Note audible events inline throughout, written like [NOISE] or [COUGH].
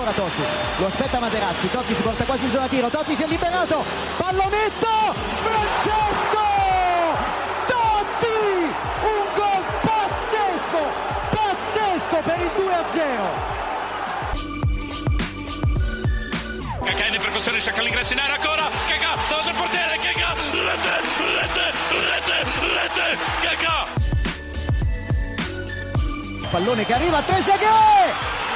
Ancora Totti, lo aspetta Materazzi, Totti si porta quasi in zona tiro, Totti si è liberato, pallonetto, Francesco! Totti! Un gol pazzesco, pazzesco per il 2-0! Cacà in percussione, cerca l'ingresso in area ancora, Cacà, davanti al portiere, Cacà, rete, rete, rete, rete, Cacà! Pallone che arriva, Trezeguet!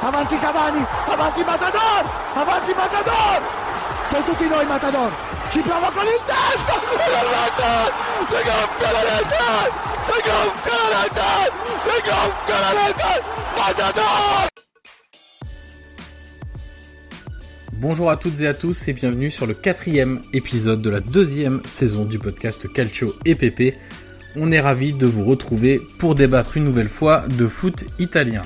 Avanti Cavani, avanti Matador, avanti Matador, sei tutti noi Matador, ci prova con il rete, si gonfia la rete, si gonfia la rete, si gonfia la rete, Matador. Bonjour à toutes et à tous et bienvenue sur le quatrième épisode de la deuxième saison du podcast Calcio EPP. On est ravis de vous retrouver pour débattre une nouvelle fois de foot italien.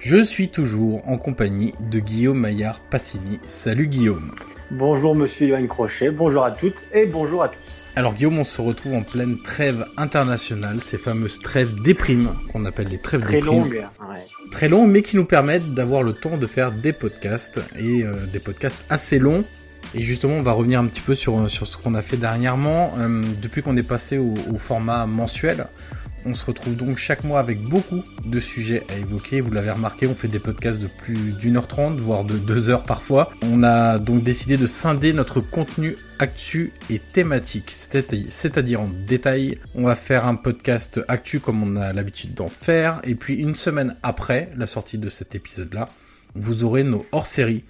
Je suis toujours en compagnie de Guillaume Maillard Passini. Salut Guillaume. Bonjour Monsieur Yoann Crochet, bonjour à toutes et bonjour à tous. Alors Guillaume, on se retrouve en pleine trêve internationale, ces fameuses trêves déprimes qu'on appelle les trêves Très déprimes. longue. Ouais. Très longues mais qui nous permettent d'avoir le temps de faire des podcasts et euh, des podcasts assez longs. Et justement, on va revenir un petit peu sur, sur ce qu'on a fait dernièrement. Euh, depuis qu'on est passé au, au format mensuel, on se retrouve donc chaque mois avec beaucoup de sujets à évoquer. Vous l'avez remarqué, on fait des podcasts de plus d'une heure trente, voire de deux heures parfois. On a donc décidé de scinder notre contenu actu et thématique, c'est- c'est-à-dire en détail. On va faire un podcast actu comme on a l'habitude d'en faire. Et puis une semaine après la sortie de cet épisode-là, vous aurez nos hors-séries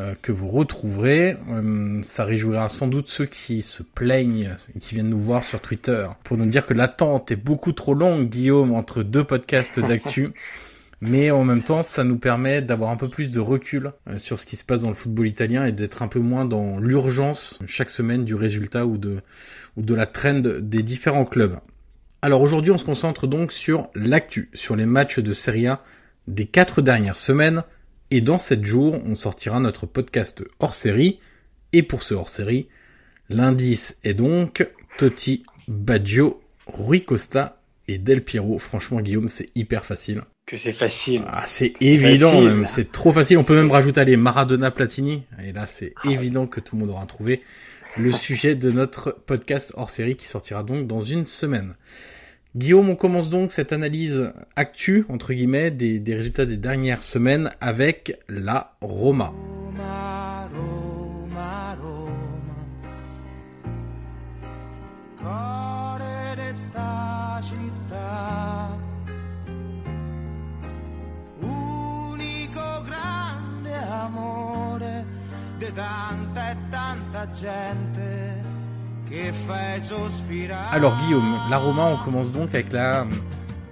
euh, que vous retrouverez. Euh, ça réjouira sans doute ceux qui se plaignent et qui viennent nous voir sur Twitter pour nous dire que l'attente est beaucoup trop longue, Guillaume, entre deux podcasts d'actu. [LAUGHS] Mais en même temps, ça nous permet d'avoir un peu plus de recul euh, sur ce qui se passe dans le football italien et d'être un peu moins dans l'urgence chaque semaine du résultat ou de, ou de la trend des différents clubs. Alors aujourd'hui, on se concentre donc sur l'actu, sur les matchs de Serie A des quatre dernières semaines. Et dans sept jours, on sortira notre podcast hors série. Et pour ce hors série, l'indice est donc Totti, Baggio, Rui Costa et Del Piero. Franchement, Guillaume, c'est hyper facile. Que c'est facile. Ah, c'est évident facile. même, c'est trop facile. On peut même rajouter les Maradona Platini. Et là, c'est évident que tout le monde aura trouvé le sujet de notre podcast hors série qui sortira donc dans une semaine. Guillaume, on commence donc cette analyse actu, entre guillemets, des, des résultats des dernières semaines avec la Roma. Roma, Roma, Roma. Core unico grande amore de tanta e tanta gente. Alors Guillaume, la Roma, on commence donc avec la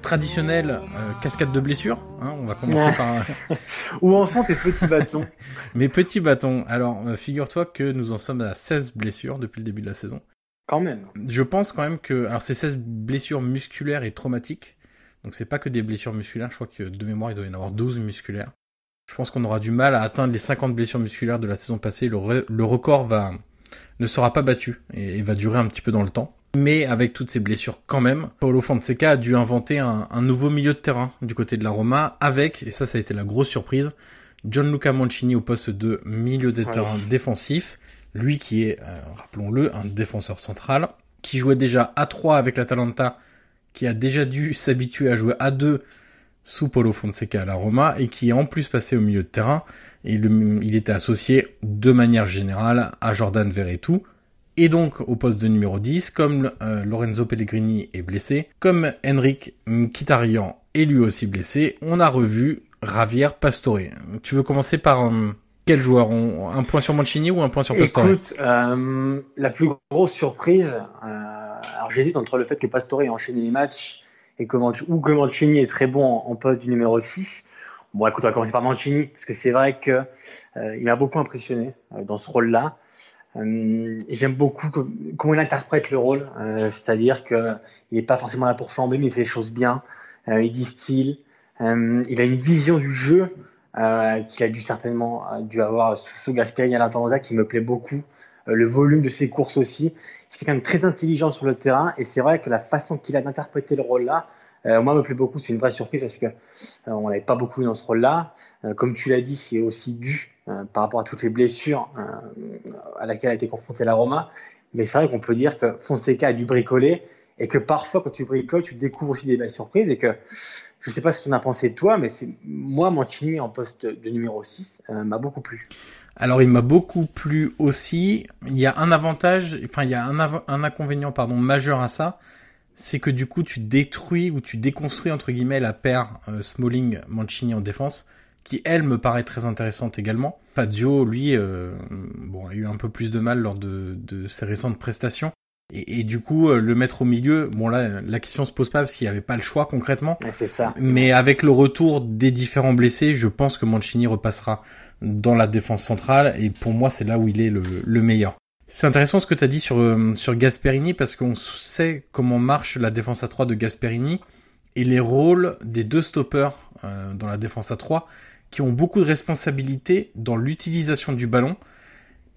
traditionnelle euh, cascade de blessures. Hein, on va commencer par... [LAUGHS] Où en sont tes petits bâtons [LAUGHS] Mes petits bâtons. Alors, euh, figure-toi que nous en sommes à 16 blessures depuis le début de la saison. Quand même. Je pense quand même que... Alors, c'est 16 blessures musculaires et traumatiques. Donc, c'est pas que des blessures musculaires. Je crois que de mémoire, il doit y en avoir 12 musculaires. Je pense qu'on aura du mal à atteindre les 50 blessures musculaires de la saison passée. Le, le record va ne sera pas battu et, va durer un petit peu dans le temps. Mais avec toutes ces blessures quand même, Paolo Fonseca a dû inventer un, nouveau milieu de terrain du côté de la Roma avec, et ça ça a été la grosse surprise, Gianluca Mancini au poste de milieu de terrain défensif, lui qui est, euh, rappelons-le, un défenseur central, qui jouait déjà à 3 avec l'Atalanta, qui a déjà dû [LAUGHS] s'habituer à jouer à 2 sous Paulo Fonseca à la Roma et qui est en plus passé au milieu de terrain. Il était associé de manière générale à Jordan Verretou. Et donc au poste de numéro 10, comme euh, Lorenzo Pellegrini est blessé, comme Henrik Mkhitaryan est lui aussi blessé, on a revu Javier Pastore. Tu veux commencer par euh, quel joueur? Un point sur Mancini ou un point sur Pastore? Écoute, euh, la plus grosse surprise, alors j'hésite entre le fait que Pastore ait enchaîné les matchs et que, ou que Mancini est très bon en, poste du numéro 6. Bon, écoute, on va commencer par Mancini, parce que c'est vrai qu'il euh, m'a beaucoup impressionné euh, dans ce rôle-là. Euh, J'aime beaucoup comment il interprète le rôle, euh, c'est-à-dire qu'il n'est pas forcément là pour flamber, mais il fait les choses bien. il distille, il a une vision du jeu qu'il a dû certainement dû avoir sous Gasperini à l'intendant qui me plaît beaucoup. le volume de ses courses aussi. C'est quelqu'un de très intelligent sur le terrain et c'est vrai que la façon qu'il a d'interpréter le rôle-là, euh, moi, me plaît beaucoup. C'est une vraie surprise parce que euh, on l'avait pas beaucoup vu dans ce rôle-là. Euh, comme tu l'as dit, c'est aussi dû par rapport à toutes les blessures à laquelle a été confrontée la Roma. Mais c'est vrai qu'on peut dire que Fonseca a dû bricoler et que parfois, quand tu bricoles, tu découvres aussi des belles surprises et que je ne sais pas ce qu'on a pensé de toi, mais c'est moi, Mancini en poste de numéro 6 m'a beaucoup plu. Alors il m'a beaucoup plu aussi. Il y a un avantage, enfin il y a un, un inconvénient pardon majeur à ça, c'est que du coup tu détruis ou tu déconstruis entre guillemets la paire euh, Smalling Mancini en défense qui elle me paraît très intéressante également. Fazio lui euh, bon a eu un peu plus de mal lors de, de ses récentes prestations et, du coup euh, le mettre au milieu bon là la question se pose pas parce qu'il n'y avait pas le choix concrètement. C'est ça. Mais avec le retour des différents blessés, je pense que Mancini repassera dans la défense centrale et pour moi c'est là où il est le, le meilleur. C'est intéressant ce que tu as dit sur, euh, sur Gasperini parce qu'on sait comment marche la défense à 3 de Gasperini et les rôles des deux stoppers euh, dans la défense à 3 qui ont beaucoup de responsabilités dans l'utilisation du ballon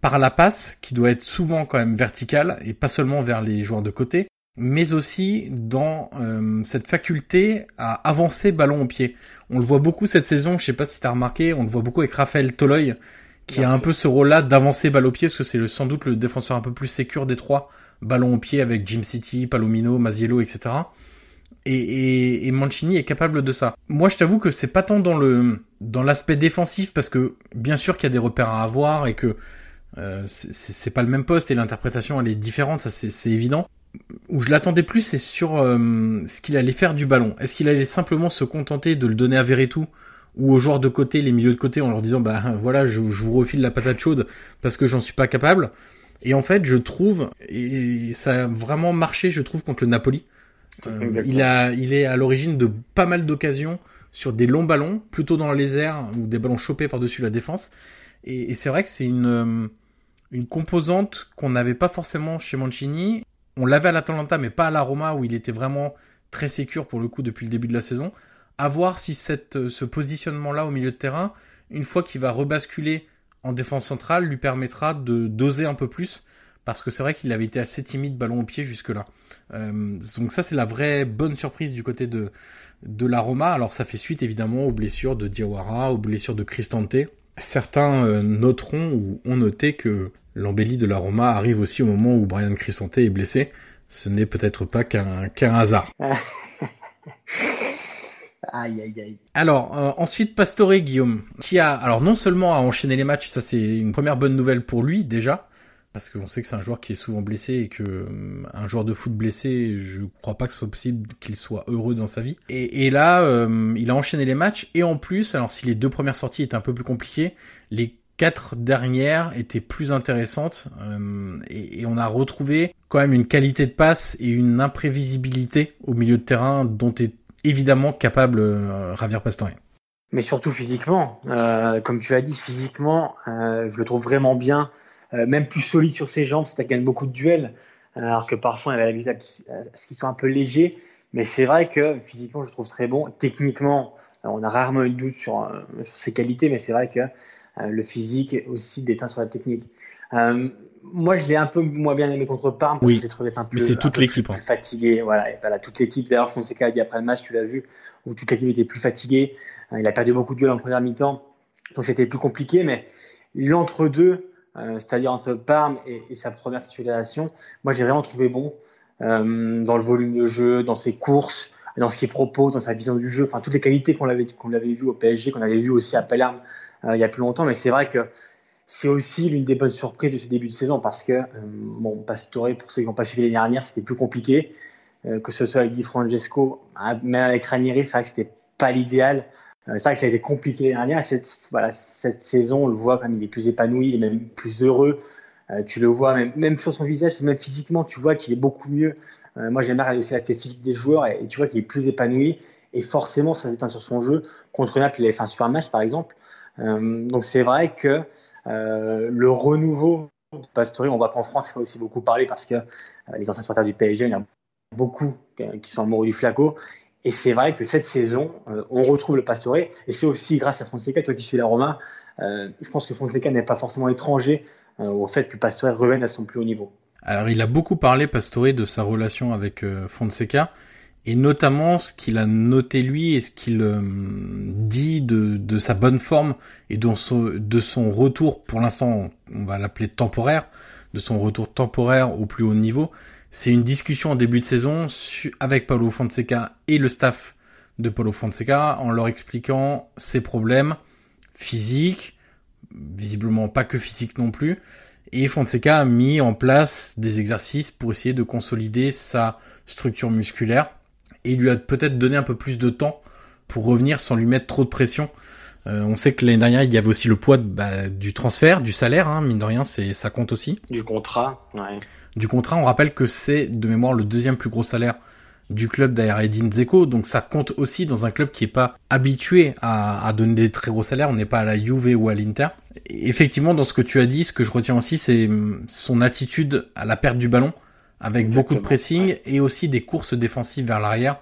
par la passe qui doit être souvent quand même verticale et pas seulement vers les joueurs de côté mais aussi dans euh, cette faculté à avancer ballon au pied. On le voit beaucoup cette saison, je sais pas si tu as remarqué, on le voit beaucoup avec Raphaël Toloy qui a un peu ce rôle-là d'avancer balle au pied, parce que c'est sans doute le défenseur un peu plus sécure des trois, ballon au pied avec Jim City, Palomino, Maziello, etc. Et, et, et, Mancini est capable de ça. Moi, je t'avoue que c'est pas tant dans le dans l'aspect défensif, parce que bien sûr qu'il y a des repères à avoir et que euh, c'est pas le même poste et l'interprétation elle est différente, ça c'est évident. Où je l'attendais plus, c'est sur euh, ce qu'il allait faire du ballon. Est-ce qu'il allait simplement se contenter de le donner à Verretou ou aux joueurs de côté, les milieux de côté, en leur disant bah voilà, je, vous refile la patate chaude parce que j'en suis pas capable. Et en fait, je trouve et ça a vraiment marché, je trouve contre le Napoli. Euh, il a, il est à l'origine de pas mal d'occasions sur des longs ballons, plutôt dans les airs ou des ballons chopés par-dessus la défense. Et, et c'est vrai que c'est une euh, une composante qu'on n'avait pas forcément chez Mancini. On l'avait à l'Atalanta, mais pas à la Roma où il était vraiment très sécure pour le coup depuis le début de la saison à voir si cette, euh, ce positionnement-là au milieu de terrain, une fois qu'il va rebasculer en défense centrale, lui permettra de doser un peu plus, parce que c'est vrai qu'il avait été assez timide ballon au pied jusque-là. Euh, donc ça c'est la vraie bonne surprise du côté de, de la Roma. Alors ça fait suite évidemment aux blessures de Diawara, aux blessures de Cristante. Certains euh, noteront ou ont noté que l'embellie de la Roma arrive aussi au moment où Brian Cristante est blessé. Ce n'est peut-être pas qu'un qu'un hasard. [LAUGHS] Aïe, aïe, aïe. Alors, euh, ensuite, Pastore Guillaume, qui a, alors non seulement a enchaîné les matchs, ça c'est une première bonne nouvelle pour lui déjà, parce qu'on sait que c'est un joueur qui est souvent blessé et que euh, un joueur de foot blessé, je crois pas que ce soit possible qu'il soit heureux dans sa vie. Et, là, euh, il a enchaîné les matchs et en plus, alors si les deux premières sorties étaient un peu plus compliquées, les quatre dernières étaient plus intéressantes euh, et, et, on a retrouvé quand même une qualité de passe et une imprévisibilité au milieu de terrain dont est évidemment capable euh, Javier Pastore. Mais surtout physiquement, euh, comme tu l'as dit, physiquement, euh, je le trouve vraiment bien, euh, même plus solide sur ses jambes, à gagne beaucoup de duels, alors que parfois il avait l'habitude à ce qu'ils soient un peu légers. Mais c'est vrai que physiquement, je le trouve très bon. Techniquement, on a rarement eu de doute sur, sur ses qualités, mais c'est vrai que le physique aussi déteint sur la technique. Euh, moi, je l'ai un peu moins bien aimé contre Parme parce oui, que j'ai trouvé un peu, mais c'est toute l'équipe hein. fatigué. Voilà, et voilà, toute l'équipe. D'ailleurs, Fonseca a dit après le match, tu l'as vu, où toute l'équipe était plus fatiguée. Euh, il a perdu beaucoup de duels en première mi-temps, donc c'était plus compliqué. Mais l'entre-deux, euh, c'est-à-dire entre Parme et, et, sa première titularisation, moi, j'ai vraiment trouvé bon euh, dans le volume de jeu, dans ses courses, dans ce qu'il propose, dans sa vision du jeu. Enfin, toutes les qualités qu'on l'avait qu'on l'avait vu au PSG, qu'on avait vu aussi à Palerme euh, il y a plus longtemps. Mais c'est vrai que c'est aussi l'une des bonnes surprises de ce début de saison parce que, euh, bon, Pastore, pour ceux qui n'ont pas suivi l'année dernière, c'était plus compliqué, euh, que ce soit avec Di Francesco, ah, même avec Ranieri, c'est vrai que c'était pas l'idéal. Euh, c'est vrai que ça a été compliqué l'année dernière. Cette, saison, on le voit quand même, il est plus épanoui, il est même plus heureux. Euh, tu le vois, même, sur son visage, même physiquement, tu vois qu'il est beaucoup mieux. Moi, j'aime bien aussi l'aspect physique des joueurs et, et tu vois qu'il est plus épanoui. Et forcément, ça s'éteint sur son jeu. Contre Naples, il avait fait un super match, par exemple. donc c'est vrai que le renouveau de Pastore, on voit qu'en France, il faut aussi beaucoup parler parce que euh, les anciens supporters du PSG, il y en a beaucoup qui sont amoureux du Flaco. Et c'est vrai que cette saison, euh, on retrouve le Pastore. Et c'est aussi grâce à Fonseca, toi qui suis la Roma, euh, je pense que Fonseca n'est pas forcément étranger euh, au fait que Pastore revienne à son plus haut niveau. Alors il a beaucoup parlé, Pastore, de sa relation avec Fonseca et notamment ce qu'il a noté lui et ce qu'il euh, dit de, sa bonne forme et de son, de son retour, pour l'instant on va l'appeler temporaire, de son retour temporaire au plus haut niveau. C'est une discussion en début de saison avec Paulo Fonseca et le staff de Paulo Fonseca en leur expliquant ses problèmes physiques, visiblement pas que physiques non plus, et Fonseca a mis en place des exercices pour essayer de consolider sa structure musculaire et il lui a peut-être donné un peu plus de temps pour revenir sans lui mettre trop de pression. Euh, on sait que l'année dernière, il y avait aussi le poids bah, du transfert, du salaire, hein, mine de rien, c'est ça compte aussi. Du contrat, ouais. Du contrat, on rappelle que c'est de mémoire le deuxième plus gros salaire du club derrière Edin Zeko, donc ça compte aussi dans un club qui est pas habitué à, à donner des très gros salaires, on n'est pas à la Juve ou à l'Inter. Effectivement, dans ce que tu as dit, ce que je retiens aussi, c'est son attitude à la perte du ballon avec beaucoup de pressing et aussi des courses défensives vers l'arrière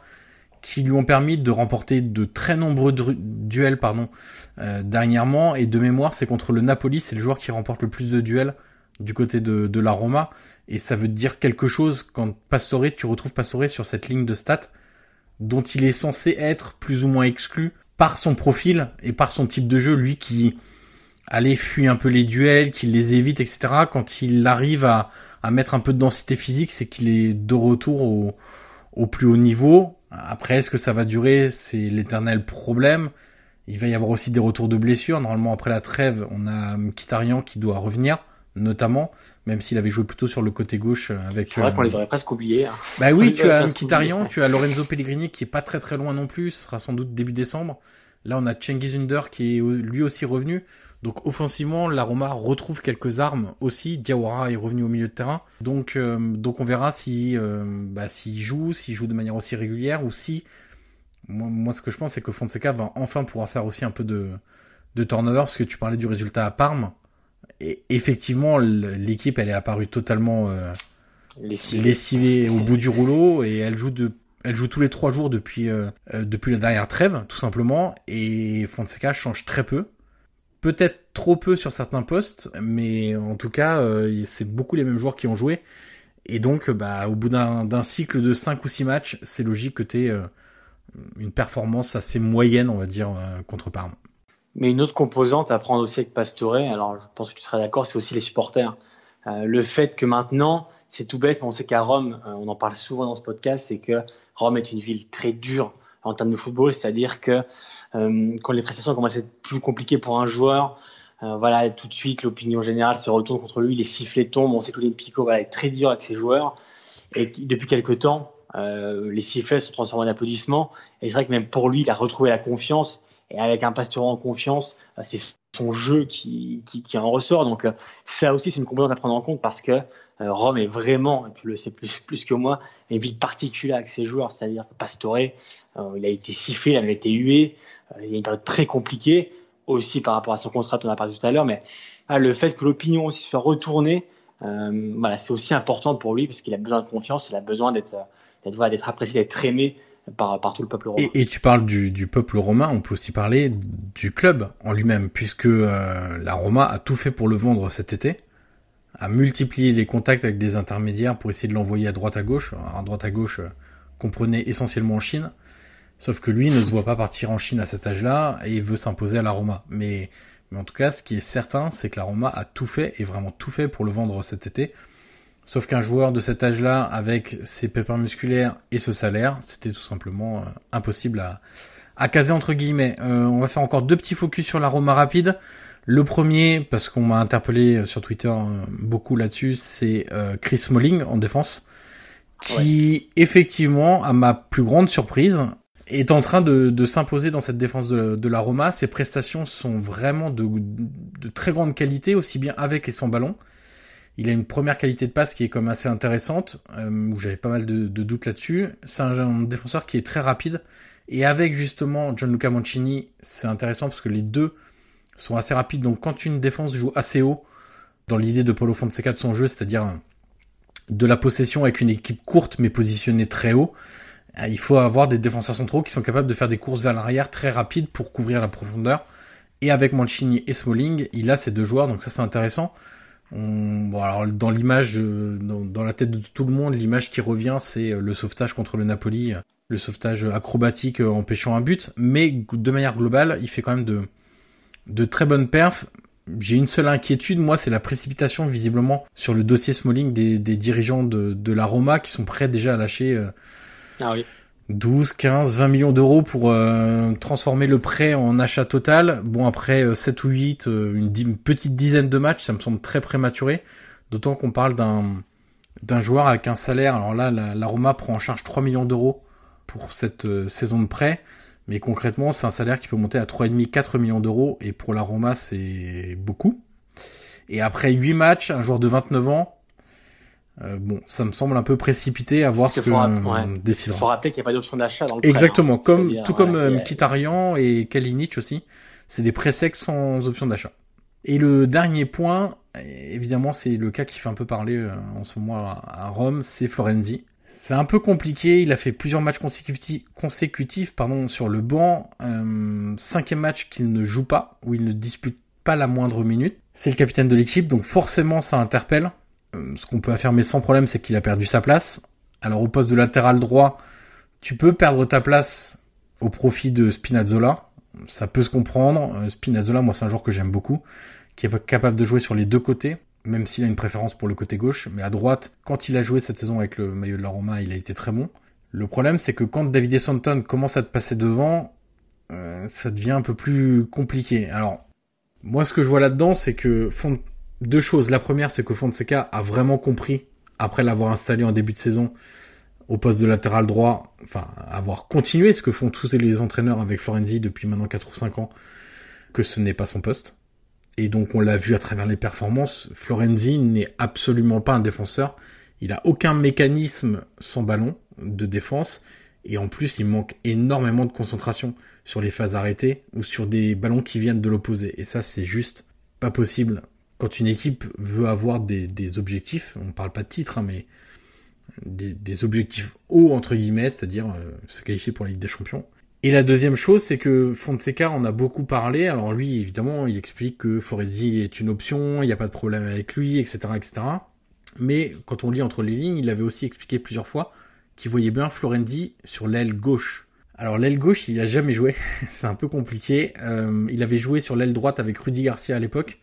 qui lui ont permis de remporter de très nombreux duels pardon euh, dernièrement. Et de mémoire c'est contre le Napoli c'est le joueur qui remporte le plus de duels du côté de, de la Roma. Et ça veut dire quelque chose quand Pastore tu retrouves Pastore sur cette ligne de stats dont il est censé être plus ou moins exclu par son profil et par son type de jeu. Lui qui allait fuit un peu les duels qui les évite etc quand il arrive à à mettre un peu de densité physique, c'est qu'il est de retour au, au plus haut niveau. Après, est-ce que ça va durer? C'est l'éternel problème. Il va y avoir aussi des retours de blessures. Normalement, après la trêve, on a Kitarian qui doit revenir, notamment, même s'il avait joué plutôt sur le côté gauche avec. C'est vrai euh, qu'on les aurait presque oubliés. Hein. Bah oui, tu as Kitarian, tu as Lorenzo Pellegrini qui est pas très très loin non plus, ce sera sans doute début décembre. Là, on a Cengiz Under qui est lui aussi revenu. Donc offensivement, la Roma retrouve quelques armes aussi. Diawara est revenu au milieu de terrain. Donc, euh, donc on verra si euh, bah, s'il joue, s'il joue de manière aussi régulière ou si moi, moi ce que je pense c'est que Fonseca va enfin pouvoir faire aussi un peu de de turnover parce que tu parlais du résultat à Parme. Et effectivement, l'équipe elle est apparue totalement euh, lessivée. au bout du rouleau et elle joue de elle joue tous les trois jours depuis euh, euh, depuis la dernière trêve, tout simplement, et Fonseca change très peu peut-être trop peu sur certains postes, mais en tout cas, euh, c'est beaucoup les mêmes joueurs qui ont joué. Et donc, bah, au bout d'un cycle de 5 ou 6 matchs, c'est logique que tu aies euh, une performance assez moyenne, on va dire, euh, contre Parme. Mais une autre composante à prendre aussi avec Pastore, alors je pense que tu seras d'accord, c'est aussi les supporters. le fait que maintenant, c'est tout bête, mais on sait qu'à Rome, on en parle souvent dans ce podcast, c'est que Rome est une ville très dure en termes de football, c'est-à-dire que euh, quand les prestations commencent à être plus compliquées pour un joueur, euh, voilà, tout de suite l'opinion générale se retourne contre lui, les sifflets tombent, on sait que les va être très dur avec ses joueurs, et depuis quelques temps, euh, les sifflets se transforment en applaudissements, et c'est vrai que même pour lui, il a retrouvé la confiance, et avec un Pastore en confiance, c'est son jeu qui, qui, qui en ressort. Donc ça aussi, c'est une composante à prendre en compte parce que Rome est vraiment, tu le sais plus, [LAUGHS] plus que moi, une ville particulière avec ses joueurs, c'est-à-dire Pastore, il a été sifflé, il a été hué, il y a une période très compliquée aussi par rapport à son contrat, on en a parlé tout à l'heure, mais ah, le fait que l'opinion aussi soit retournée, euh, voilà, c'est aussi important pour lui parce qu'il a besoin de confiance, il a besoin d'être d'être d'être apprécié, d'être aimé Et, tu parles du, peuple romain, on peut aussi parler du club en lui-même, puisque euh, la Roma a tout fait pour le vendre cet été, a multiplié les contacts avec des intermédiaires pour essayer de l'envoyer à droite à gauche. À droite à gauche, euh, comprenez essentiellement en Chine. Sauf que lui ne se voit pas partir en Chine à cet âge-là et veut s'imposer à la Roma. Mais, mais en tout cas, ce qui est certain, c'est que la Roma a tout fait et vraiment tout fait pour le vendre cet été. Sauf qu'un joueur de cet âge-là, avec ses pépins musculaires et ce salaire, c'était tout simplement euh, impossible à, à caser entre guillemets. Euh, on va faire encore deux petits focus sur la Roma rapide. Le premier, parce qu'on m'a interpellé sur Twitter euh, beaucoup là-dessus, c'est Chris Smalling en défense, qui effectivement, à ma plus grande surprise, est en train de, de s'imposer dans cette défense de, de, la Roma. Ses prestations sont vraiment de, de, très grande qualité, aussi bien avec et sans ballon. Il a une première qualité de passe qui est comme assez intéressante, euh, où j'avais pas mal de, doutes là-dessus. C'est un, défenseur qui est très rapide. Et avec justement Gianluca Mancini, c'est intéressant parce que les deux sont assez rapides. Donc quand une défense joue assez haut, dans l'idée de Paulo Fonseca de son jeu, c'est-à-dire de la possession avec une équipe courte mais positionnée très haut, euh, il faut avoir des défenseurs centraux qui sont capables de faire des courses vers l'arrière très rapides pour couvrir la profondeur. Et avec Mancini et Smalling, il a ces deux joueurs, donc ça c'est intéressant. Bon, alors dans l'image, dans, la tête de tout le monde, l'image qui revient, c'est euh, le sauvetage contre le Napoli, le sauvetage acrobatique euh, empêchant un but. Mais de manière globale, il fait quand même de, de très bonnes perfs. J'ai une seule inquiétude, moi, c'est la précipitation visiblement sur le dossier Smalling des, des dirigeants de, de, la Roma qui sont prêts déjà à lâcher ah oui. 12, 15, 20 millions d'euros pour euh, transformer le prêt en achat total. Bon, après 7 euh, ou 8, euh, une, petite dizaine de matchs, ça me semble très prématuré. D'autant qu'on parle d'un d'un joueur avec un salaire. Alors là, la, Roma prend en charge 3 millions d'euros pour cette saison de prêt. Mais concrètement, c'est un salaire qui peut monter à 3,5, 4 millions d'euros. Et pour la Roma, c'est beaucoup. Et après 8 matchs, un joueur de 29 ans, euh, bon, ça me semble un peu précipité à voir ce que ouais. Il faut rappeler qu'il n'y a pas d'option d'achat dans le Exactement, comme tout comme euh, Kitarian et Kalinic aussi, c'est des présecs sans option d'achat. Et le dernier point, évidemment, c'est le cas qui fait un peu parler euh, en ce moment à Rome, c'est Florenzi. C'est un peu compliqué, il a fait plusieurs matchs consécutifs, consécutifs pardon, sur le banc, euh, cinquième match qu'il ne joue pas, où il ne dispute pas la moindre minute. C'est le capitaine de l'équipe, donc forcément ça interpelle. Euh, ce qu'on peut affirmer sans problème, c'est qu'il a perdu sa place. Alors au poste de latéral droit, tu peux perdre ta place au profit de Spinazzola. Ça peut se comprendre. Euh, Spinazzola, moi, c'est un joueur que j'aime beaucoup, qui est capable de jouer sur les deux côtés, même s'il a une préférence pour le côté gauche. Mais à droite, quand il a joué cette saison avec le maillot de la Roma, il a été très bon. Le problème, c'est que quand David Santon commence à te passer devant, euh, ça devient un peu plus compliqué. Alors, moi, ce que je vois là-dedans, c'est que deux choses. La première, c'est que Fonseca a vraiment compris, après l'avoir installé en début de saison, au poste de latéral droit, enfin, avoir continué ce que font tous les entraîneurs avec Florenzi depuis maintenant 4 ou 5 ans, que ce n'est pas son poste. Et donc, on l'a vu à travers les performances, Florenzi n'est absolument pas un défenseur. Il a aucun mécanisme sans ballon de défense. Et en plus, il manque énormément de concentration sur les phases arrêtées ou sur des ballons qui viennent de l'opposé. Et ça, c'est juste pas possible quand une équipe veut avoir des, objectifs, on ne parle pas de titre, hein, mais des, objectifs hauts entre guillemets, c'est-à-dire euh, se qualifier pour la Ligue des Champions. Et la deuxième chose, c'est que Fonseca en a beaucoup parlé. Alors lui, évidemment, il explique que Foresi est une option, il n'y a pas de problème avec lui, etc., etc. Mais quand on lit entre les lignes, il avait aussi expliqué plusieurs fois qu'il voyait bien Florenzi sur l'aile gauche. Alors l'aile gauche, il a jamais joué, [LAUGHS] c'est un peu compliqué. Euh, il avait joué sur l'aile droite avec Rudy Garcia à l'époque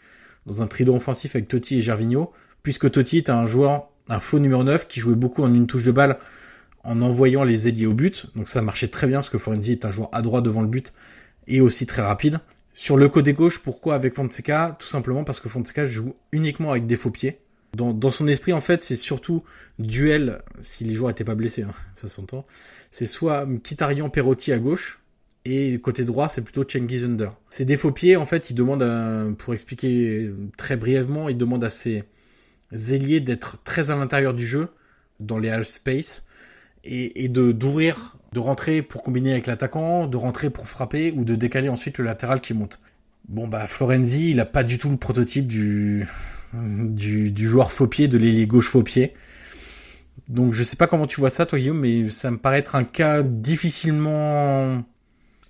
dans un trident offensif avec Totti et Gervinho, puisque Totti est un joueur, un faux numéro 9 qui jouait beaucoup en une touche de balle en envoyant les ailiers au but. Donc ça marchait très bien parce que Forenzi est un joueur à droit devant le but et aussi très rapide. Sur le côté gauche, pourquoi avec Fonseca? Tout simplement parce que Fonseca joue uniquement avec des faux pieds. Dans, son esprit, en fait, c'est surtout duel, si les joueurs étaient pas blessés, hein, [LAUGHS] ça s'entend. C'est soit Kitarian Perotti à gauche, et côté droit, c'est plutôt Cengiz Under. Ces des faux pieds, en fait, il demande, pour expliquer très brièvement, il demande à ses ailiers d'être très à l'intérieur du jeu, dans les half space, et, et de d'ouvrir, de rentrer pour combiner avec l'attaquant, de rentrer pour frapper, ou de décaler ensuite le latéral qui monte. Bon bah Florenzi, il a pas du tout le prototype du du, du joueur faux pied, de l'ailier gauche faux pied. Donc je sais pas comment tu vois ça toi Guillaume, mais ça me paraît être un cas difficilement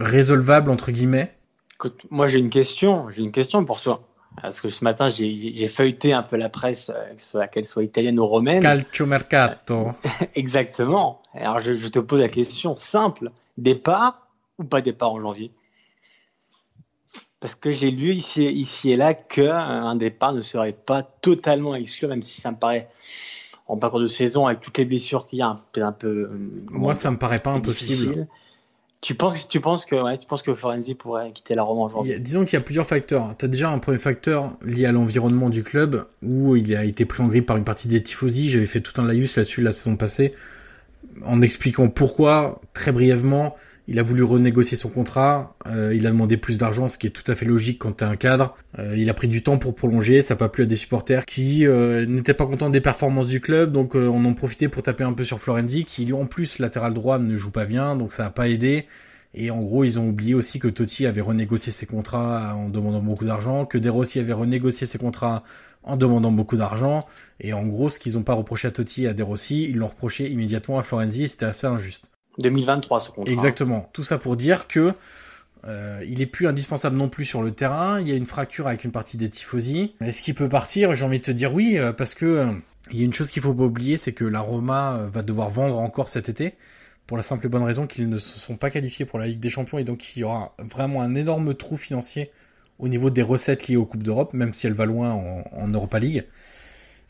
résolvable entre guillemets? Écoute, moi j'ai une question, j'ai une question pour toi. Parce que ce matin, j'ai feuilleté un peu la presse, euh, qu'elle soit italienne ou romaine. Calcio mercato. [LAUGHS] Exactement. Alors je, je, te pose la question simple départ ou pas départ en janvier? Parce que j'ai lu ici, ici et là qu'un départ ne serait pas totalement exclu, même si ça me paraît en parcours de saison avec toutes les blessures qu'il y a, peut-être un peu. Moi, ça me paraît pas impossible. Tu penses, tu penses que, ouais, tu penses que pourrait quitter la Rome janvier? Disons qu'il y a plusieurs facteurs. Tu as déjà un premier facteur lié à l'environnement du club où il a été pris en grippe par une partie des tifosi. J'avais fait tout un laïus là-dessus la saison passée en expliquant pourquoi très brièvement il a voulu renégocier son contrat, euh, il a demandé plus d'argent, ce qui est tout à fait logique quand tu as un cadre. Euh, il a pris du temps pour prolonger, ça n'a pas plu à des supporters qui euh, n'étaient pas contents des performances du club, donc on en profité pour taper un peu sur Florenzi, qui lui en plus latéral droit ne joue pas bien, donc ça n'a pas aidé. Et en gros, ils ont oublié aussi que Totti avait renégocié ses contrats en demandant beaucoup d'argent, que De Rossi avait renégocié ses contrats en demandant beaucoup d'argent. Et en gros, ce qu'ils n'ont pas reproché à Totti et à De Rossi, ils l'ont reproché immédiatement à Florenzi, c'était assez injuste. 2023 ce contrat. Exactement. Tout ça pour dire que euh, il est plus indispensable non plus sur le terrain. Il y a une fracture avec une partie des tifosi. Est-ce qu'il peut partir J'ai envie de te dire oui, euh, parce que euh, il y a une chose qu'il faut pas oublier, c'est que la Roma euh, va devoir vendre encore cet été, pour la simple et bonne raison qu'ils ne se sont pas qualifiés pour la Ligue des Champions et donc il y aura vraiment un énorme trou financier au niveau des recettes liées aux Coupes d'Europe, même si elle va loin en, Europa League.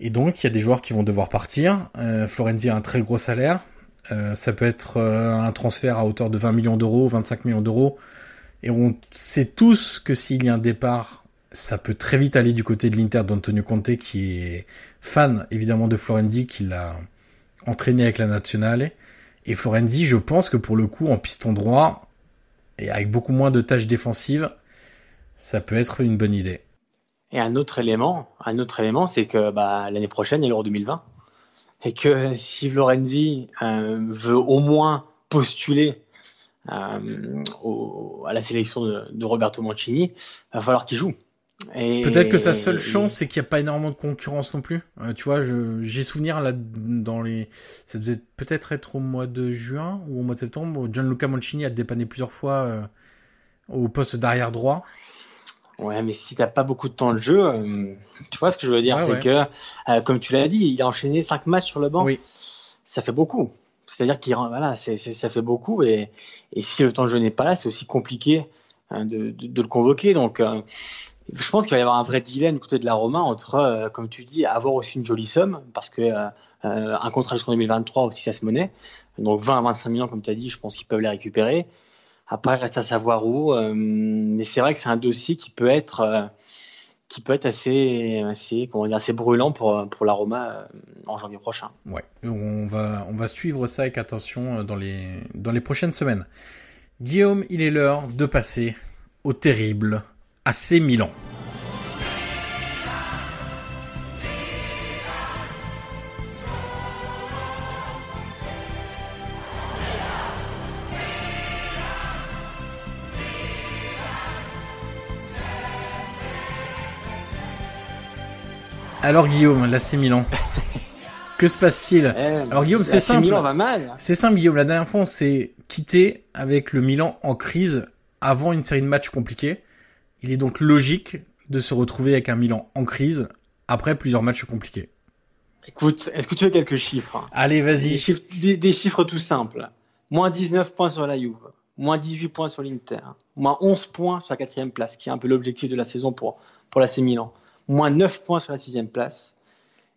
Et donc il y a des joueurs qui vont devoir partir. Euh, Florenzi a un très gros salaire. Euh, ça peut être euh, un transfert à hauteur de 20 millions d'euros, 25 millions d'euros. Et on sait tous que s'il y a un départ, ça peut très vite aller du côté de l'Inter d'Antonio Conte, qui est fan évidemment de Florenzi, qui l'a entraîné avec la nationale. Et Florenzi, je pense que pour le coup, en piston droit, et avec beaucoup moins de tâches défensives, ça peut être une bonne idée. Et un autre élément, un autre élément, c'est que bah, l'année prochaine, il y a l'Euro 2020 et que si Florenzi euh, veut au moins postuler euh, au, à la sélection de, de, Roberto Mancini, va falloir qu'il joue. Peut-être que sa seule chance, c'est qu'il n'y a pas énormément de concurrence non plus. Euh, tu vois, j'ai souvenir là dans les, ça devait peut-être être au mois de juin ou au mois de septembre. Gianluca Mancini a dépanné plusieurs fois euh, au poste d'arrière droit. Ouais, mais si t'as pas beaucoup de temps de jeu, euh, tu vois ce que je veux dire, ouais, c'est ouais. que, euh, comme tu l'as dit, il a enchaîné cinq matchs sur le banc. Oui. Ça fait beaucoup. C'est-à-dire qu'il voilà, ça fait beaucoup et, et si le temps de jeu n'est pas là, c'est aussi compliqué hein, de, de, de, le convoquer. Donc, euh, je pense qu'il va y avoir un vrai dilemme du côté de la Roma entre, comme tu dis, avoir aussi une jolie somme parce que un contrat jusqu'en 2023 aussi ça se monnaie. Donc 20 à 25 millions, comme tu as dit, je pense qu'ils peuvent les récupérer. Après, reste à savoir où. Euh, mais c'est vrai que c'est un dossier qui peut être, euh, qui peut être assez, assez, comment dire, assez brûlant pour, pour la Roma euh, en janvier prochain. Ouais, on va, on va suivre ça avec attention dans les, dans les prochaines semaines. Guillaume, il est l'heure de passer au terrible AC Milan. Alors Guillaume, l'AC Milan. que se passe-t-il Eh, Alors Guillaume, c'est simple. Milan va mal. C'est simple Guillaume, la dernière fois on s'est quitté avec le Milan en crise avant une série de matchs compliqués. Il est donc logique de se retrouver avec un Milan en crise après plusieurs matchs compliqués. Écoute, est-ce que tu as quelques chiffres? Allez, vas-y. Des chiffres, des, des chiffres tout simples. Moins 19 points sur la Juve, moins 18 points sur l'Inter, moins 11 points sur la quatrième place, qui est un peu l'objectif de la saison pour, pour l'AC Milan, moins 9 points sur la sixième place,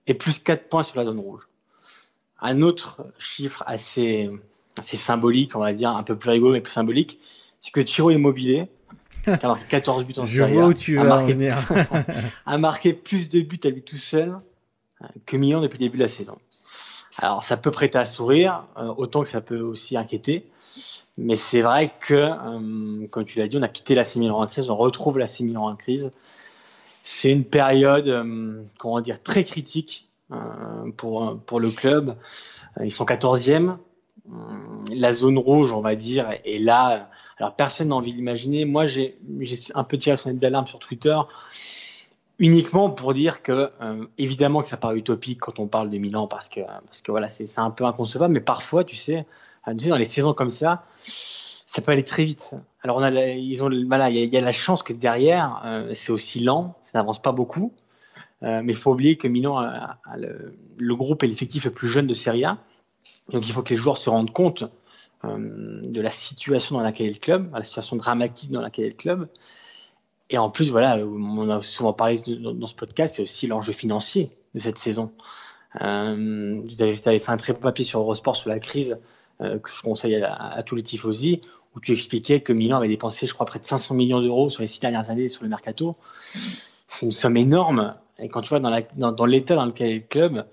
et plus 4 points sur la zone rouge. Un autre chiffre assez, assez symbolique, on va dire, un peu plus rigolo mais plus symbolique, c'est que Tiro Immobilier, qui a marqué 14 buts en [LAUGHS] Je vois où tu a, marqué, [LAUGHS] a marqué plus de buts à lui tout seul que Milan depuis le début de la saison. Alors ça peut prêter à sourire, autant que ça peut aussi inquiéter. Mais c'est vrai que, comme tu l'as dit, on a quitté la Milan en crise, on retrouve la Milan en crise. C'est une période, comment dire, très critique pour, pour le club. Ils sont 14e. La zone rouge, on va dire, est là. Alors personne n'a envie d'imaginer. Moi, j'ai un peu tiré son d'alarme sur Twitter uniquement pour dire que euh, évidemment que ça paraît utopique quand on parle de Milan parce que parce que voilà c'est un peu inconcevable mais parfois tu sais, euh, tu sais dans les saisons comme ça ça peut aller très vite. Alors ils ont voilà il y, a la chance que derrière euh, c'est aussi lent ça n'avance pas beaucoup. Mais il faut oublier que Milan le, groupe et l'effectif le plus jeune de Serie A. Donc il faut que les joueurs se rendent compte de la situation dans laquelle est le club la situation dramatique dans laquelle est le club. Et en plus, voilà, on a souvent parlé dans ce podcast, c'est aussi l'enjeu financier de cette saison. Euh, vous, avez, fait un très beau papier sur Eurosport sur la crise euh, que je conseille à, tous les tifosi, où tu expliquais que Milan avait dépensé, je crois, près de 500 millions d'euros sur les six dernières années sur le mercato. C'est une somme énorme. Et quand tu vois dans l'état dans, lequel est le club,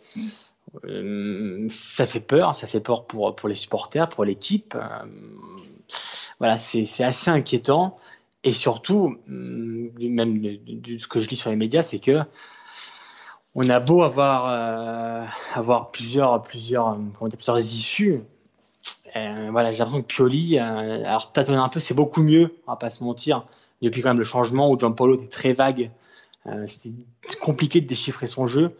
euh, ça fait peur. Ça fait peur pour, les supporters, pour l'équipe. Euh, voilà, c'est assez inquiétant. Et surtout, hum, même de, ce que je lis sur les médias, c'est que on a beau avoir, euh, avoir plusieurs, plusieurs, plusieurs issues. Euh, voilà, j'ai l'impression que Pioli, euh, alors tâtonner un peu, c'est beaucoup mieux, on va pas se mentir. Depuis quand même le changement où Gianpaolo était très vague, euh, c'était compliqué de déchiffrer son jeu.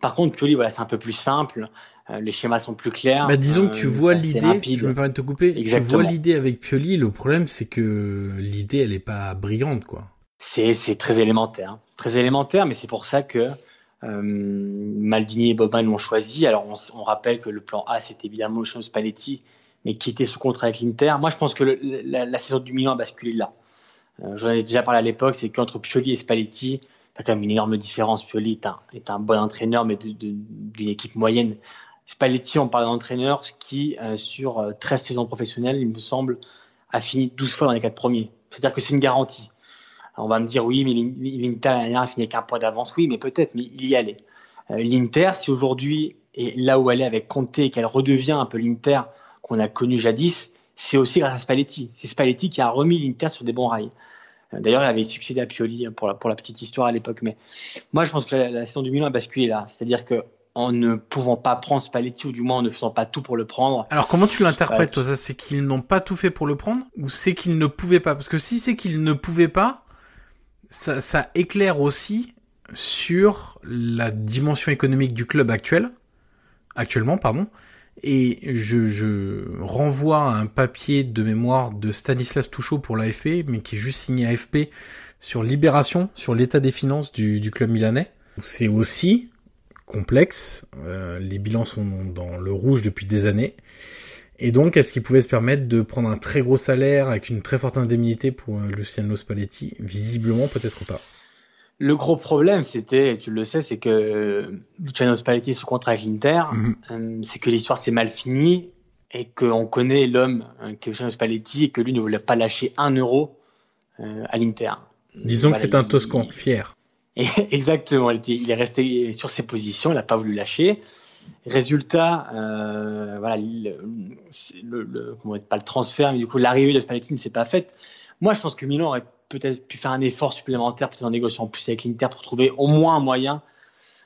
Par contre, Pioli, voilà, c'est un peu plus simple. Les schémas sont plus clairs. Bah, disons que tu vois l'idée, je me permets de te couper, Exactement. tu vois l'idée avec Pioli, le problème c'est que l'idée elle est pas brillante quoi. C'est très élémentaire, très élémentaire, mais c'est pour ça que Maldini et Boban l'ont choisi. Alors on, rappelle que le plan A c'était évidemment le Spalletti, mais qui était sous contrat avec l'Inter. Moi je pense que la, saison du Milan a basculé là. Euh, J'en ai déjà parlé à l'époque, c'est qu'entre Pioli et Spalletti, t'as quand même une énorme différence. Pioli est un, est un bon entraîneur, mais d'une équipe moyenne. Spalletti, on parle d'entraîneur qui, euh, sur 13 euh, saisons professionnelles, il me semble, a fini 12 fois dans les 4 premiers. C'est-à-dire que c'est une garantie. On va me dire, oui, mais l'Inter, l'année a fini avec un point d'avance. Oui, mais peut-être, mais il y allait. Euh, L'Inter, si aujourd'hui est là où elle est avec Conte et qu'elle redevient un peu l'Inter qu'on a connu jadis, c'est aussi grâce à Spalletti. C'est Spalletti qui a remis l'Inter sur des bons rails. D'ailleurs, il avait succédé à Pioli pour la, pour la petite histoire à l'époque. Mais moi, je pense que la, la saison du Milan a basculé là. C'est-à-dire que en ne pouvant pas prendre Spalletti ou du moins en ne faisant pas tout pour le prendre. Alors comment tu l'interprètes toi ça? C'est qu'ils n'ont pas tout fait pour le prendre? Ou c'est qu'ils ne pouvaient pas? Parce que si c'est qu'ils ne pouvaient pas, ça, ça éclaire aussi sur la dimension économique du club actuel, actuellement pardon. Et je, je renvoie à un papier de mémoire de Stanislas Touchot pour l'AFP, mais qui est juste signé AFP sur Libération, sur l'état des finances du, du club milanais. C'est aussi complexe. Euh, les bilans sont dans le rouge depuis des années. Et donc, est-ce qu'il pouvait se permettre de prendre un très gros salaire avec une très forte indemnité pour euh, Luciano Spalletti? Visiblement, peut-être pas. Le gros problème, c'était, tu le sais, c'est que Luciano Spalletti est sous contrat avec l'Inter, mhm. euh, c'est que l'histoire s'est mal finie et qu'on connaît l'homme qui est Luciano Spalletti et que lui ne voulait pas lâcher un euro à l'Inter. Disons que c'est un Toscan fier. [LAUGHS] exactement, il, est resté sur ses positions, il n'a pas voulu lâcher. Résultat, euh, voilà, le, le, comment pas le transfert, mais du coup l'arrivée de Spalletti ne s'est pas faite. Moi, je pense que Milan aurait peut-être pu faire un effort supplémentaire, peut-être en négociant plus avec l'Inter pour trouver au moins un moyen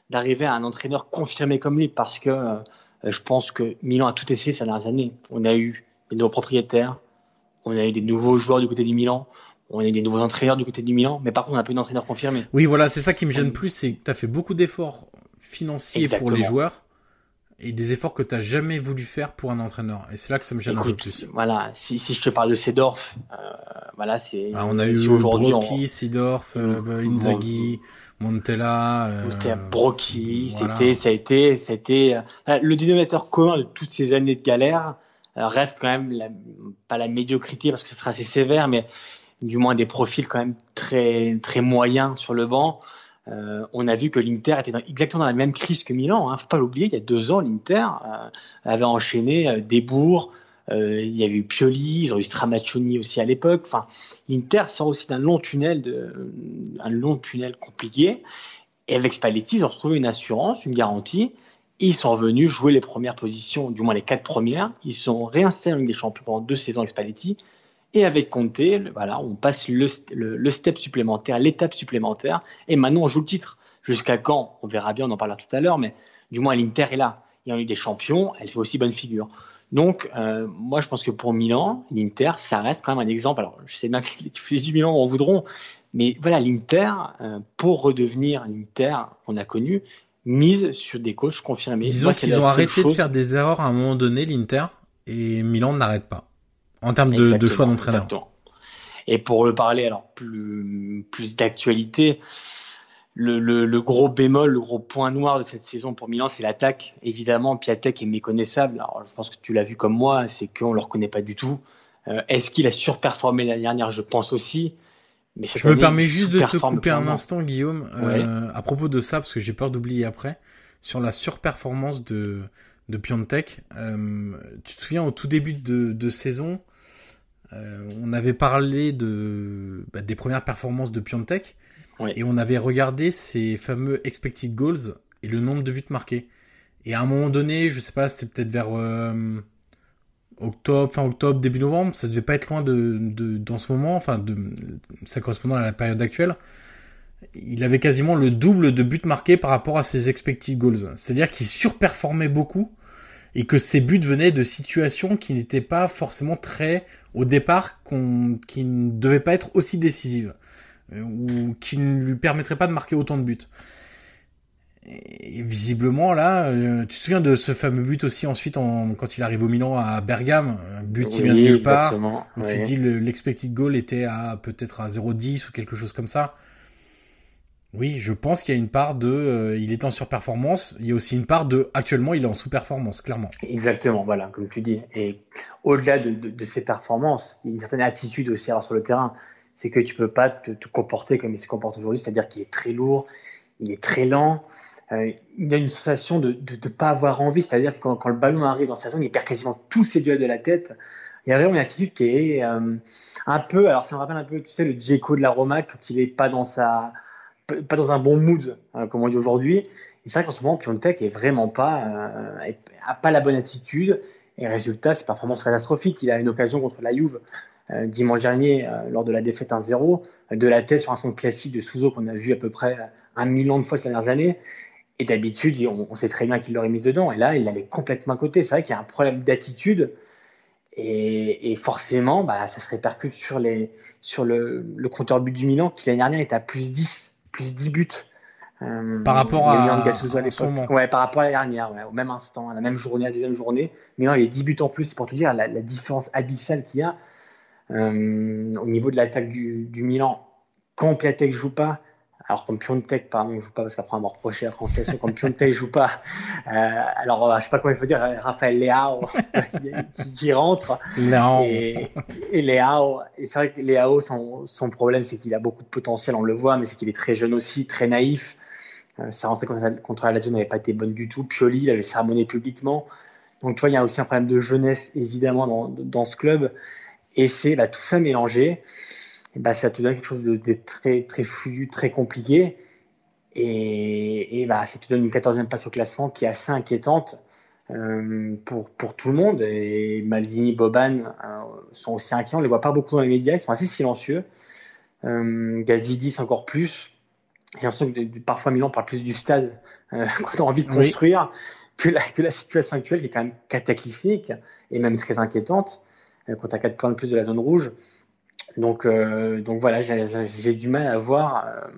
d'arriver à un entraîneur confirmé comme lui, parce que euh, je pense que Milan a tout essayé ces dernières années. On a eu des nouveaux propriétaires, on a eu des nouveaux joueurs du côté du Milan, on a des nouveaux entraîneurs du côté du Milan, mais par contre, on n'a pas eu d'entraîneur confirmé. Oui, voilà, c'est ça qui me gêne plus, c'est que tu as fait beaucoup d'efforts financiers pour les joueurs et des efforts que tu n'as jamais voulu faire pour un entraîneur. Et c'est là que ça me gêne un peu plus. Voilà, si, si je te parle de Sedorf, euh, voilà, c'est. Ah, on a eu aujourd'hui Brocchi, Sedorf, euh, mm. Inzaghi, Montella. Euh, c'était Brocchi, c'était, ça a été, ça a été euh, le dénominateur commun de toutes ces années de galère reste quand même la, pas la médiocrité parce que ce sera assez sévère, mais du moins des profils quand même très très moyens sur le banc. Euh, on a vu que l'Inter était exactement dans la même crise que Milan. Hein. Faut pas l'oublier, il y a deux ans, l'Inter euh, avait enchaîné euh, des bourgs. Il y avait eu Pioli, ils ont eu Stramaccioni aussi à l'époque. Enfin, l'Inter sort aussi d'un long tunnel, long tunnel compliqué. Et avec Spalletti, ils ont retrouvé une assurance, une garantie. ils sont revenus jouer les premières positions, du moins les quatre premières. Ils sont réinstallés en Ligue des Champions pendant deux saisons avec Spalletti. Et avec Conte, voilà, on passe le, le, step supplémentaire, l'étape supplémentaire, et maintenant on joue le titre. Jusqu'à quand? On verra bien, on en parlera tout à l'heure, mais du moins l'Inter est là. Il y a eu des champions, elle fait aussi bonne figure. Donc, euh, moi, je pense que pour Milan, l'Inter, ça reste quand même un exemple. Alors, je sais bien que les tifosi du Milan en voudront, mais voilà, l'Inter, euh, pour redevenir l'Inter qu'on a connu, mise sur des coachs confirmés. Disons qu'ils ont arrêté de faire des erreurs à un moment donné, l'Inter, et Milan n'arrête pas en termes de, de choix d'entraîneur. Et pour le parler alors plus plus d'actualité, le, le, le, gros bémol, le gros point noir de cette saison pour Milan, c'est l'attaque. Évidemment, Piatek est méconnaissable. Alors, je pense que tu l'as vu comme moi, c'est qu'on le reconnaît pas du tout. Euh, Est-ce qu'il a surperformé l'année dernière? Je pense aussi. Mais je me permets juste de te couper un instant, Guillaume, euh, à propos de ça, parce que j'ai peur d'oublier après, sur la surperformance de de Piontek. Euh, tu te souviens au tout début de, de saison, euh, on avait parlé de bah, des premières performances de Piontek et on avait regardé ces fameux expected goals et le nombre de buts marqués. Et à un moment donné, je sais pas, c'était peut-être vers euh, octobre, fin octobre, début novembre, ça devait pas être loin de, de dans ce moment, enfin de ça correspondant à la période actuelle il avait quasiment le double de buts marqués par rapport à ses expected goals. C'est-à-dire qu'il surperformait beaucoup et que ses buts venaient de situations qui n'étaient pas forcément très au départ qu'on qui ne devaient pas être aussi décisives euh, ou qui ne lui permettraient pas de marquer autant de buts. Et visiblement là, euh, tu te souviens de ce fameux but aussi ensuite en, quand il arrive au Milan à Bergame, un but qui vient de nulle part. Où Tu dis l'expected goal était à peut-être à 0,10 ou quelque chose comme ça. Oui, je pense qu'il y a une part de, euh, il est en surperformance. Il y a aussi une part de, actuellement, il est en sous-performance, clairement. Exactement, voilà, comme tu dis. Et au-delà de, ses performances, il y a une certaine attitude aussi sur le terrain. C'est que tu peux pas te, te comporter comme il se comporte aujourd'hui, c'est-à-dire qu'il est très lourd, il est très lent. Euh, il a une sensation de ne pas avoir envie, c'est-à-dire que quand, quand, le ballon arrive dans sa zone, il perd quasiment tous ses duels de la tête. Il y a vraiment une attitude qui est euh, un peu, alors ça me rappelle un peu, tu sais, le Djeko de la Roma quand il est pas dans sa pas dans un bon mood, hein, comme on dit aujourd'hui. C'est vrai qu'en ce moment, Piontek est vraiment pas, euh, a pas la bonne attitude. Et résultat, c'est performance catastrophique. Il a une occasion contre la Juve euh, dimanche dernier euh, lors de la défaite 1-0 de la tête sur un compte classique de Souzo qu'on a vu à peu près un million de fois ces dernières années. Et d'habitude, on, sait très bien qu'il l'aurait mis dedans. Et là, il l'avait complètement à côté. C'est vrai qu'il y a un problème d'attitude. Et, forcément, bah, ça se répercute sur le, le compteur but du Milan qui l'année dernière était à plus 10 plus 10 buts. Euh, par rapport à, à Ouais, par rapport à la dernière, ouais, au même instant, à la même journée, à la deuxième journée. Mais non, il y a 10 buts en plus, c'est pour te dire la, la différence abyssale qu'il y a euh, au niveau de l'attaque du, du, Milan. Quand Piatek joue pas, alors comme Piontek, pardon, ne joue pas parce qu'après on m'a reproché la prononciation, comme Piontek joue pas, euh, alors je sais pas comment il faut dire, Raphaël Leao [LAUGHS] qui, qui, rentre. Leao. Et, et Leao, et c'est vrai que Leao, son, son problème c'est qu'il a beaucoup de potentiel, on le voit, mais c'est qu'il est très jeune aussi, très naïf. Euh, sa rentrée contre, contre la Lazio n'avait pas été bonne du tout. Pioli, il avait sermonné publiquement. Donc tu vois, il y a aussi un problème de jeunesse évidemment dans, dans ce club. Et c'est bah, tout ça mélangé bah, ça te donne quelque chose de, de très, très fluide, très compliqué. Et, et bah, ça te donne une 14e place au classement qui est assez inquiétante euh, pour, pour tout le monde. Et Maldini, Boban euh, sont aussi inquiets. On les voit pas beaucoup dans les médias. Ils sont assez silencieux. Euh, Gazidis encore plus. J'ai l'impression que parfois Milan parle plus du stade euh, [LAUGHS] qu'on a envie de construire que, la, que la situation actuelle qui est quand même cataclysmique et même très inquiétante euh, quand tu as 4 points de plus de la zone rouge. Donc, euh, donc voilà, j'ai du mal à voir euh,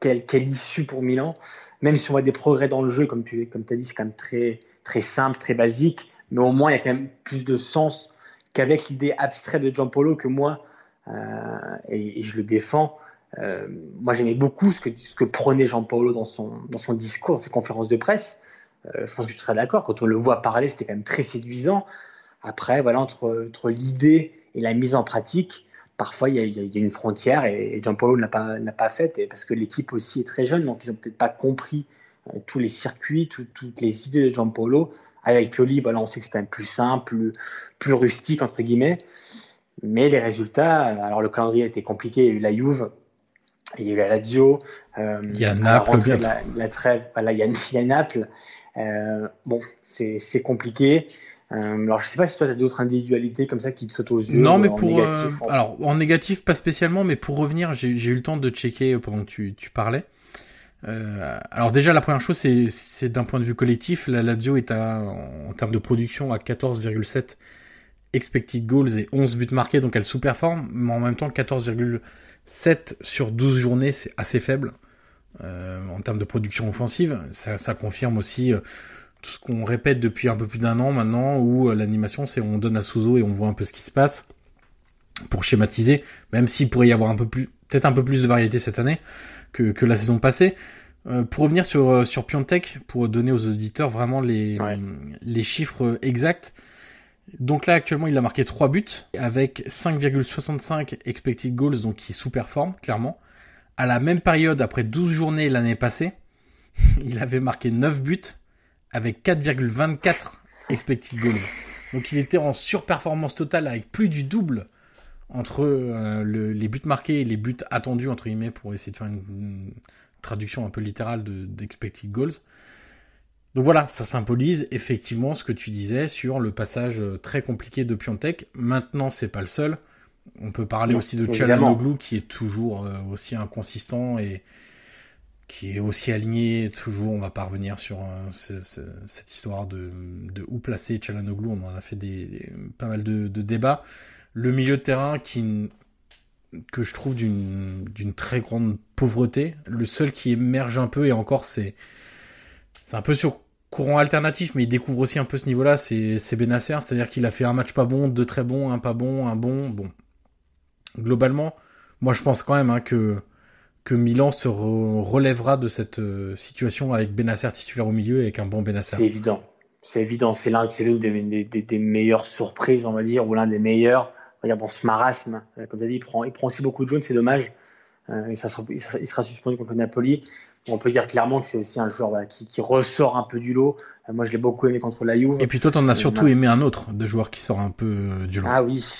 quelle, quelle, issue pour Milan. Même si on voit des progrès dans le jeu, comme tu comme as dit, c'est quand même très, très simple, très basique. Mais au moins, il y a quand même plus de sens qu'avec l'idée abstraite de Giampolo que moi, euh, et, je le défends. Moi, j'aimais beaucoup ce que, prenait Jean-Paulo dans son, dans son discours, ses conférences de presse. Je pense que tu seras d'accord. Quand on le voit parler, c'était quand même très séduisant. Après, voilà, entre, entre l'idée et la mise en pratique, parfois il y a, il y a une frontière et, et Gianpaolo ne l'a pas, n'a pas faite parce que l'équipe aussi est très jeune, donc ils ont peut-être pas compris euh, tous les circuits, tout, toutes les idées de Gianpaolo. Avec Pioli, voilà, on sait que c'est quand même plus simple, plus, plus rustique entre guillemets. Mais les résultats, alors le calendrier a été compliqué, il y a eu la Juve, Il y a eu la Lazio. Euh, il y a Naples. La, la trêve, voilà, il y a, il y a Naples. Euh, bon, c'est compliqué. Euh, alors, je sais pas si toi, tu as d'autres individualités comme ça qui te sautent aux yeux. Non, mais pour. Négatif, alors, en négatif, pas spécialement, mais pour revenir, j'ai eu le temps de checker pendant que tu, tu parlais. Euh, alors déjà la première chose c'est d'un point de vue collectif, la Lazio est à, en termes de production à 14,7 expected goals et 11 buts marqués donc elle sous-performe mais en même temps 14,7 sur 12 journées c'est assez faible euh, en termes de production offensive ça, ça confirme aussi euh, tout ce qu'on répète depuis un peu plus d'un an maintenant où euh, l'animation c'est on donne à Souzo et on voit un peu ce qui se passe pour schématiser même s'il pourrait y avoir un peu plus peut-être un peu plus de variété cette année que, que la saison passée. Euh, pour revenir sur euh, sur Piontek, pour donner aux auditeurs vraiment les les chiffres exacts. Donc là actuellement il a marqué 3 buts avec 5,65 expected goals donc qui sous-performe clairement. À la même période après 12 journées l'année passée, [LAUGHS] il avait marqué 9 buts avec 4,24 expected goals. Donc il était en surperformance totale avec plus du double entre euh, le, les buts marqués et les buts attendus, entre guillemets, pour essayer de faire une, traduction un peu littérale d'expected goals. Donc voilà, ça symbolise effectivement ce que tu disais sur le passage euh, très compliqué de Piontek. Maintenant, c'est pas le seul. On peut parler aussi de Chalanoglu qui est toujours euh, aussi inconsistant et qui est aussi aligné toujours. On va pas revenir sur cette histoire de, de où placer Chalanoglu. On en a fait des, pas mal de, de débats le milieu de terrain qui que je trouve d'une très grande pauvreté. Le seul qui émerge un peu et encore c'est c'est un peu sur courant alternatif, mais il découvre aussi un peu ce niveau-là. C'est c'est Benasser, c'est-à-dire qu'il a fait un match pas bon, deux très bons, un pas bon, un bon. Bon, globalement, moi je pense quand même hein, que que Milan se relèvera de cette euh, situation avec Benasser titulaire au milieu et avec un bon Benasser. C'est évident. C'est évident, c'est l'un, c'est l'une des, des, des, meilleures surprises, on va dire, ou l'un des meilleurs dans ce marasme. Euh, comme tu as dit, il prend, il prend aussi beaucoup de jaunes, c'est dommage. Euh, il sera suspendu contre Napoli. On peut dire clairement que c'est aussi un joueur qui, qui, ressort un peu du lot. Euh, moi, je l'ai beaucoup aimé contre la Juve. Et puis toi, t'en as surtout aimé un autre de joueur qui sort un peu du lot. Ah oui,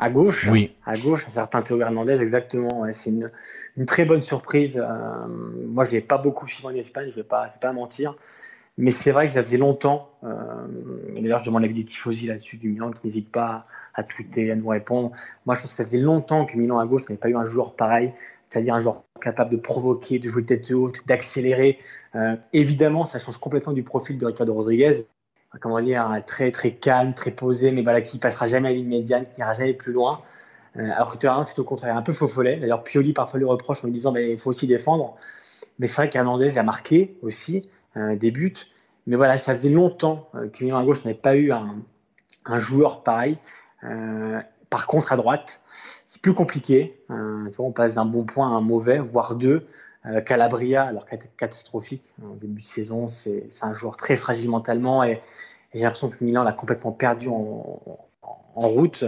à gauche. Oui. À gauche, un certain Théo Hernandez, exactement. c'est une, une, très bonne surprise. Euh, moi, je l'ai pas beaucoup suivi en Espagne, je vais pas, je vais pas mentir. Mais c'est vrai que ça faisait longtemps. Euh, D'ailleurs, je demande l'avis des tifosi là-dessus du Milan qui n'hésite pas à tweeter, à nous répondre. Moi, je pense que ça faisait longtemps que Milan à gauche n'avait pas eu un joueur pareil, c'est-à-dire un joueur capable de provoquer, de jouer tête haute, d'accélérer. Euh, évidemment, ça change complètement du profil de Ricardo Rodriguez. Comment dire, très très calme, très posé, mais voilà, qui passera jamais à la qui n'ira jamais plus loin. Euh, alors que Terrain, c'est au contraire un peu faux follet. D'ailleurs, Pioli parfois lui reproche en lui disant, mais il faut aussi défendre. Mais c'est vrai qu'Hernandez a marqué aussi euh, des buts. Mais voilà, ça faisait longtemps euh, que Milan à gauche n'avait pas eu un, un joueur pareil. Euh, par contre, à droite, c'est plus compliqué. On passe d'un bon point à un mauvais, voire deux. Euh, Calabria, alors catastrophique en début de saison, c'est un joueur très fragile mentalement et, j'ai l'impression que Milan l'a complètement perdu en, route.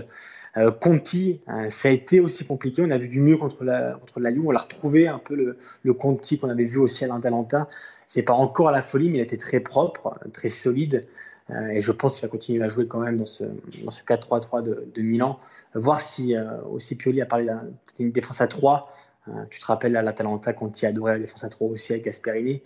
Euh, Conti, euh, ça a été aussi compliqué. On a vu du mieux contre la, contre la Lyon. On l'a retrouvé un peu le, Conti qu'on avait vu aussi à l'Intalanta. C'est pas encore la folie, mais il était très propre, très solide. Euh, et je pense qu'il va continuer à jouer quand même dans ce, dans ce 4-3-3 de, Milan. Voir si aussi Pioli a parlé d'une défense à 3. Euh, tu te rappelles à l'Atalanta quand il adorait la défense à 3 aussi avec Gasperini.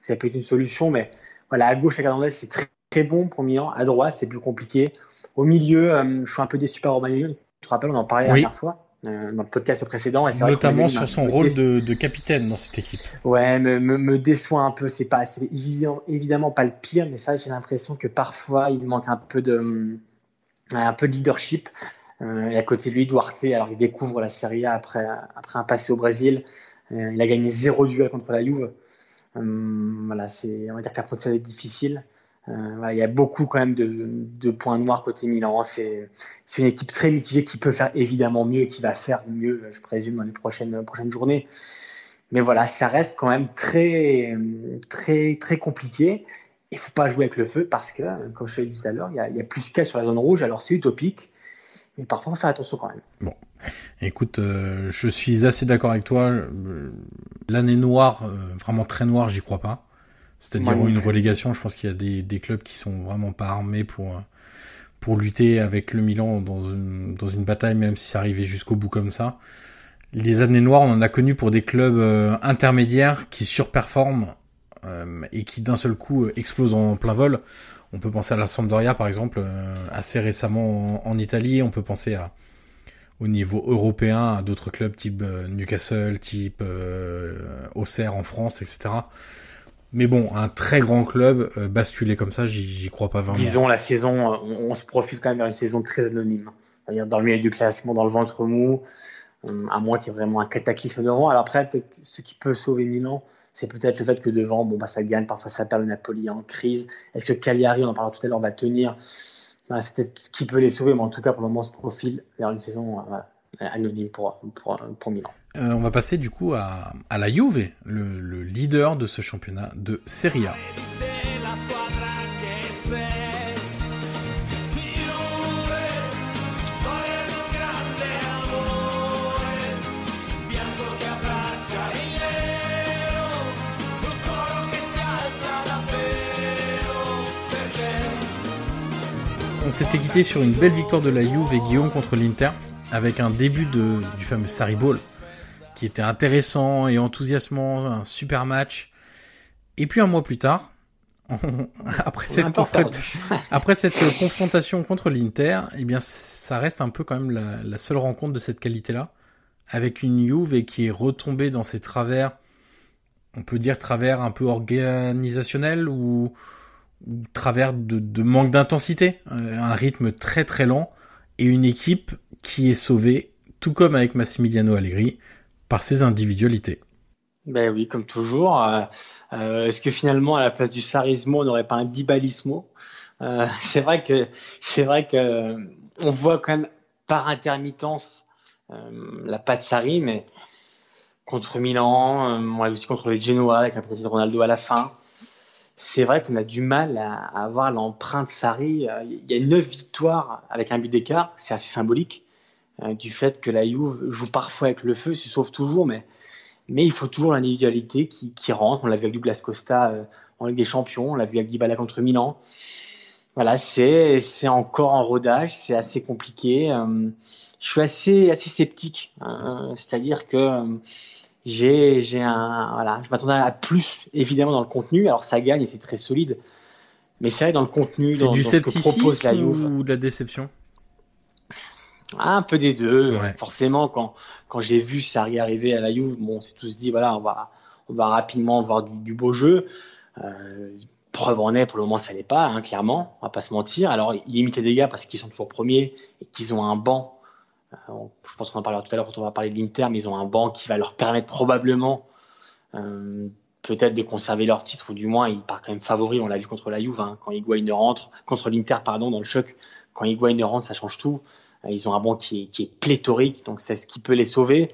Ça peut être une solution, mais voilà, à gauche, à Hernandez, c'est très, très, bon pour Milan. À droite, c'est plus compliqué. Au milieu, je suis un peu déçu par Romagnoli. Tu te rappelles, on en parlait la dernière fois. Euh, dans le podcast précédent. Et Notamment sur son rôle de, de, capitaine dans cette équipe. Ouais, me, me, me déçoit un peu. C'est pas, évidemment pas le pire, mais ça, j'ai l'impression que parfois il manque un peu de, un peu de leadership. Euh, et à côté de lui, Duarte, alors il découvre la Serie A après, après un passé au Brésil. Euh, il a gagné zéro duel contre la Juve. Euh, voilà, c'est, on va dire que la procédure est difficile. Euh, il y a beaucoup quand même de, points noirs côté Milan. C'est une équipe très mitigée qui peut faire évidemment mieux et qui va faire mieux, je présume, dans les prochaines, prochaines journées. Mais voilà, ça reste quand même très, très, très compliqué. Il faut pas jouer avec le feu parce que, comme je l'ai dit tout à l'heure, il y a, il y a plus qu'à sur la zone rouge. Alors c'est utopique, mais parfois faut faire attention quand même. Bon, écoute, euh, je suis assez d'accord avec toi. L'année noire, euh, vraiment très noire, j'y crois pas. C'est-à-dire une relégation, je pense qu'il y a des, des, clubs qui sont vraiment pas armés pour pour lutter avec le Milan dans une dans une bataille, même si ça arrivait jusqu'au bout comme ça. les années noires, on en a connu pour des clubs euh, intermédiaires qui surperforment euh, et qui d'un seul coup explosent en plein vol. On peut penser à la Sampdoria par exemple, assez récemment en, Italie. On peut penser à au niveau européen à d'autres clubs type Newcastle, type Auxerre en France, etc. Mais bon, un très grand club basculer comme ça, j'y crois pas vraiment. Disons la saison, on, se profile quand même vers une saison très anonyme. C'est-à-dire dans le milieu du classement, dans le ventre mou, euh, à moins qu'il y ait vraiment un cataclysme devant. Alors après, ce qui peut sauver Milan, c'est peut-être le fait que devant, bon, bah, ça gagne, parfois ça perd le Napoli en crise. Est-ce que Cagliari, on en parlera tout à l'heure, va tenir? Bah, C'est peut-être ce qui peut les sauver, mais en tout cas, pour le moment, on se profile vers une saison euh, anonyme pour, pour, pour Milan. Euh, on va passer du coup à, à la Juve, le, le leader de ce championnat de Serie A. s'était quitté sur une belle victoire de la Juve et Guillaume contre l'Inter, avec un début de, du fameux Sarri Ball, qui était intéressant et enthousiasmant, un super match. Et puis un mois plus tard, [LAUGHS] après, cette [LAUGHS] après cette confrontation contre l'Inter, eh bien, ça reste un peu quand même la, la seule rencontre de cette qualité-là, avec une Juve qui est retombée dans ses travers, on peut dire travers un peu organisationnel ou travers de, manque d'intensité, euh, un rythme très très lent et une équipe qui est sauvée, tout comme avec Massimiliano Allegri, par ses individualités. Ben oui, comme toujours. Euh, euh, est-ce que finalement, à la place du Sarismo, on n'aurait pas un Dibalismo [LAUGHS] C'est vrai que c'est vrai que on voit quand même par intermittence la patte Sarri, mais contre Milan, moi aussi contre les Genoa avec la présidente Ronaldo à la fin c'est vrai qu'on a du mal à, avoir l'empreinte Sarri. Euh, il y a neuf victoires avec un but d'écart, c'est assez symbolique euh, du fait que la Juve joue parfois avec le feu, se sauve toujours, mais, il faut toujours l'individualité qui, rentre. On l'a vu avec Douglas Costa euh, en Ligue des Champions, on l'a vu avec Dybala contre Milan. Voilà, c'est encore en rodage, c'est assez compliqué. je suis assez assez sceptique, hein. c'est-à-dire que j'ai j'ai un voilà, je m'attendais à plus évidemment dans le contenu. Alors ça gagne et c'est très solide, mais c'est vrai dans le contenu, dans, du ce que propose la Juve. ou de la déception? un peu des deux. Forcément, quand quand j'ai vu Sarri arriver à la Juve, bon, on s'est tous dit voilà, on va on va rapidement voir du, beau jeu. Euh, preuve en est, pour le moment, ça n'est pas, hein, clairement, on va pas se mentir. Alors, il limite les dégâts parce qu'ils sont toujours premiers et qu'ils ont un banc je pense qu'on en parlera tout à l'heure quand on va parler de l'Inter, mais ils ont un banc qui va leur permettre probablement euh, peut-être de conserver leur titre, ou du moins ils partent quand même favoris. On l'a vu contre la Juve, hein, quand Higuain rentre, contre l'Inter, pardon, dans le choc. Quand Higuain rentre, ça change tout. Euh, ils ont un banc qui est, pléthorique, donc c'est ce qui peut les sauver.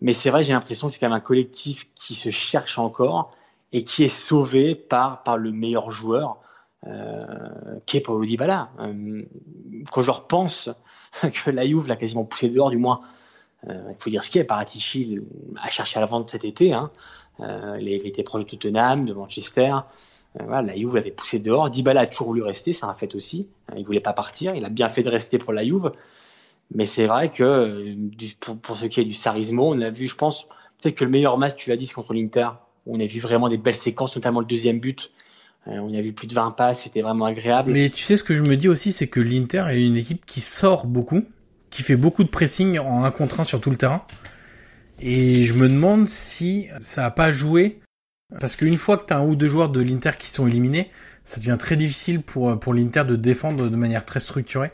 Mais c'est vrai, j'ai l'impression que c'est quand même un collectif qui se cherche encore et qui est sauvé par le meilleur joueur, euh, qui est Paulo Dybala. Euh, quand je repense [LAUGHS] que la Juve l'a quasiment poussé dehors, du moins, euh, il faut dire ce qui est. Paratici a cherché à la vente cet été. Hein. Il était proche de Tottenham, de Manchester. La Juve l'avait poussé dehors. Dybala a toujours voulu rester, c'est un fait aussi. Il voulait pas partir. Il a bien fait de rester pour la Juve. Mais c'est vrai que pour, pour, ce qui est du Sarismo, on a vu, je pense, peut-être que le meilleur match, tu l'as dit, c'est contre l'Inter. On a vu vraiment des belles séquences, notamment le deuxième but. On a vu plus de 20 passes, c'était vraiment agréable. Mais tu sais ce que je me dis aussi, c'est que l'Inter est une équipe qui sort beaucoup, qui fait beaucoup de pressing en un contre un sur tout le terrain. Et je me demande si ça a pas joué parce qu'une fois que tu as un ou deux joueurs de l'Inter qui sont éliminés, ça devient très difficile pour, pour l'Inter de défendre de manière très structurée.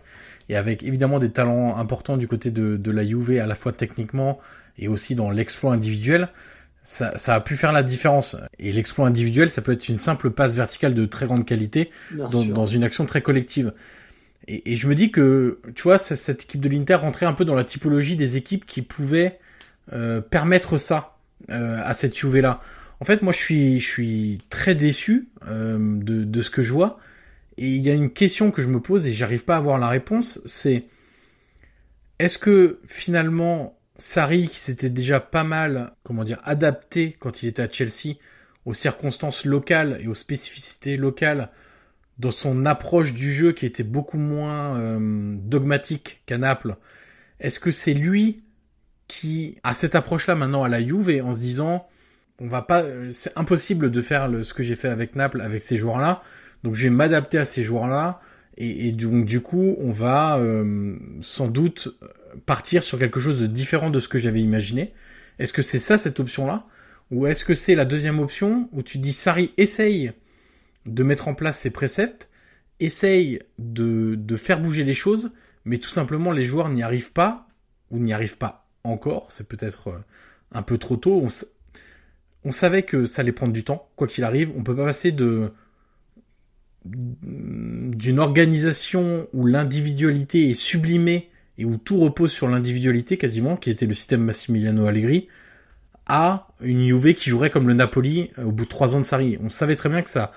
Et avec évidemment des talents importants du côté de, de la Juve, à la fois techniquement et aussi dans l'exploit individuel, ça, ça, a pu faire la différence. Et l'exploit individuel, ça peut être une simple passe verticale de très grande qualité dans, dans, une action très collective. Et, et, je me dis que, tu vois, cette équipe de l'Inter rentrait un peu dans la typologie des équipes qui pouvaient euh, permettre ça euh, à cette Juve-là. En fait, moi, je suis, je suis très déçu euh, de, de, ce que je vois. Et il y a une question que je me pose et j'arrive pas à avoir la réponse. C'est est-ce que finalement Sarri, qui s'était déjà pas mal, comment dire, adapté quand il était à Chelsea aux circonstances locales et aux spécificités locales, dans son approche du jeu qui était beaucoup moins euh, dogmatique qu'à Naples, est-ce que c'est lui qui a cette approche-là maintenant à la Juve en se disant on va pas, c'est impossible de faire ce que j'ai fait avec Naples avec ces joueurs-là. Donc je vais m'adapter à ces joueurs-là et, et, donc du coup on va euh, sans doute partir sur quelque chose de différent de ce que j'avais imaginé. Est-ce que c'est ça cette option-là? Ou est-ce que c'est la deuxième option où tu dis Sari essaye de mettre en place ses préceptes, essaye de, de faire bouger les choses, mais tout simplement les joueurs n'y arrivent pas ou n'y arrivent pas encore. C'est peut-être euh, un peu trop tôt. On, on savait que ça allait prendre du temps, quoi qu'il arrive. On peut pas passer de d'une organisation où l'individualité est sublimée et où tout repose sur l'individualité quasiment, qui était le système Massimiliano Allegri, à une Juve qui jouerait comme le Napoli euh, au bout de trois ans de Sarri. On savait très bien que ça,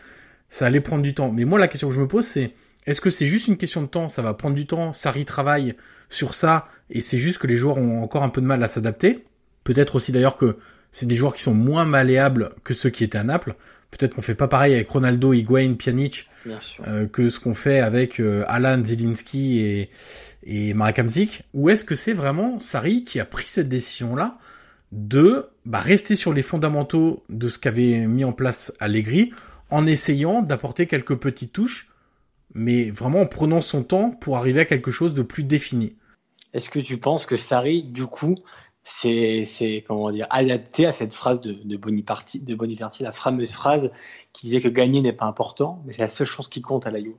ça allait prendre du temps. Mais moi, la question que je me pose, c'est est-ce que c'est juste une question de temps? Ça va prendre du temps. Sarri travaille sur ça et c'est juste que les joueurs ont encore un peu de mal à s'adapter. Peut-être aussi d'ailleurs que c'est des joueurs qui sont moins malléables que ceux qui étaient à Naples. Peut-être qu'on fait pas pareil avec Ronaldo, Higuain, Pjanic euh, que ce qu'on fait avec euh, Alan Zielinski et, et Marek Hamzik. Ou est-ce que c'est vraiment Sarri qui a pris cette décision-là de bah, rester sur les fondamentaux de ce qu'avait mis en place Allegri en essayant d'apporter quelques petites touches, mais vraiment en prenant son temps pour arriver à quelque chose de plus défini. Est-ce que tu penses que Sarri, du coup, c'est comment dire adapté à cette phrase de, de Boniparti, de la fameuse phrase qui disait que gagner n'est pas important, mais c'est la seule chose qui compte à la Juve?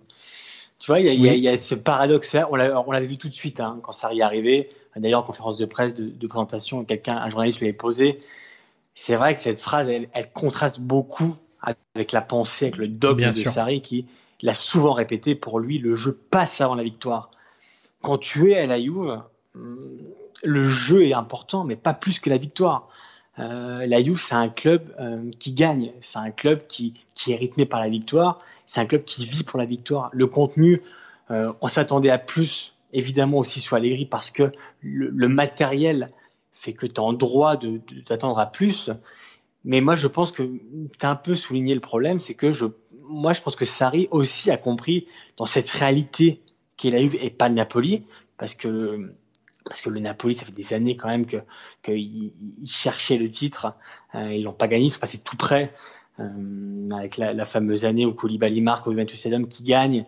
Tu vois, il y, y, y, a ce paradoxe-là. On l'avait vu tout de suite hein, quand Sarri est arrivé. D'ailleurs, en conférence de presse de, de présentation, quelqu'un, un journaliste lui avait posé. C'est vrai que cette phrase, elle, elle, contraste beaucoup avec la pensée, avec le dogme de Sarri qui l'a souvent répété. Pour lui, le jeu passe avant la victoire. Quand tu es à la Juve, le jeu est important, mais pas plus que la victoire. Euh, la Juve, c'est un club euh, qui gagne, c'est un club qui, qui, est rythmé par la victoire, c'est un club qui vit pour la victoire. Le contenu, euh, on s'attendait à plus, évidemment aussi sur Allegri, parce que le, le matériel fait que tu es en droit de, de t'attendre à plus. Mais moi, je pense que tu as un peu souligné le problème, c'est que je, moi, je pense que Sarri aussi a compris dans cette réalité qu'est la Juve et pas le Napoli, parce que parce que le Napoli, ça fait des années quand même que qu'ils cherchaient le titre. Euh, ils l'ont pas gagné, ils sont passés tout près. Euh, avec la, la, fameuse année où Koulibaly marque au Juventus Stadium qui gagne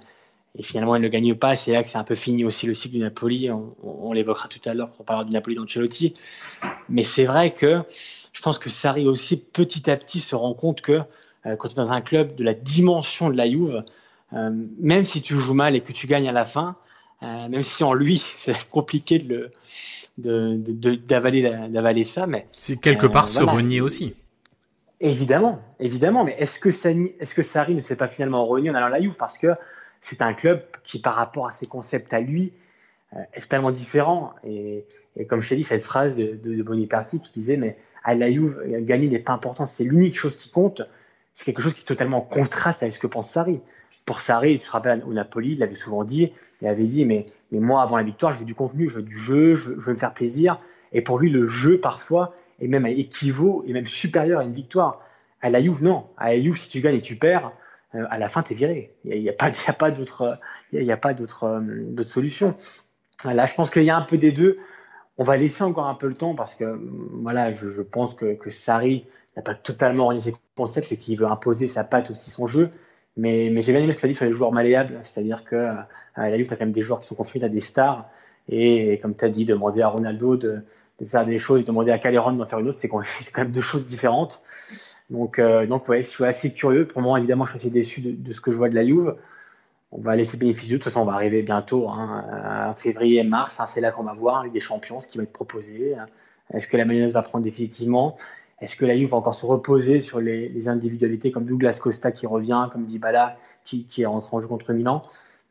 et finalement il ne gagne pas. C'est là que c'est un peu fini aussi le cycle du Napoli. On, on, on l'évoquera tout à l'heure pour parler du Napoli d'Ancelotti. Mais c'est vrai que je pense que Sarri aussi petit à petit se rend compte que euh, quand tu es dans un club de la dimension de la Juve, euh, même si tu joues mal et que tu gagnes à la fin, euh, même si en lui, [LAUGHS] c'est compliqué de d'avaler de, d'avaler ça, mais c'est quelque part euh, se voilà. renier aussi. Évidemment, évidemment, mais est-ce que est-ce que Sarri ne s'est pas finalement renié en allant à la Juve parce que c'est un club qui, par rapport à ses concepts à lui, euh, est totalement différent? Et, et comme je t'ai dit, cette phrase de, de, de Boniparti qui disait mais à la Juve, gagner n'est pas important, c'est l'unique chose qui compte. C'est quelque chose qui est totalement en contraste avec ce que pense Sarri pour Sarri, tu te rappelles, au Napoli, il l'avait souvent dit, il avait dit, mais, mais moi, avant la victoire, je veux du contenu, je veux du jeu, je veux, me faire plaisir. Et pour lui, le jeu, parfois, est même équivaut, et même supérieur à une victoire. À la Juve, non. À la Juve, si tu gagnes et tu perds, euh, à la fin, tu es viré. Il n'y a, pas, d'autre euh, solution. Là, je pense qu'il y a un peu des deux. On va laisser encore un peu le temps parce que, voilà, je, je pense que, que Sarri n'a pas totalement renié ses concepts, c'est qu'il veut imposer sa patte aussi son jeu. Mais, j'ai bien aimé ce que tu as dit sur les joueurs malléables, c'est-à-dire que euh, la Juve, tu as quand même des joueurs qui sont confrontés à des stars, et, et comme tu as dit, demander à Ronaldo de, faire des choses, demander à Calderon d'en faire une autre, [LAUGHS] c'est quand, même deux choses différentes. Donc, euh, je suis assez curieux. Pour le moment, évidemment, je suis assez déçu de, ce que je vois de la Juve. On va laisser bénéfice de toute façon, on va arriver bientôt, hein, en février, mars, hein, c'est là qu'on va voir les champions, ce qui va être proposé. Est-ce que la mayonnaise va prendre définitivement? Est-ce que la Juve va encore se reposer sur les, individualités comme Douglas Costa qui revient, comme Dybala qui, qui est rentré en jeu contre Milan?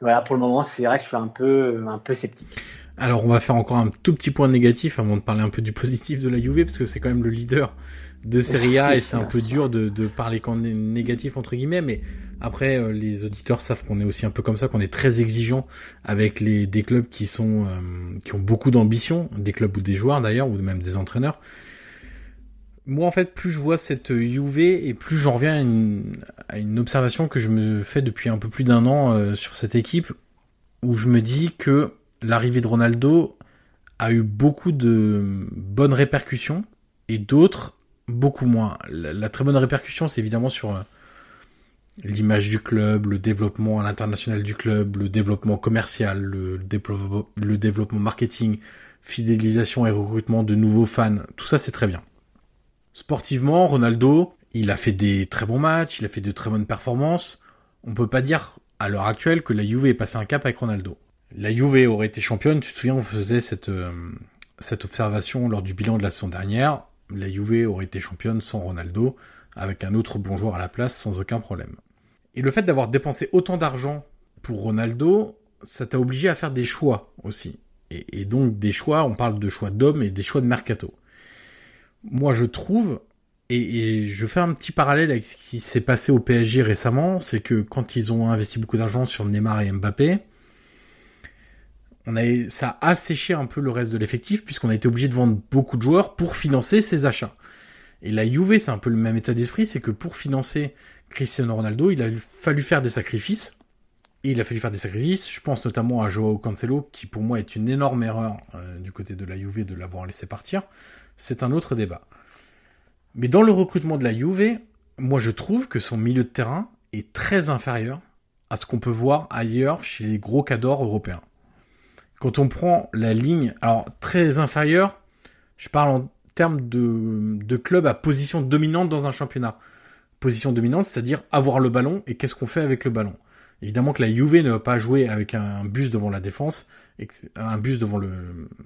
Voilà, pour le moment, c'est vrai que je suis un peu, un peu sceptique. Alors, on va faire encore un tout petit point négatif avant de parler un peu du positif de la Juve, parce que c'est quand même le leader de Serie A et c'est un peu dur de, de parler quand négatif entre guillemets, mais après euh, les auditeurs savent qu'on est aussi un peu comme ça, qu'on est très exigeant avec des clubs qui sont euh, qui ont beaucoup d'ambition, des clubs ou des joueurs d'ailleurs ou même des entraîneurs moi en fait plus je vois cette UV et plus j'en reviens à une, à une, observation que je me fais depuis un peu plus d'un an euh, sur cette équipe où je me dis que l'arrivée de Ronaldo a eu beaucoup de bonnes répercussions et d'autres beaucoup moins. La, très bonne répercussion, c'est évidemment sur euh, l'image du club, le développement à l'international du club, le développement commercial, le, le développement marketing, fidélisation et recrutement de nouveaux fans. Tout ça, c'est très bien. Sportivement, Ronaldo, il a fait des très bons matchs, il a fait de très bonnes performances. On peut pas dire à l'heure actuelle que la Juve est passé un cap avec Ronaldo. La Juve aurait été championne, tu te souviens, on faisait cette, euh, cette observation lors du bilan de la saison dernière. La Juve aurait été championne sans Ronaldo, avec un autre bon joueur à la place sans aucun problème. Et le fait d'avoir dépensé autant d'argent pour Ronaldo, ça t'a obligé à faire des choix aussi. Et, et donc des choix, on parle de choix d'hommes et des choix de mercato. Moi je trouve, et, je fais un petit parallèle avec ce qui s'est passé au PSG récemment, c'est que quand ils ont investi beaucoup d'argent sur Neymar et Mbappé, on a, ça a asséché un peu le reste de l'effectif puisqu'on a été obligé de vendre beaucoup de joueurs pour financer ces achats. Et la Juve, c'est un peu le même état d'esprit, c'est que pour financer Cristiano Ronaldo, il a fallu faire des sacrifices. Et il a fallu faire des sacrifices. Je pense notamment à Joao Cancelo, qui pour moi est une énorme erreur euh, du côté de la Juve de l'avoir laissé partir. C'est un autre débat. Mais dans le recrutement de la Juve, moi je trouve que son milieu de terrain est très inférieur à ce qu'on peut voir ailleurs chez les gros cadors européens. Quand on prend la ligne, alors très inférieur, je parle en termes de, de club à position dominante dans un championnat. Position dominante, c'est-à-dire avoir le ballon et qu'est-ce qu'on fait avec le ballon. Évidemment que la Juve ne va pas jouer avec un bus devant la défense, un bus devant le,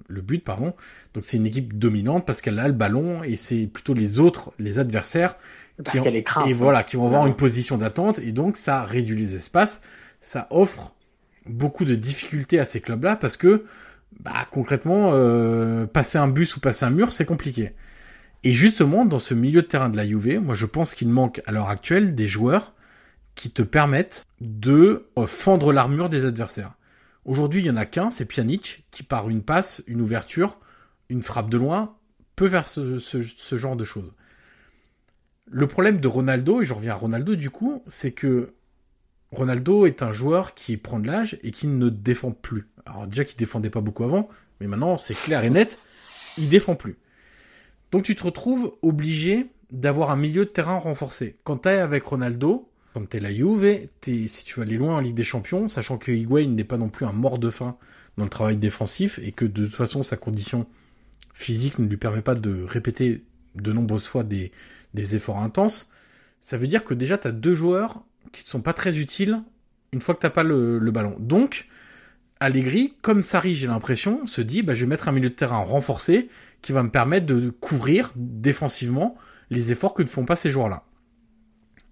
le but, pardon. Donc c'est une équipe dominante parce qu'elle a le ballon et c'est plutôt les autres, les adversaires, qui, et hein. voilà, qui vont avoir une position d'attente et donc ça réduit les espaces, ça offre beaucoup de difficultés à ces clubs-là parce que bah, concrètement, euh, passer un bus ou passer un mur, c'est compliqué. Et justement, dans ce milieu de terrain de la Juve, moi je pense qu'il manque à l'heure actuelle des joueurs qui te permettent de euh, fendre l'armure des adversaires. Aujourd'hui, il y en a qu'un, c'est Pjanic, qui par une passe, une ouverture, une frappe de loin, peut faire ce, genre de choses. Le problème de Ronaldo, et je reviens à Ronaldo du coup, c'est que Ronaldo est un joueur qui prend de l'âge et qui ne défend plus. Alors déjà qu'il défendait pas beaucoup avant, mais maintenant c'est clair et net, il défend plus. Donc tu te retrouves obligé d'avoir un milieu de terrain renforcé. Quand t'es avec Ronaldo, quand t'es la Juve, si tu veux aller loin en Ligue des Champions, sachant que Higuain n'est pas non plus un mort de faim dans le travail défensif et que de toute façon sa condition physique ne lui permet pas de répéter de nombreuses fois des, efforts intenses, ça veut dire que déjà t'as deux joueurs qui ne sont pas très utiles une fois que t'as pas le, le, ballon. Donc, Allegri, comme Sarri, j'ai l'impression, se dit, bah, je vais mettre un milieu de terrain renforcé qui va me permettre de couvrir défensivement les efforts que ne font pas ces joueurs-là.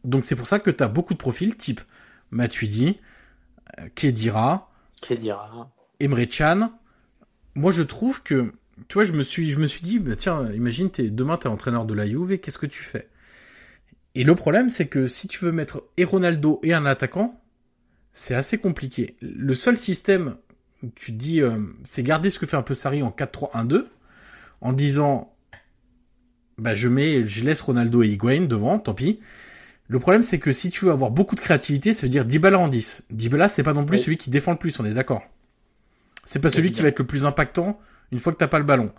Donc c'est pour ça que tu as beaucoup de profils type Matuidi, euh, Kedira, Kedira, Emre Chan. Moi je trouve que tu vois, je me suis je me suis dit bah, tiens, imagine demain tu es entraîneur de la Juve, qu'est-ce que tu fais? Et le problème c'est que si tu veux mettre et Ronaldo et un attaquant, c'est assez compliqué. Le seul système tu te dis euh, c'est garder ce que fait un peu Sarri en 4-3-1-2 en disant bah je mets je laisse Ronaldo et Higuain devant, tant pis. Le problème, c'est que si tu veux avoir beaucoup de créativité, ça veut dire Dybala en 10. Dybala, c'est pas non plus celui qui défend le plus, on est d'accord. C'est pas celui qui va être le plus impactant une fois que t'as pas le ballon.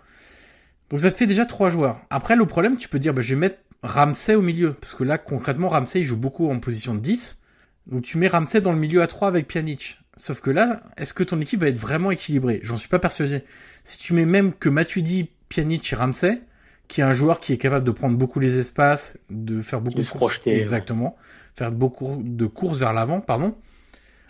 Donc ça te fait déjà trois joueurs. Après, le problème, tu peux dire, bah, je vais mettre Ramsey au milieu. Parce que là, concrètement, Ramsey, il joue beaucoup en position de 10. Donc tu mets Ramsey dans le milieu à 3 avec Pjanic. Sauf que là, est-ce que ton équipe va être vraiment équilibrée? J'en suis pas persuadé. Si tu mets même que Matuidi, Pjanic et Ramsey, qui est un joueur qui est capable de prendre beaucoup les espaces, de faire beaucoup de, courses, exactement, faire beaucoup de courses vers l'avant, pardon.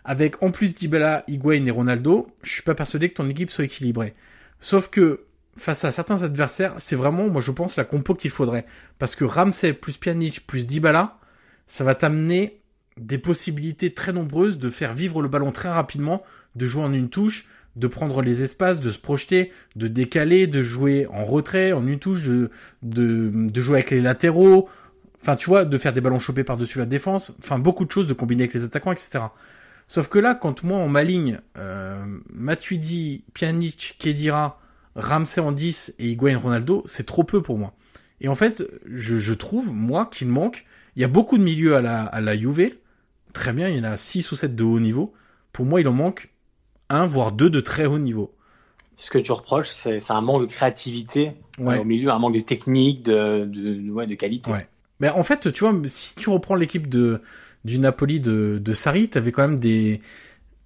Avec en plus Dybala, Higuain et Ronaldo, je suis pas persuadé que ton équipe soit équilibrée. Sauf que face à certains adversaires, c'est vraiment, moi je pense, la compo qu'il faudrait. Parce que Ramsey plus Pjanic plus Dybala, ça va t'amener des possibilités très nombreuses de faire vivre le ballon très rapidement, de jouer en une touche, de prendre les espaces, de se projeter, de décaler, de jouer en retrait, en une touche, de, de, jouer avec les latéraux, enfin tu vois, de faire des ballons chopés par-dessus la défense, enfin beaucoup de choses, de combiner avec les attaquants, etc. Sauf que là, quand moi on m'aligne euh, Matuidi, Pjanic, Kedira, Ramsey en 10 et Higuain Ronaldo, c'est trop peu pour moi. Et en fait, je, je trouve, moi, qu'il manque, il y a beaucoup de milieux à la, à la Juve, très bien, il y en a 6 ou 7 de haut niveau, pour moi il en manque un voire deux de très haut niveau. ce que tu reproches, c'est un manque de créativité Ouais. au milieu, un manque de technique, de, de, ouais, de qualité. Ouais. Mais en fait, tu vois, si tu reprends l'équipe de du Napoli de, de Sarri, t'avais quand même des,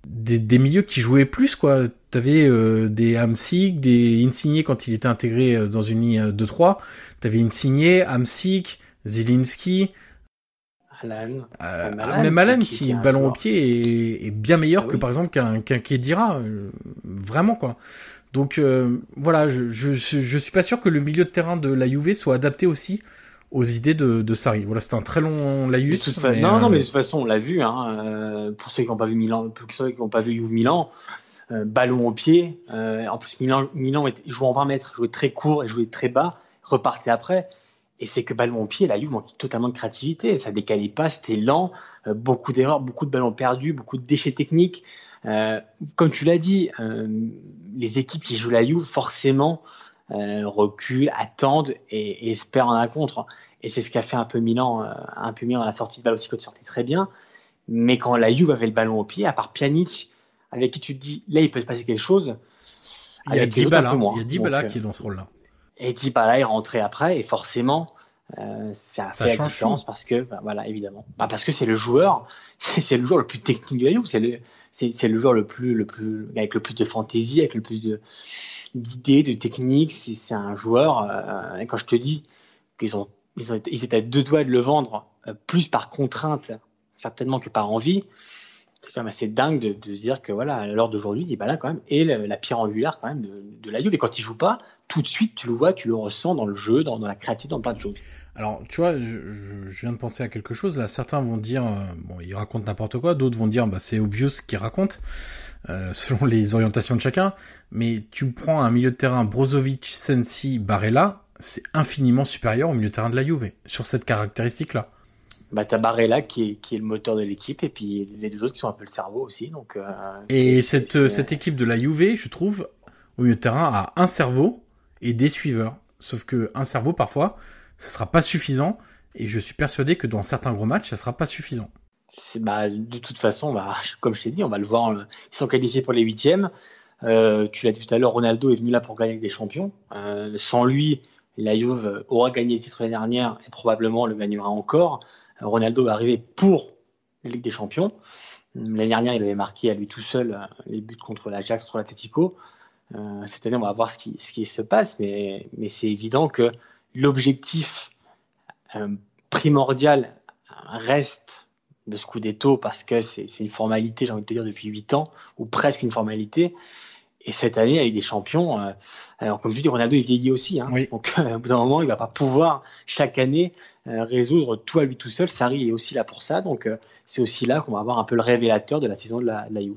des des milieux qui jouaient plus quoi. T'avais euh, des Hamsik, des Insigne quand il était intégré euh, dans une ligne 2-3. T'avais Insigne, Hamsik, Zielinski, Euh, Même Alan, même Alan qui- qui, ballon au pied est, est bien meilleur Ah que oui. par exemple qu'un qu'un Kedira, euh, vraiment quoi. Donc euh, voilà, je, je suis pas sûr que le milieu de terrain de la Juve soit adapté aussi aux idées de, de Sarri. Voilà, c'était un très long laïus. toute fa- mais, non, non, euh, mais de toute façon, on l'a vu. Hein, euh, pour ceux qui n'ont pas vu Milan, pour ceux qui n'ont pas vu Juve Milan, euh, ballon au pied. euh, en plus, Milan, Milan jouait en 20 mètres, jouait très court et jouait très bas, repartait après. Et c'est que ballon au pied, la Juve manquait totalement de créativité. Ça décalait pas, c'était lent, euh, beaucoup d'erreurs, beaucoup de ballons perdus, beaucoup de déchets techniques. Euh, comme tu l'as dit, euh, les équipes qui jouent la Juve, forcément, euh, reculent, attendent et, et espèrent en un contre. Et c'est ce qu'a fait un peu Milan, euh, un peu Milan à la sortie de balle aussi sortais très bien. Mais quand la Juve avait le ballon au pied, à part Pjanic, avec qui tu te dis, là, il peut se passer quelque chose. il y a Dybala, il y a Dybala Donc, qui est dans ce rôle-là. Et Dybala est rentré après, et forcément, euh, ça a Ça fait la différence tout. parce que, bah, voilà, évidemment. Bah, parce que c'est le joueur, [LAUGHS] c'est le joueur le plus technique de la Juve, c'est le, c'est le joueur le plus, le plus, avec le plus de fantaisie, avec le plus de d'idées, de techniques. C'est un joueur, euh, quand je te dis qu'ils ont, ils ont, été- ils étaient à deux doigts de le vendre, euh, plus par contrainte, certainement que par envie. C'est quand même assez dingue de, de se dire que voilà, à l'heure d'aujourd'hui, Dybala quand même est le- la pierre angulaire quand même de, de la Juve. Et quand il joue pas, tout de suite, tu le vois, tu le ressens dans le jeu, dans, dans la créativité, dans plein de choses. Alors, tu vois, je, je- je viens de penser à quelque chose. Là, certains vont dire, euh, bon, il raconte n'importe quoi. D'autres vont dire, bah, c'est obvious ce qu'il raconte, euh, [LAUGHS] selon les orientations de chacun. Mais tu prends un milieu de terrain Brozovic, Sensi, Barella, c'est infiniment supérieur au milieu de terrain de la Juve sur cette caractéristique-là. Bah, t'as Barella qui est, qui est le moteur de l'équipe et puis les deux autres qui sont un peu le cerveau aussi. Donc, euh, Et cette, cette équipe de la Juve, je trouve, au milieu de terrain, a un cerveau et des suiveurs. Sauf que un cerveau, parfois, ça sera pas suffisant. Et je suis persuadé que dans certains gros matchs, ça sera pas suffisant. bah, de toute façon, [LAUGHS] comme je t'ai dit, on va le voir. euh, Ils sont qualifiés pour les huitièmes. Euh, tu l'as dit tout à l'heure, Ronaldo est venu là pour gagner avec des champions. Euh, sans lui, la Juve aura gagné le titre l'année dernière et probablement le gagnera encore. Ronaldo est arrivé pour la Ligue des Champions. L'année dernière, il avait marqué à lui tout seul les buts contre l'Ajax, contre l'Atletico. Euh, cette année, on va voir ce qui, ce qui se passe, mais, mais c'est évident que l'objectif euh, primordial reste le Scudetto parce que c'est une formalité, j'ai envie de te dire, depuis 8 ans, ou presque une formalité. Et cette année, avec des champions, euh, alors comme tu dis, Ronaldo est vieilli aussi. Hein, Oui. Donc, [LAUGHS] euh, au bout d'un moment, il va pas pouvoir chaque année euh, résoudre tout à lui tout seul. Sarri est aussi là pour ça. Donc, c'est aussi là qu'on va avoir un peu le révélateur de la saison de la, de la Juve.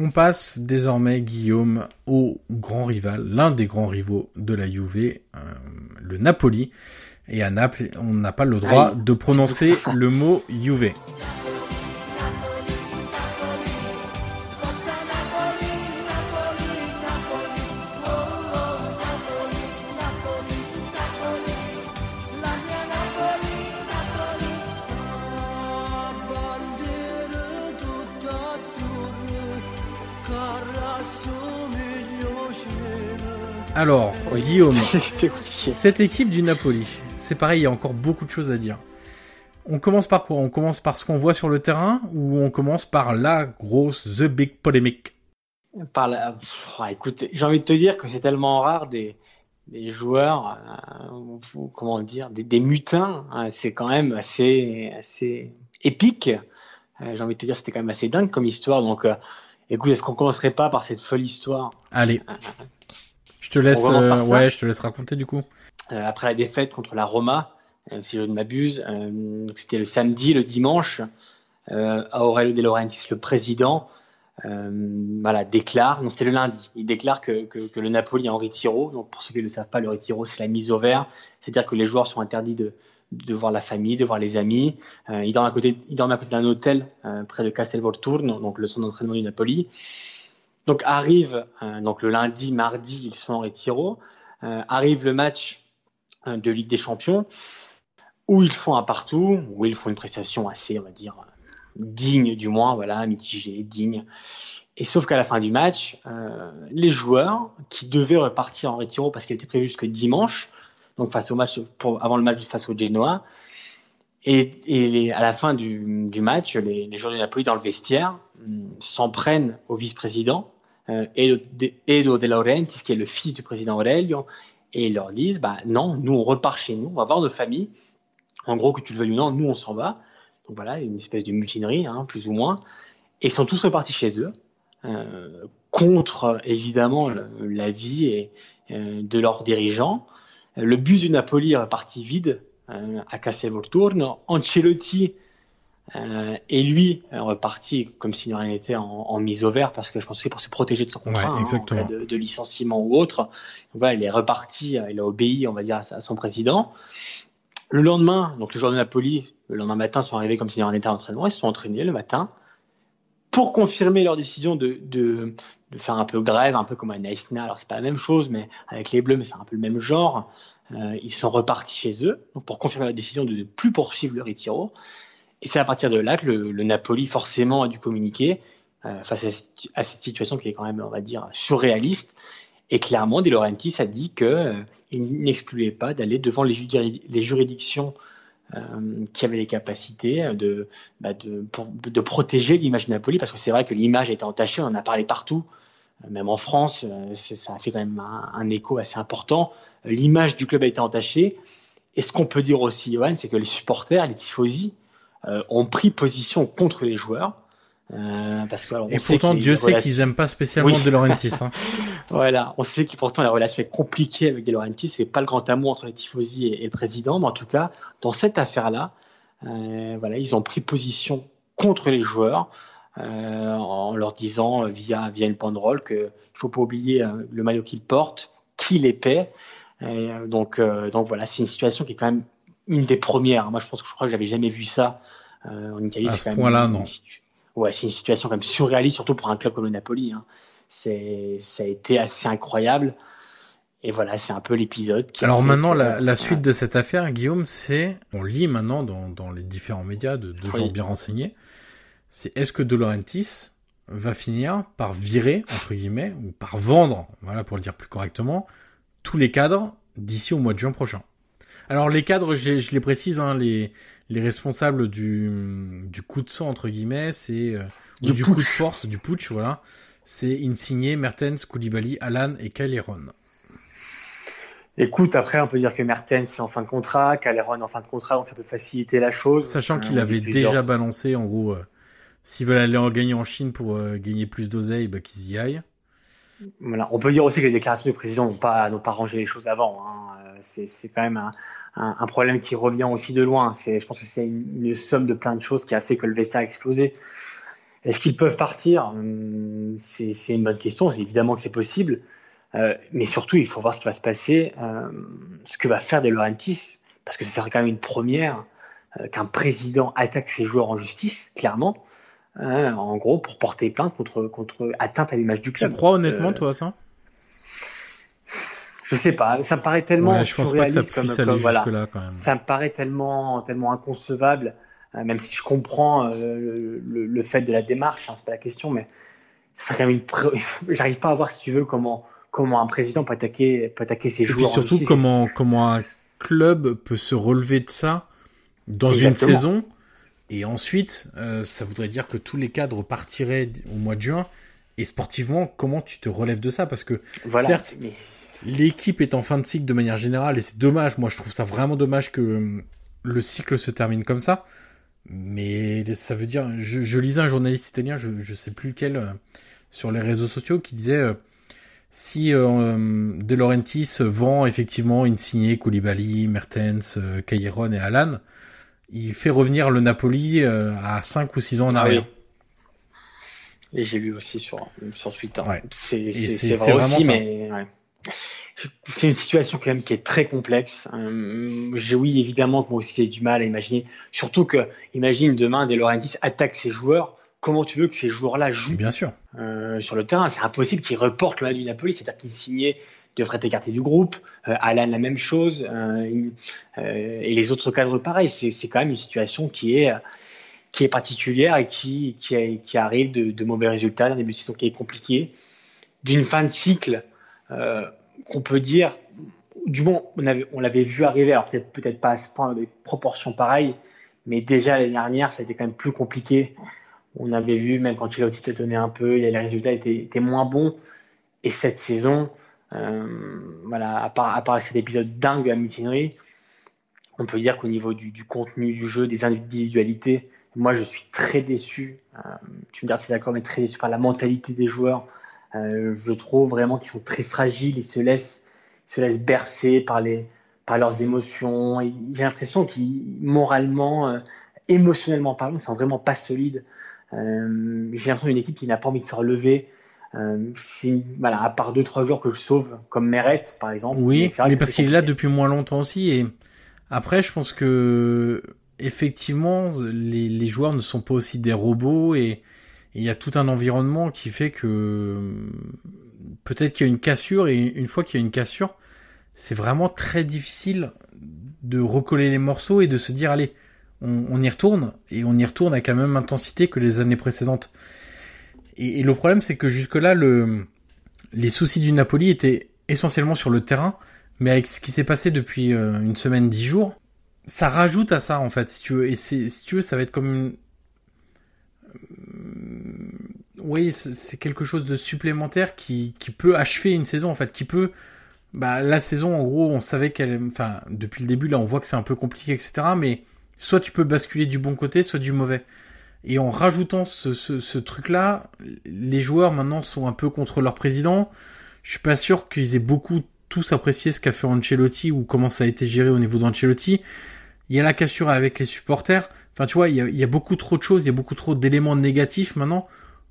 On passe désormais, Guillaume, au grand rival, l'un des grands rivaux de la Juve, euh, le Napoli. Et à Naples, on n'a pas le droit Aïe. de prononcer [LAUGHS] le mot Juve. Alors, Oui. Guillaume, [LAUGHS] cette équipe du Napoli, c'est pareil, il y a encore beaucoup de choses à dire. On commence par quoi? On commence par ce qu'on voit sur le terrain ou on commence par la grosse, the big polémique? Par la... Pff, ouais, écoute, j'ai envie de te dire que c'est tellement rare des, des joueurs, euh, comment dire, des, des mutins. hein, c'est quand même assez, assez épique. Euh, j'ai envie de te dire, c'était quand même assez dingue comme histoire. Donc, euh, écoute, est-ce qu'on commencerait pas par cette folle histoire? Allez, je te laisse, euh, ouais, je te laisse raconter du coup. Euh, après la défaite contre la Roma, euh, si je ne m'abuse, c'était le samedi, le dimanche, Aurelio De Laurentiis, le président, voilà, déclare, non c'était le lundi, il déclare que, que, que le Napoli est en retiro. Donc pour ceux qui ne le savent pas, le retiro c'est la mise au vert, c'est-à-dire que les joueurs sont interdits de, de voir la famille, de voir les amis. Ils dorment à côté, à côté d'un hôtel près de Castelvolturno, donc le centre d'entraînement du Napoli. Donc arrive euh, donc le lundi, mardi, ils sont en retiro. Euh, arrive le match euh, de Ligue des Champions où ils font un partout, où ils font une prestation assez, on va dire, digne du moins, voilà, mitigée, digne. Et sauf qu'à la fin du match, les joueurs qui devaient repartir en retiro parce qu'il était prévu jusque dimanche, donc face au match pour, avant le match face au Genoa, et, à la fin du, du match, les, les, joueurs de Napoli dans le vestiaire mm, s'en prennent au vice-président euh, Edo, Edo De Laurentiis, qui est le fils du président Aurelio, et ils leur disent bah non, nous on repart chez nous, on va voir nos familles. En gros, que tu le veuilles ou non, nous on s'en va. Donc voilà, une espèce de mutinerie, hein, plus ou moins. Et ils sont tous repartis chez eux, euh, contre évidemment la vie et, euh, de leurs dirigeants. Le bus du Napoli est reparti vide euh, à casser Volturno. Ancelotti euh, et lui est reparti comme si rien n'était en, en, mise au vert parce que je pense que c'est pour se protéger de son contrat ouais, hein, en cas de, de, licenciement ou autre. Donc voilà, il est reparti, il a obéi, on va dire, à, son président. Le lendemain, donc les joueurs de Napoli, le lendemain matin, sont arrivés comme si rien n'était en entraînement. Ils se sont entraînés le matin pour confirmer leur décision de, de, de faire un peu grève, un peu comme un Naïsna. Alors c'est pas la même chose, mais avec les Bleus, mais c'est un peu le même genre. Euh, ils sont repartis chez eux donc pour confirmer la décision de ne plus poursuivre le retiro. Et c'est à partir de là que le, Napoli forcément a dû communiquer euh, face à, cette situation qui est quand même, on va dire, surréaliste. Et clairement, De Laurentiis a dit qu'il euh, n'excluait pas d'aller devant les, juridictions euh, qui avaient les capacités de, bah de, protéger l'image de Napoli, parce que c'est vrai que l'image a été entachée, on en a parlé partout, même en France, ça a fait quand même un, écho assez important. L'image du club a été entachée. Et ce qu'on peut dire aussi, Johan, c'est que les supporters, les tifosi, ont pris position contre les joueurs. Euh, parce que, alors, on et pourtant, Dieu sait qu'ils aiment pas spécialement oui. De Laurentiis. Hein. [LAUGHS] voilà, on sait que pourtant la relation est compliquée avec De Laurentiis. C'est pas le grand amour entre les tifosi et, et, le président, mais en tout cas, dans cette affaire-là, euh, voilà, ils ont pris position contre les joueurs. Euh, en leur disant via via une banderole qu'il faut pas oublier euh, le maillot qu'ils portent, qui les paie. Et donc euh, donc voilà, c'est une situation qui est quand même une des premières. Moi, je pense que je crois que j'avais jamais vu ça euh, en Italie. À ce point-là, non. Ouais, c'est une situation quand même surréaliste, surtout pour un club comme le Napoli. Hein. C'est ça a été assez incroyable. Et voilà, c'est un peu l'épisode. Alors maintenant, la, la suite de cette affaire, Guillaume, c'est, on lit maintenant dans, dans les différents médias de, de gens oui. bien renseignés, c'est est-ce que De Laurentiis va finir par virer, entre guillemets, ou par vendre, voilà, pour le dire plus correctement, tous les cadres d'ici au mois de juin prochain? Alors les cadres, je, je les précise, hein, les, les responsables du, du coup de sang, entre guillemets, c'est, euh, du, du coup de force, du putsch, voilà, c'est Insigné, Mertens, Koulibaly, Alan et Caleron. Écoute, après, on peut dire que Mertens est en fin de contrat, Caleron en fin de contrat, donc ça peut faciliter la chose. Sachant qu'il euh, avait déjà balancé, en gros, euh, s'ils veulent aller en gagner en Chine pour euh, gagner plus d'oseille, bah, qu'ils y aillent. Voilà. On peut dire aussi que les déclarations du président n'ont pas, pas rangé les choses avant. Hein. C'est, c'est quand même un, un, un, problème qui revient aussi de loin. C'est, je pense que c'est une, une, somme de plein de choses qui a fait que le VSA a explosé. Est-ce qu'ils peuvent partir? C'est, c'est une bonne question. C'est évidemment que c'est possible. Euh, mais surtout, il faut voir ce qui va se passer, euh, ce que va faire De Laurentiis, parce que ce serait quand même une première euh, qu'un président attaque ses joueurs en justice, clairement, hein, en gros, pour porter plainte contre, contre atteinte à l'image du club. Tu crois honnêtement, toi, ça? Je sais pas, ça me paraît tellement ouais, je pense pas que ça comme, comme voilà, là, quand même. ça me paraît tellement tellement inconcevable, euh, même si je comprends euh, le, le, le, fait de la démarche, hein, c'est pas la question, mais ça quand même une, [LAUGHS] j'arrive pas à voir si tu veux comment comment un président peut attaquer peut attaquer ses Et joueurs. Puis surtout comment comment un club peut se relever de ça dans Exactement. une saison et ensuite euh, ça voudrait dire que tous les cadres partiraient au mois de juin et sportivement comment tu te relèves de ça? Parce que voilà, certes mais l'équipe est en fin de cycle de manière générale et c'est dommage. Moi, je trouve ça vraiment dommage que euh, le cycle se termine comme ça. Mais ça veut dire, je, je lisais un journaliste italien, je, je sais plus lequel, euh, sur les réseaux sociaux, qui disait euh, si euh, De Laurentiis vend effectivement Insigne, Koulibaly, Mertens, Cailleron et Alan, il fait revenir le Napoli à 5 ou 6 ans en arrière. Ah oui. Et j'ai lu aussi sur, sur Twitter. Ouais. C'est vrai vraiment aussi, ça. mais ouais c'est une situation quand même qui est très complexe. Euh, oui évidemment que moi aussi j'ai du mal à imaginer, surtout que imagine demain De Laurentiis attaque ses joueurs. Comment tu veux que ces joueurs-là jouent Bien sûr. Euh, sur le terrain? C'est impossible qu'ils reportent le match du Napoli, c'est-à-dire qu'ils signaient devraient être du groupe. Euh, Alan la même chose euh, et les autres cadres pareil. C'est quand même une situation qui est qui est particulière et qui, qui, qui arrive de, de, mauvais résultats, d'un début de saison qui est compliqué, d'une fin de cycle euh, qu'on peut dire, du moins on, avait, on l'avait vu arriver, alors peut-être pas à ce point, des proportions pareilles, mais déjà l'année dernière, ça a été quand même plus compliqué. On avait vu, même quand Chelsea tâtonnait un peu, les résultats étaient, moins bons. Et cette saison, euh, voilà, à part, cet épisode dingue à mutinerie, on peut dire qu'au niveau du, du, contenu du jeu, des individualités, moi je suis très déçu. Euh, tu me diras si d'accord, mais très déçu par la mentalité des joueurs. Euh, je trouve vraiment qu'ils sont très fragiles, ils se laissent, ils se laissent bercer par les, par leurs émotions. J'ai l'impression qu'ils, moralement, euh, émotionnellement parlant, ils sont vraiment pas solides. Euh, j'ai l'impression d'une équipe qui n'a pas envie de se relever. Voilà, à part deux trois joueurs que je sauve, comme Meret par exemple. Oui, mais, mais parce qu'il est là depuis moins longtemps aussi. Et après, je pense que effectivement, les, les joueurs ne sont pas aussi des robots et il y a tout un environnement qui fait que peut-être qu'il y a une cassure et une fois qu'il y a une cassure, c'est vraiment très difficile de recoller les morceaux et de se dire allez, on, on, y retourne et on y retourne avec la même intensité que les années précédentes. Et, et le problème, c'est que jusque-là, le, les soucis du Napoli étaient essentiellement sur le terrain, mais avec ce qui s'est passé depuis euh, une semaine, dix jours, ça rajoute à ça en fait, si tu veux. Et si tu veux, ça va être comme une... Oui, c'est quelque chose de supplémentaire qui, peut achever une saison en fait, qui peut bah la saison en gros on savait qu'elle enfin depuis le début là on voit que c'est un peu compliqué etc mais soit tu peux basculer du bon côté soit du mauvais. Et en rajoutant ce, ce, ce truc là les joueurs maintenant sont un peu contre leur président. Je suis pas sûr qu'ils aient beaucoup tous apprécié ce qu'a fait Ancelotti ou comment ça a été géré au niveau d'Ancelotti. Il y a la cassure avec les supporters enfin tu vois il y a, beaucoup trop de choses il y a beaucoup trop d'éléments négatifs maintenant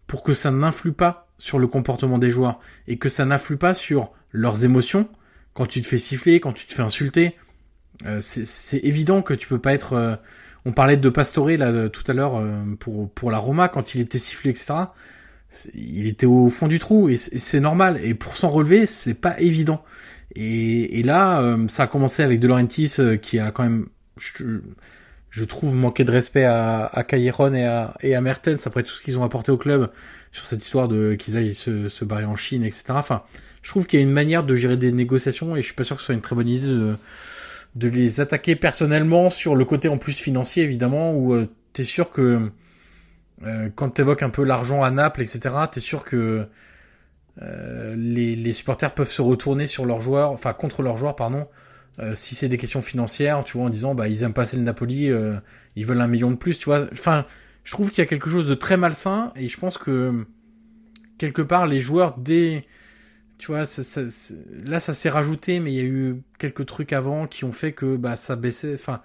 pour que ça n'influe pas sur le comportement des joueurs et que ça n'influe pas sur leurs émotions quand tu te fais siffler, quand tu te fais insulter. Euh, c'est évident que tu peux pas être. Euh, on parlait de Pastore là tout à l'heure euh, pour pour la Roma quand il était sifflé etc. Il était au fond du trou et c'est normal. Et pour s'en relever, c'est pas évident. Et, là, euh, ça a commencé avec De Laurentiis qui a quand même, je trouve, manqué de respect à, à et à, et à Mertens après tout ce qu'ils ont apporté au club sur cette histoire de qu'ils aillent se, se barrer en Chine, etc. Enfin, je trouve qu'il y a une manière de gérer des négociations et je suis pas sûr que ce soit une très bonne idée de, de les attaquer personnellement sur le côté en plus financier évidemment où euh, t'es sûr que euh, quand t'évoques un peu l'argent à Naples, etc. T'es sûr que euh, les, les supporters peuvent se retourner sur leurs joueurs, enfin contre leurs joueurs, pardon, euh, si c'est des questions financières, tu vois, en disant bah ils aiment pas assez le Napoli, euh, ils veulent un million de plus, tu vois. Enfin, je trouve qu'il y a quelque chose de très malsain et je pense que quelque part les joueurs dès tu vois ça, ça, là ça s'est rajouté mais il y a eu quelques trucs avant qui ont fait que bah ça baissait enfin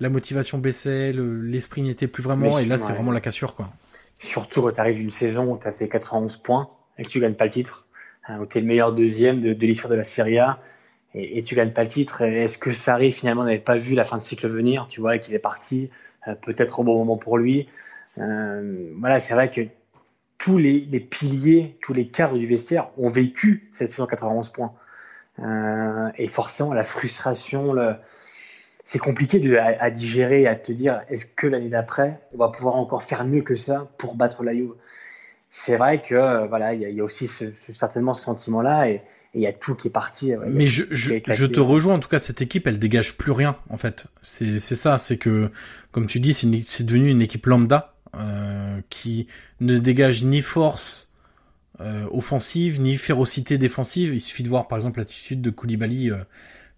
la motivation baissait l'esprit n'était plus vraiment et là c'est vraiment la cassure quoi. Surtout quand tu arrives d'une saison où tu as fait 91 points et que tu gagnes pas le titre. Hein, où tu es le meilleur deuxième de, de l'histoire de la Serie A et, et tu gagnes pas le titre est-ce que Sarri finalement n'avait pas vu la fin de cycle venir tu vois qu'il est parti euh, peut-être au bon moment pour lui euh, voilà, c'est vrai que tous les, piliers, tous les cadres du vestiaire ont vécu cette saison 91 points. Euh, et forcément, la frustration, c'est compliqué de, à, à, digérer, à te dire est-ce que l'année d'après, on va pouvoir encore faire mieux que ça pour battre la c'est vrai que euh, voilà, il y, y, a aussi ce, ce, certainement ce sentiment-là et il y a tout qui est parti. Mais je, je, je, te rejoins en tout cas, cette équipe, elle dégage plus rien en fait. C'est ça, c'est que comme tu dis, c'est devenu une équipe lambda euh, qui ne dégage ni force euh, offensive ni férocité défensive. Il suffit de voir par exemple l'attitude de Koulibaly, euh,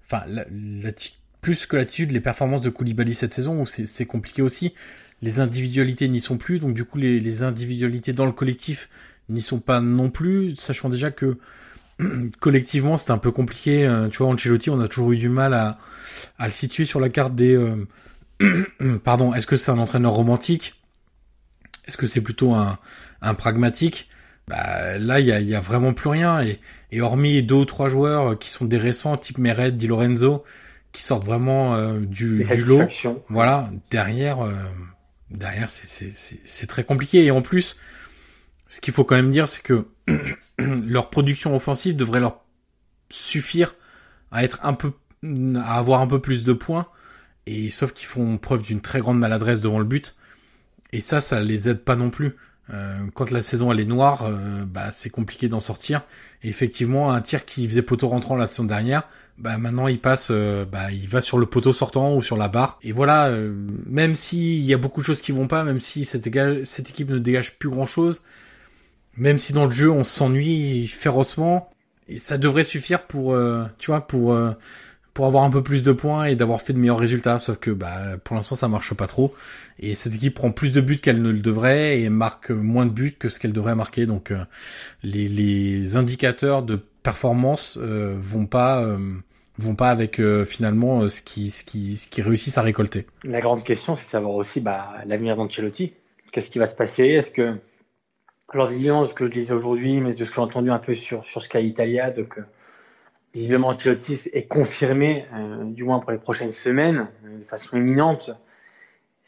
enfin la, la, plus que l'attitude, les performances de Koulibaly cette saison où c'est compliqué aussi. Les individualités n'y sont plus, donc du coup les, les individualités dans le collectif n'y sont pas non plus, sachant déjà que [CLEARS THROAT] collectivement c'était un peu compliqué. Euh, tu vois, Ancelotti, on a toujours eu du mal à, à le situer sur la carte des. Euh, [CLEARS THROAT] pardon, est-ce que c'est un entraîneur romantique? Est-ce que c'est plutôt un, un pragmatique? Bah, Là, il y a, y a, vraiment plus rien. Et, et, hormis deux ou trois joueurs qui sont des récents, type Meret, Di Lorenzo, qui sortent vraiment euh, du, du lot, voilà, derrière, euh, derrière, c'est très compliqué. Et en plus, ce qu'il faut quand même dire, c'est que [CLEARS THROAT] leur production offensive devrait leur suffire à être un peu, à avoir un peu plus de points. Et sauf qu'ils font preuve d'une très grande maladresse devant le but. Et ça, ça les aide pas non plus. Euh, quand la saison elle est noire, euh, bah c'est compliqué d'en sortir. Et effectivement, un tir qui faisait poteau rentrant la saison dernière, bah maintenant il passe, euh, bah il va sur le poteau sortant ou sur la barre. Et voilà, même s'il y a beaucoup de choses qui vont pas, même si cette, cette équipe ne dégage plus grand chose, même si dans le jeu on s'ennuie férocement, et ça devrait suffire pour, tu vois, pour pour avoir un peu plus de points et d'avoir fait de meilleurs résultats. Sauf que bah, pour l'instant ça marche pas trop. Et cette équipe prend plus de buts qu'elle ne le devrait et marque moins de buts que ce qu'elle devrait marquer. Donc euh, les, les, indicateurs de performance euh, vont pas euh, vont pas avec finalement ce qui ce qui ce qui réussissent à récolter. La grande question c'est de savoir aussi bah, l'avenir d'Ancelotti. Qu'est-ce qui va se passer? Est-ce que alors visiblement ce que je disais aujourd'hui, mais de ce que j'ai entendu un peu sur sur Sky Italia, donc visiblement Ancelotti est confirmé, euh, du moins pour les prochaines semaines, euh, de façon imminente.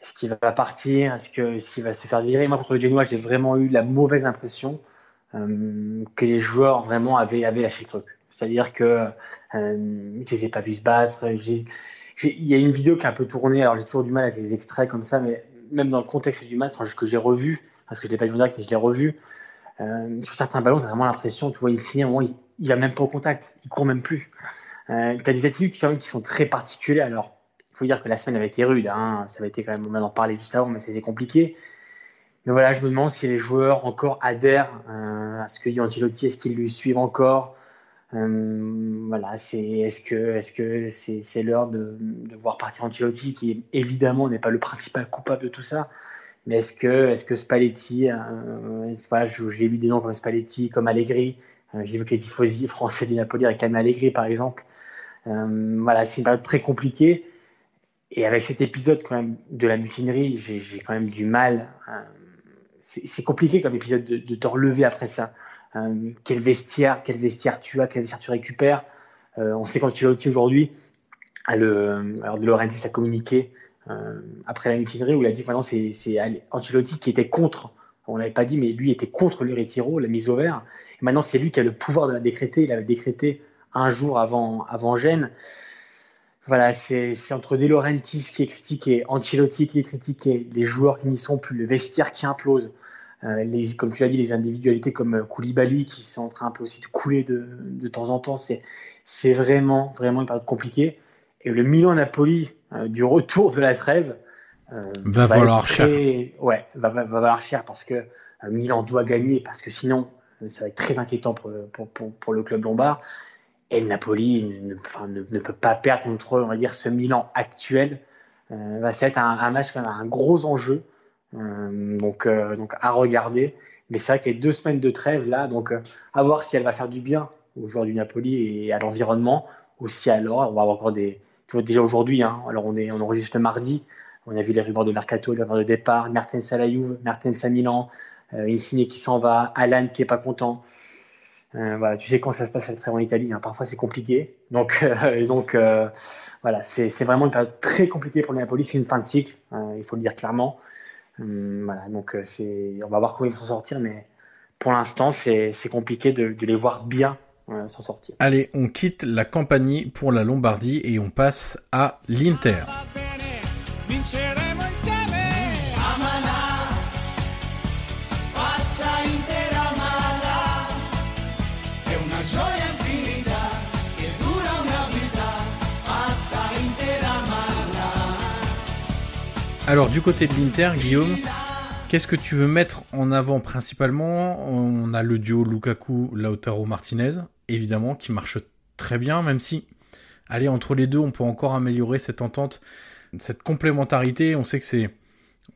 Est-ce qu'il va partir? Est-ce qu'il va se faire virer? Moi, contre le Genoa, j'ai vraiment eu la mauvaise impression euh, que les joueurs vraiment avaient, avaient lâché le truc. C'est-à-dire que je les ai pas vus se battre. Il y a une vidéo qui a un peu tourné, alors j'ai toujours du mal avec les extraits comme ça, mais même dans le contexte du match, que j'ai revu, parce que je l'ai pas vu en direct, mais je l'ai revu, sur certains ballons, t'as vraiment l'impression, tu vois, il signe, il, il va même pas au contact, il court même plus. Euh, tu as des attitudes qui, sont très particulières. Alors, il faut dire que la semaine avait été rude, hein. ça avait été quand même, on en parler juste avant, mais c'était compliqué. Mais voilà, je me demande si les joueurs encore adhèrent euh, à ce que dit Ancelotti, est-ce qu'ils lui suivent encore? Euh, Voilà, c'est est-ce que est-ce que c'est l'heure de, voir partir Ancelotti, qui évidemment n'est pas le principal coupable de tout ça. Mais est-ce que, est-ce que j'ai lu des noms comme Spalletti, comme Allegri, j'ai vu les tifosi français du Napoli réclament Allegri par exemple. Euh, voilà, c'est une période très compliquée. Et avec cet épisode quand même de la mutinerie, j'ai quand même du mal. Euh, c'est compliqué comme épisode de, de te relever après ça. Euh, quel vestiaire, quel vestiaire tu as, quel vestiaire tu récupères. Euh, on sait quand tu l'as aujourd'hui, le, alors de Laurentiis l'a communiqué euh, après la mutinerie où il a dit que maintenant c'est Ancelotti qui était contre on l'avait pas dit, mais lui était contre le retiro, la mise au vert. Et maintenant, c'est lui qui a le pouvoir de la décréter. Il avait décrété un jour avant, avant Gênes. Voilà, c'est entre De Laurentiis qui est critiqué, Ancelotti qui est critiqué, les joueurs qui n'y sont plus, le vestiaire qui implose. Euh, les, comme tu l'as dit, les individualités comme Koulibaly qui sont en train un peu aussi de couler de, de temps en temps. C'est vraiment, vraiment une période compliquée. Et le Milan-Napoli, euh, du retour de la trêve, euh, va, valoir cher. Ouais, va, va, va, valoir cher parce que euh, Milan doit gagner, parce que sinon, ça va être très inquiétant pour, pour, pour, pour le club lombard. Et Napoli ne, enfin, ne, ne, peut pas perdre contre, on va dire, ce Milan actuel. Euh, va être un, un, match quand même un gros enjeu. Euh, donc, euh, donc à regarder. Mais c'est vrai qu'il y a deux semaines de trêve là, donc à voir si elle va faire du bien aux joueurs du Napoli et à l'environnement, ou si alors on va avoir encore des. Déjà aujourd'hui, hein, alors on, est, on enregistre le mardi, on a vu les rumeurs de mercato, les rumeurs de départ, Mertens à la Juve, Mertens à Milan, euh, Insigne qui s'en va, Alan qui est pas content. Euh, voilà, tu sais comment ça se passe à la en Italie. Hein. Parfois c'est compliqué. Donc, [LAUGHS] euh, voilà, c'est vraiment une période très compliquée pour les Napoli. C'est une fin de cycle, euh, il faut le dire clairement. Hum, voilà, donc on va voir comment ils vont s'en sortir, mais pour l'instant c'est compliqué de, de, les voir bien s'en sortir. Allez, on quitte la Campanie pour la Lombardie et on passe à l'Inter. Alors du côté de l'Inter, Guillaume, qu'est-ce que tu veux mettre en avant principalement? On a le duo Lukaku-Lautaro Martinez, évidemment, qui marche très bien, même si, allez, entre les deux, on peut encore améliorer cette entente, cette complémentarité. On sait que c'est,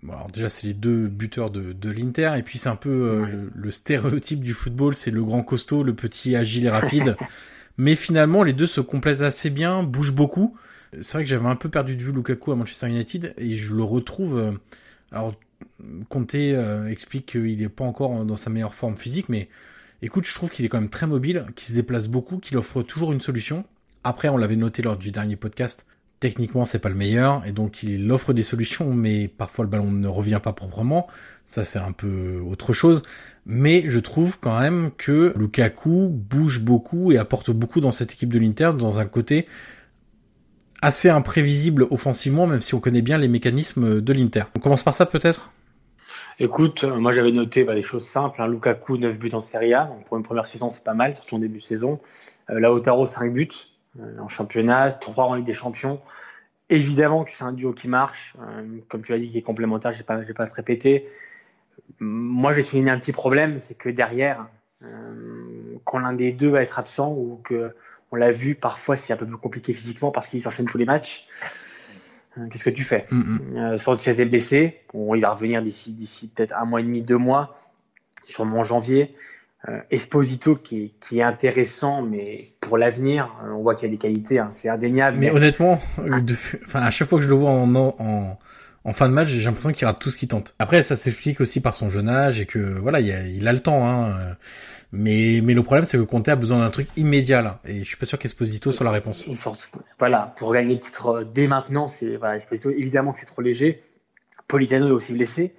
bon, alors déjà c'est les deux buteurs de, de l'Inter, et puis c'est un peu euh, le, le, stéréotype du football, c'est le grand costaud, le petit agile et rapide. [LAUGHS] Mais finalement, les deux se complètent assez bien, bougent beaucoup. C'est vrai que j'avais un peu perdu de vue Lukaku à Manchester United et je le retrouve. Euh, alors, Conte euh, explique qu'il n'est pas encore dans sa meilleure forme physique, mais écoute, je trouve qu'il est quand même très mobile, qu'il se déplace beaucoup, qu'il offre toujours une solution. Après, on l'avait noté lors du dernier podcast, techniquement c'est pas le meilleur et donc il offre des solutions, mais parfois le ballon ne revient pas proprement. Ça c'est un peu autre chose, mais je trouve quand même que Lukaku bouge beaucoup et apporte beaucoup dans cette équipe de l'Inter dans un côté assez imprévisible offensivement, même si on connaît bien les mécanismes de l'Inter. On commence par ça peut-être? Écoute, moi j'avais noté bah, des choses simples. Hein. Lukaku, 9 buts en Serie A. Donc, pour une première saison, c'est pas mal, surtout en début de saison. Lautaro, 5 buts en championnat, 3 en Ligue des Champions. Évidemment que c'est un duo qui marche. comme tu as dit, qui est complémentaire, je ne vais, pas te répéter. Moi, je vais souligner un petit problème, c'est que derrière, quand l'un des deux va être absent ou que on l'a vu parfois c'est un peu plus compliqué physiquement parce qu'il s'enchaîne tous les matchs. Euh, qu'est-ce que tu fais mm -hmm. euh, Sanchez est blessé. Bon, il va revenir d'ici d'ici peut-être un mois et demi, deux mois, sûrement en janvier. Euh, Esposito qui est, qui est intéressant, mais pour l'avenir, euh, on voit qu'il y a des qualités, hein, c'est indéniable. Mais, mais... honnêtement, ah. de, enfin à chaque fois que je le vois en, en, en fin de match, j'ai l'impression qu'il rate tout ce qu'il tente. Après, ça s'explique aussi par son jeune âge et que voilà, il a, il a le temps. Hein. Mais, mais le problème, c'est que Conte a besoin d'un truc immédiat là. Et je suis pas sûr qu'Esposito soit la réponse. Et surtout, voilà, pour gagner le titre dès maintenant, c'est voilà, Esposito, évidemment que c'est trop léger. Politano est aussi blessé.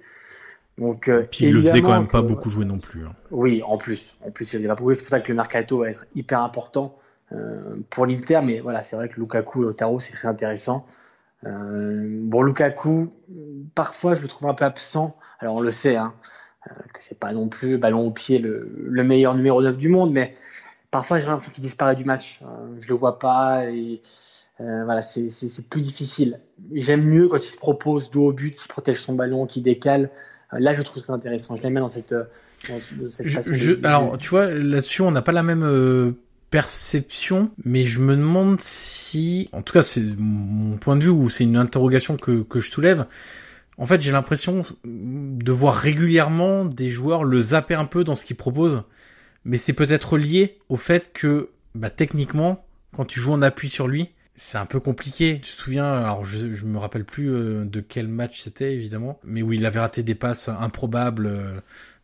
Donc, euh, Puis il le faisait quand même que, pas beaucoup jouer non plus. Hein. Oui, en plus. En plus, il beaucoup C'est pour ça que le mercato va être hyper important euh, pour l'Inter. Mais voilà, c'est vrai que Lukaku, Lautaro, c'est très intéressant. Euh, bon, Lukaku, parfois, je le trouve un peu absent. Alors, on le sait, hein, euh, que c'est pas non plus ballon au pied le, le, meilleur numéro 9 du monde, mais parfois j'ai l'impression qu'il disparaît du match. Euh, je le vois pas et euh, voilà, c'est plus difficile. J'aime mieux quand il se propose dos au but, qu'il protège son ballon, qu'il décale. Euh, là, je trouve ça intéressant. Je l'aime bien dans cette, dans cette je, je, de, alors, tu vois, là-dessus, on n'a pas la même euh, perception, mais je me demande si, en tout cas, c'est mon point de vue ou c'est une interrogation que, que je soulève en fait, j'ai l'impression de voir régulièrement des joueurs le zapper un peu dans ce qu'ils proposent. Mais c'est peut-être lié au fait que, bah, techniquement, quand tu joues en appui sur lui, c'est un peu compliqué. Tu te souviens, alors je, je me rappelle plus euh, de quel match c'était évidemment, mais où il avait raté des passes improbables, euh,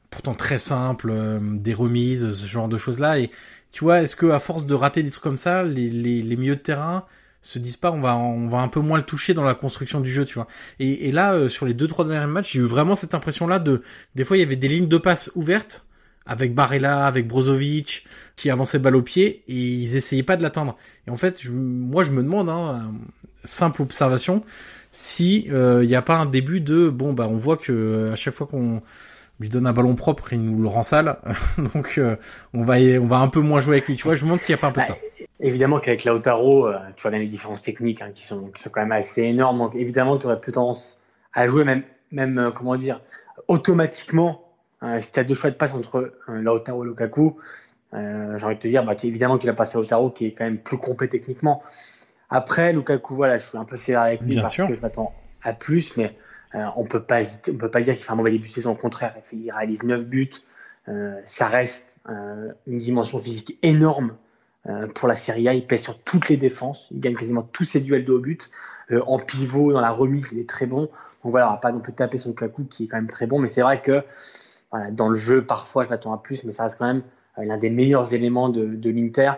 pourtant très simples, euh, des remises, ce genre de choses-là. Et tu vois, est-ce que à force de rater des trucs comme ça, les, les, les milieux de terrain se disent pas on va on va un peu moins le toucher dans la construction du jeu tu vois. Et, et là euh, sur les deux trois derniers matchs j'ai eu vraiment cette impression là de des fois il y avait des lignes de passe ouvertes avec Barella avec Brozovic qui avançaient balle au pied et ils essayaient pas de l'atteindre et en fait je, moi je me demande hein, simple observation si il euh, y a pas un début de bon bah on voit que à chaque fois qu'on lui donne un ballon propre, il nous le rend sale. [LAUGHS] Donc euh, on va on va un peu moins jouer avec lui. Tu vois, je me demande s'il n'y a pas un peu de ça. Bah, évidemment qu'avec Lautaro, euh, tu vois bien les différences techniques hein, qui sont qui sont quand même assez énormes. Donc évidemment, tu aurais plus tendance à jouer même même euh, comment dire automatiquement. si tu as deux choix de passe entre Lautaro et Lukaku, j'ai envie de te dire, bah, évidemment qu'il a passé Lautaro qui est quand même plus complet techniquement. Après, Lukaku, voilà, je suis un peu sévère avec lui bien parce sûr. que je m'attends à plus, mais euh, on on peut pas dire qu'il fait un mauvais début de saison. Au contraire, il réalise 9 buts. Euh, ça reste euh, une dimension physique énorme pour la Serie A. Il pèse sur toutes les défenses. Il gagne quasiment tous ses duels de haut but. En pivot, dans la remise, il est très bon. Donc voilà, on va pas non plus taper son Kaku qui est quand même très bon. Mais c'est vrai que dans le jeu, parfois, je m'attends à plus, mais ça reste quand même l'un des meilleurs éléments de, de l'Inter.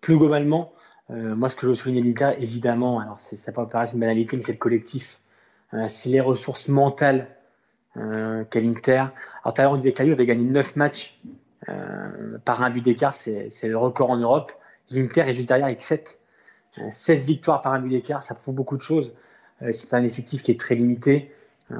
Plus globalement, moi, ce que je veux souligner de l'Inter, évidemment, alors ça peut paraître une banalité, mais c'est le collectif c'est les ressources mentales euh, qu'a l'Inter. Alors tout à l'heure on disait que la Juve avait gagné 9 matchs euh, par un but d'écart, c'est le record en Europe. L'Inter est juste derrière avec 7. 7 victoires par un but d'écart, ça prouve beaucoup de choses. c'est un effectif qui est très limité.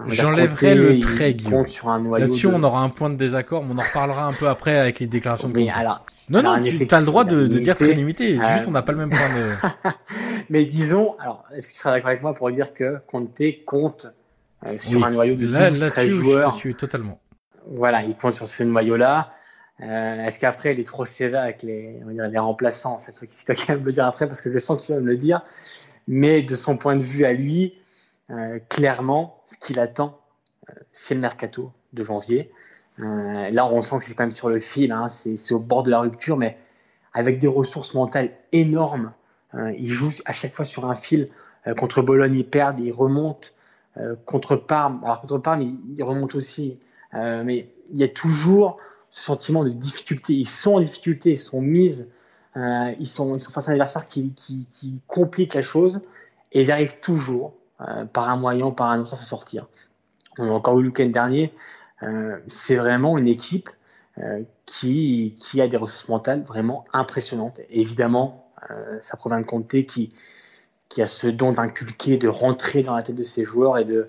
J'enlèverai le trait, Là-dessus, on aura un point de désaccord, mais on en reparlera un peu après avec les déclarations de alors, Non, non, tu as le droit de, de dire très limité. Euh... Juste, on n'a pas le même point de. [LAUGHS] mais disons, alors, est-ce que tu seras d'accord avec moi pour dire que Conte compte euh, sur oui. un noyau de là, 12, là 13 joueurs? Je te suis totalement. Voilà, il compte sur ce noyau-là. Euh, est-ce qu'après, il est trop sévère avec les, on va dire, les remplaçants? C'est toi qui dois quand même me le dire après parce que je sens que tu vas me le dire. Mais de son point de vue à lui, euh, clairement, ce qu'il attend, c'est le mercato de janvier. Euh, là, on sent que c'est quand même sur le fil, hein, c'est au bord de la rupture, mais avec des ressources mentales énormes. Euh, il joue à chaque fois sur un fil. Euh, contre Bologne, il perd, il remonte. contre Parme, alors contre Parme, il, il remonte aussi. mais il y a toujours ce sentiment de difficulté. Ils sont en difficulté, ils sont mises, ils, sont, ils face à un adversaire qui, complique la chose et ils arrivent toujours euh, par un moyen, par un autre, à s'en sortir. On a encore eu le week-end dernier. Euh, c'est vraiment une équipe euh, qui, a des ressources mentales vraiment impressionnantes. Évidemment, ça provient de Conte qui, a ce don d'inculquer, de rentrer dans la tête de ses joueurs et de,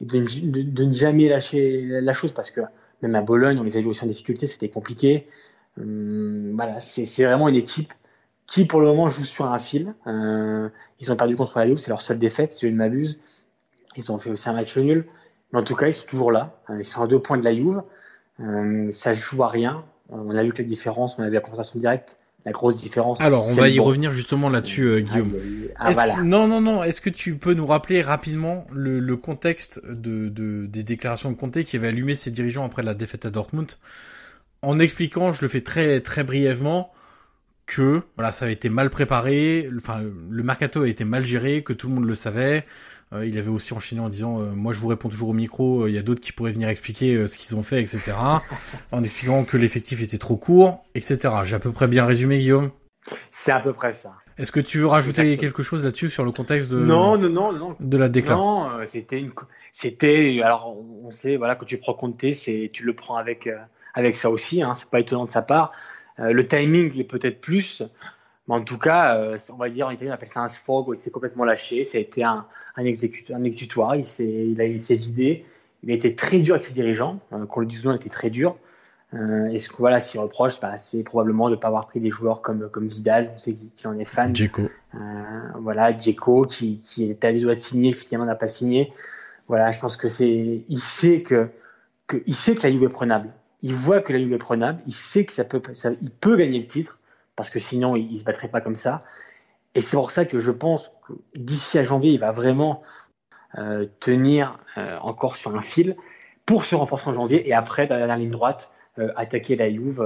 ne jamais lâcher la chose parce que même à Bologne, on les a vus aussi en difficulté, c'était compliqué. Hum, voilà, c'est vraiment une équipe qui pour le moment joue sur un fil. Euh, ils ont perdu contre la Juve, c'est leur seule défaite, si je ne m'abuse. Ils ont fait aussi un match nul, mais en tout cas ils sont toujours là. Euh, ils sont à deux points de la Juve. Euh, ça joue à rien. On a vu que la différence, on a vu la confrontation directe la grosse différence. Alors, on va y revenir justement là-dessus, euh, Guillaume. Ah, voilà. Non, non, non. Est-ce que tu peux nous rappeler rapidement le, le contexte de, de, des déclarations de Conte qui avait allumé ses dirigeants après la défaite à Dortmund, en expliquant, je le fais très très brièvement, que voilà, ça avait été mal préparé, enfin le mercato a été mal géré, que tout le monde le savait. Euh, il avait aussi enchaîné en disant euh, moi je vous réponds toujours au micro, euh, il y a d'autres qui pourraient venir expliquer ce qu'ils ont fait, etc. [LAUGHS] en expliquant que l'effectif était trop court, etc. J'ai à peu près bien résumé Guillaume? C'est à peu près ça. Est-ce que tu veux rajouter quelque chose là-dessus sur le contexte de non non non non de la déclaration Non, c'était une c'était alors on sait voilà quand tu prends Conte, c'est tu le prends avec avec ça aussi, hein, c'est pas étonnant de sa part. Euh, le timing est peut-être plus, mais en tout cas, euh, on va dire en italien, on appelle ça un sfog, il s'est complètement lâché, ça a été un, un, un exutoire, il s'est il s'est vidé, il a été très dur avec ses dirigeants, euh, qu'on le dise il a été très dur. Euh, et ce que voilà, reproche, bah, c'est probablement de ne pas avoir pris des joueurs comme, comme Vidal, on sait qu'il en est fan. Djeko. Euh, voilà, Djeko, qui, qui était à doigts de signer, finalement n'a pas signé. Voilà, je pense que c'est, il sait que, que, il sait que la Juve est prenable il voit que la Juve est prenable, il sait que ça peut, ça, il peut gagner le titre, parce que sinon il, ne se battrait pas comme ça. Et c'est pour ça que je pense que d'ici à janvier, il va vraiment euh, tenir euh, encore sur un fil pour se renforcer en janvier et après, dans la ligne droite, euh, attaquer la Juve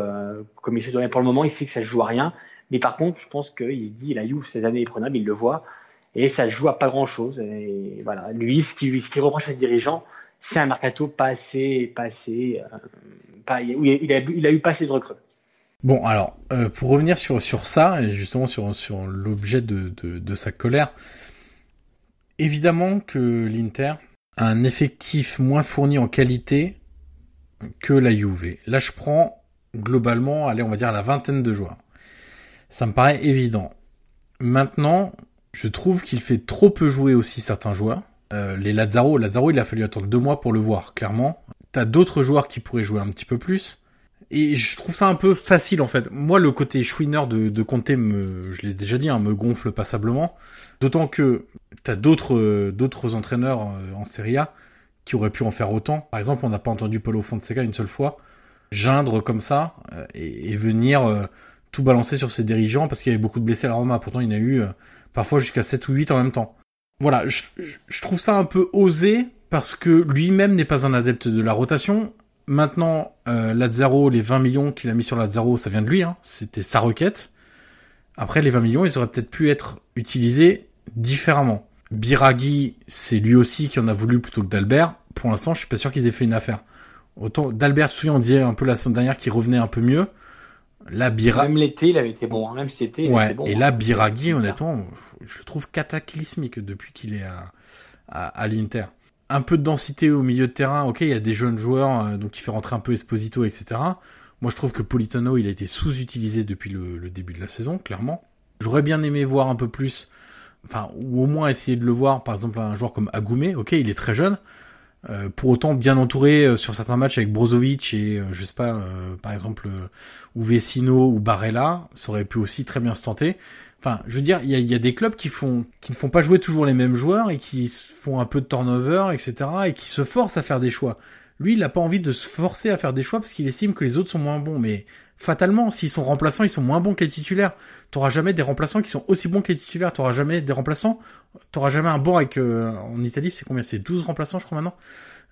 comme il se doit. Pour le moment, il sait que ça ne joue à rien. Mais par contre, je pense qu'il se dit la Juve, cette année est prenable, il le voit. Et ça joue à pas grand chose. Et voilà. Lui, ce qui, ce qui reproche à ses dirigeants, c'est un mercato pas assez, pas assez, pas, il, a, il a eu pas assez de recrues. Bon, alors, euh, pour revenir sur, sur ça, et justement sur, sur l'objet de, de, sa colère, évidemment que l'Inter a un effectif moins fourni en qualité que la Juve. Là, je prends globalement, allez, on va dire la vingtaine de joueurs. Ça me paraît évident. Maintenant, je trouve qu'il fait trop peu jouer aussi certains joueurs. Euh, les Lazaro, Lazaro, il a fallu attendre deux mois pour le voir, clairement. T'as d'autres joueurs qui pourraient jouer un petit peu plus. Et je trouve ça un peu facile en fait. Moi, le côté chouineur de, de me, je l'ai déjà dit, hein, me gonfle passablement. D'autant que t'as d'autres euh, d'autres entraîneurs euh, en Serie A qui auraient pu en faire autant. Par exemple, on n'a pas entendu Paulo Fonseca une seule fois geindre comme ça et, et venir tout balancer sur ses dirigeants parce qu'il y avait beaucoup de blessés à la Roma. Pourtant, il en a eu parfois jusqu'à 7 ou 8 en même temps voilà, je, je, trouve ça un peu osé parce que lui-même n'est pas un adepte de la rotation. Maintenant, euh, Lazzaro, les 20 millions qu'il a mis sur Lazzaro, ça vient de lui, hein, c'était sa requête. Après, les 20 millions, ils auraient peut-être pu être utilisés différemment. Biraghi, c'est lui aussi qui en a voulu plutôt que d'Albert. Pour l'instant, je suis pas sûr qu'ils aient fait une affaire. Autant d'Albert, tu on disait un peu la semaine dernière qu'il revenait un peu mieux. Même l'été, il avait été bon. Hein. Même cet été, il ouais. était bon. Et là, hein. Biraghi, honnêtement, je le trouve cataclysmique depuis qu'il est à, à, à l'Inter. Un peu de densité au milieu de terrain. Ok, il y a des jeunes joueurs, euh, donc il fait rentrer un peu Esposito, etc. Moi, je trouve que Politano, il a été sous-utilisé depuis le, début de la saison, clairement. J'aurais bien aimé voir un peu plus, enfin, ou au moins essayer de le voir, par exemple, un joueur comme Agoumé. Ok, il est très jeune, euh, pour autant bien entouré euh, sur certains matchs avec Brozovic et euh, je sais pas par exemple ou Vecino ou Barella ça aurait pu aussi très bien se tenter enfin je veux dire il y a, des clubs qui ne font pas jouer toujours les mêmes joueurs et qui font un peu de turnover etc et qui se forcent à faire des choix lui il a pas envie de se forcer à faire des choix parce qu'il estime que les autres sont moins bons mais fatalement, s'ils sont remplaçants, ils sont moins bons que les titulaires. T'auras jamais des remplaçants qui sont aussi bons que les titulaires. T'auras jamais des remplaçants. T'auras jamais un banc avec euh, en Italie, c'est combien? C'est 12 remplaçants, je crois maintenant.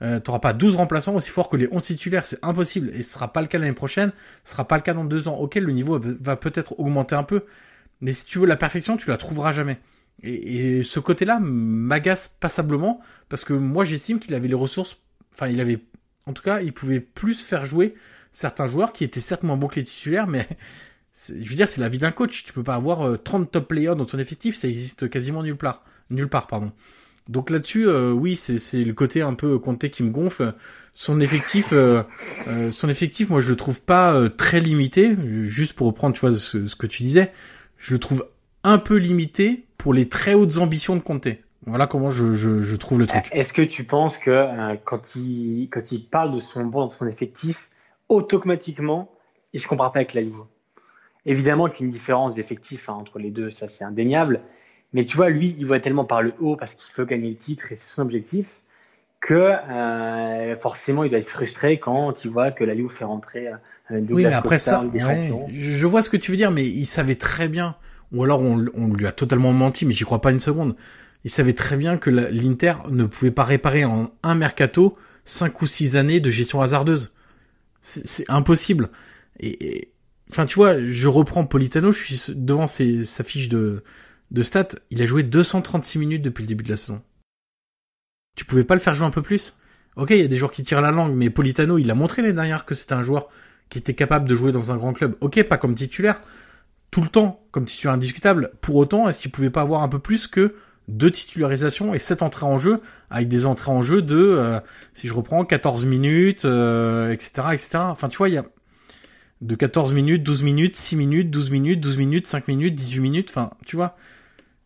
Euh, T'auras pas 12 remplaçants aussi forts que les 11 titulaires, c'est impossible. Et ce sera pas le cas l'année prochaine. Ce sera pas le cas dans deux ans. Ok, le niveau va peut-être augmenter un peu, mais si tu veux la perfection, tu la trouveras jamais. Et, et ce côté-là m'agace passablement parce que moi j'estime qu'il avait les ressources. Enfin, il avait, en tout cas, il pouvait plus faire jouer certains joueurs qui étaient certes moins bons que les titulaires, mais [LAUGHS] je veux dire, c'est la vie d'un coach. Tu peux pas avoir 30 euh, top players dans ton effectif, ça existe quasiment nulle part. Nulle part, pardon. Donc là-dessus, euh, oui, c'est le côté un peu compté qui me gonfle. Son effectif, euh, son effectif, moi je le trouve pas très limité. Juste pour reprendre, tu vois, ce, que tu disais, je le trouve un peu limité pour les très hautes ambitions de Conte. Voilà comment je, trouve le truc. Est-ce que tu penses que euh, quand, il, quand il parle de son bon, de son effectif, automatiquement, il se compare pas avec la Juve? Évidemment qu'il y a une différence d'effectif hein, entre les deux, ça c'est indéniable. Mais tu vois, lui, il voit tellement par le haut parce qu'il veut gagner le titre et c'est son objectif que euh, forcément il doit être frustré quand il voit que la Juve fait rentrer euh, Douglas oui, mais après ça, des. Je vois ce que tu veux dire, mais il savait très bien, ou alors on, on lui a totalement menti, mais j'y crois pas une seconde. Il savait très bien que l'Inter ne pouvait pas réparer en un mercato cinq ou six années de gestion hasardeuse. C'est impossible. Et, enfin, tu vois, je reprends Politano, je suis devant ses, sa fiche de, de stats. Il a joué 236 minutes depuis le début de la saison. Tu pouvais pas le faire jouer un peu plus Ok, il y a des joueurs qui tirent la langue, mais Politano, il a montré l'année dernière que c'était un joueur qui était capable de jouer dans un grand club. Ok, pas comme titulaire, tout le temps, comme titulaire indiscutable. Pour autant, est-ce qu'il pouvait pas avoir un peu plus que deux titularisations et sept entrées en jeu, avec des entrées en jeu de, euh, si je reprends, 14 minutes, euh, etc., etc. Enfin, tu vois, il y a de 14 minutes, 12 minutes, 6 minutes, 12 minutes, 12 minutes, 5 minutes, 18 minutes. Enfin, tu vois,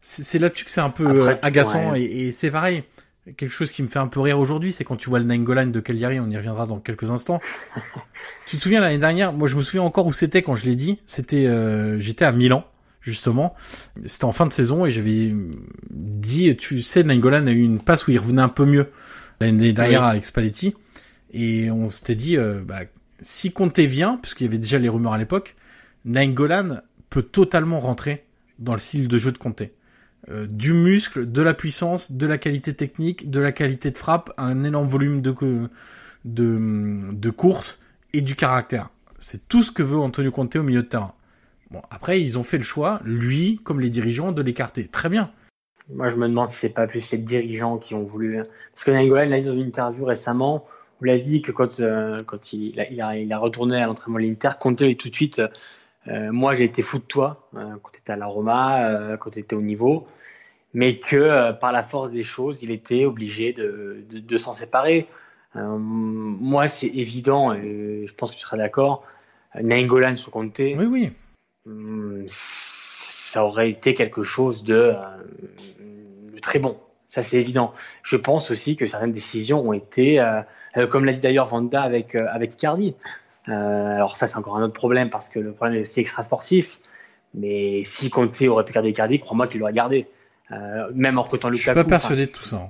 c'est là-dessus que c'est un peu euh, agaçant et, et c'est pareil quelque chose qui me fait un peu rire aujourd'hui, c'est quand tu vois le Nangolan de Cagliari, on y reviendra dans quelques instants. [LAUGHS] tu te souviens l'année dernière, moi je me souviens encore où c'était quand je l'ai dit, c'était euh, j'étais à Milan justement, c'était en fin de saison et j'avais dit tu sais Nangolan a eu une passe où il revenait un peu mieux l'année dernière avec Spalletti et on s'était dit euh, bah, si Conte vient puisqu'il y avait déjà les rumeurs à l'époque, Nangolan peut totalement rentrer dans le style de jeu de Conte. Euh, du muscle, de la puissance, de la qualité technique, de la qualité de frappe, un énorme volume de, de, de course et du caractère. C'est tout ce que veut Antonio Conte au milieu de terrain. Bon, après, ils ont fait le choix, lui, comme les dirigeants, de l'écarter. Très bien. Moi, je me demande si c'est pas plus les dirigeants qui ont voulu. Hein. Parce que Nangolan l'a dit dans une interview récemment, où il a dit que quand, euh, il, a, retourné à l'entraînement de l'Inter, Conte est tout de suite euh, moi, j'ai été fou de toi euh, quand tu étais à la Roma, euh, quand tu étais au niveau, mais que par la force des choses, il était obligé de, de, de s'en séparer. moi, c'est évident, et je pense que tu seras d'accord, Nainggolan sous Conte, oui, oui. Hmm, ça aurait été quelque chose de, de très bon. Ça, c'est évident. Je pense aussi que certaines décisions ont été, comme l'a dit d'ailleurs Vanda avec, avec Icardi, euh, alors ça, c'est encore un autre problème parce que le problème est aussi extra sportif. Mais si Conte aurait pu garder Cardi, crois-moi qu'il l'aurait gardé. Euh, même en recrutant Lukaku. Je suis pas persuadé de tout ça.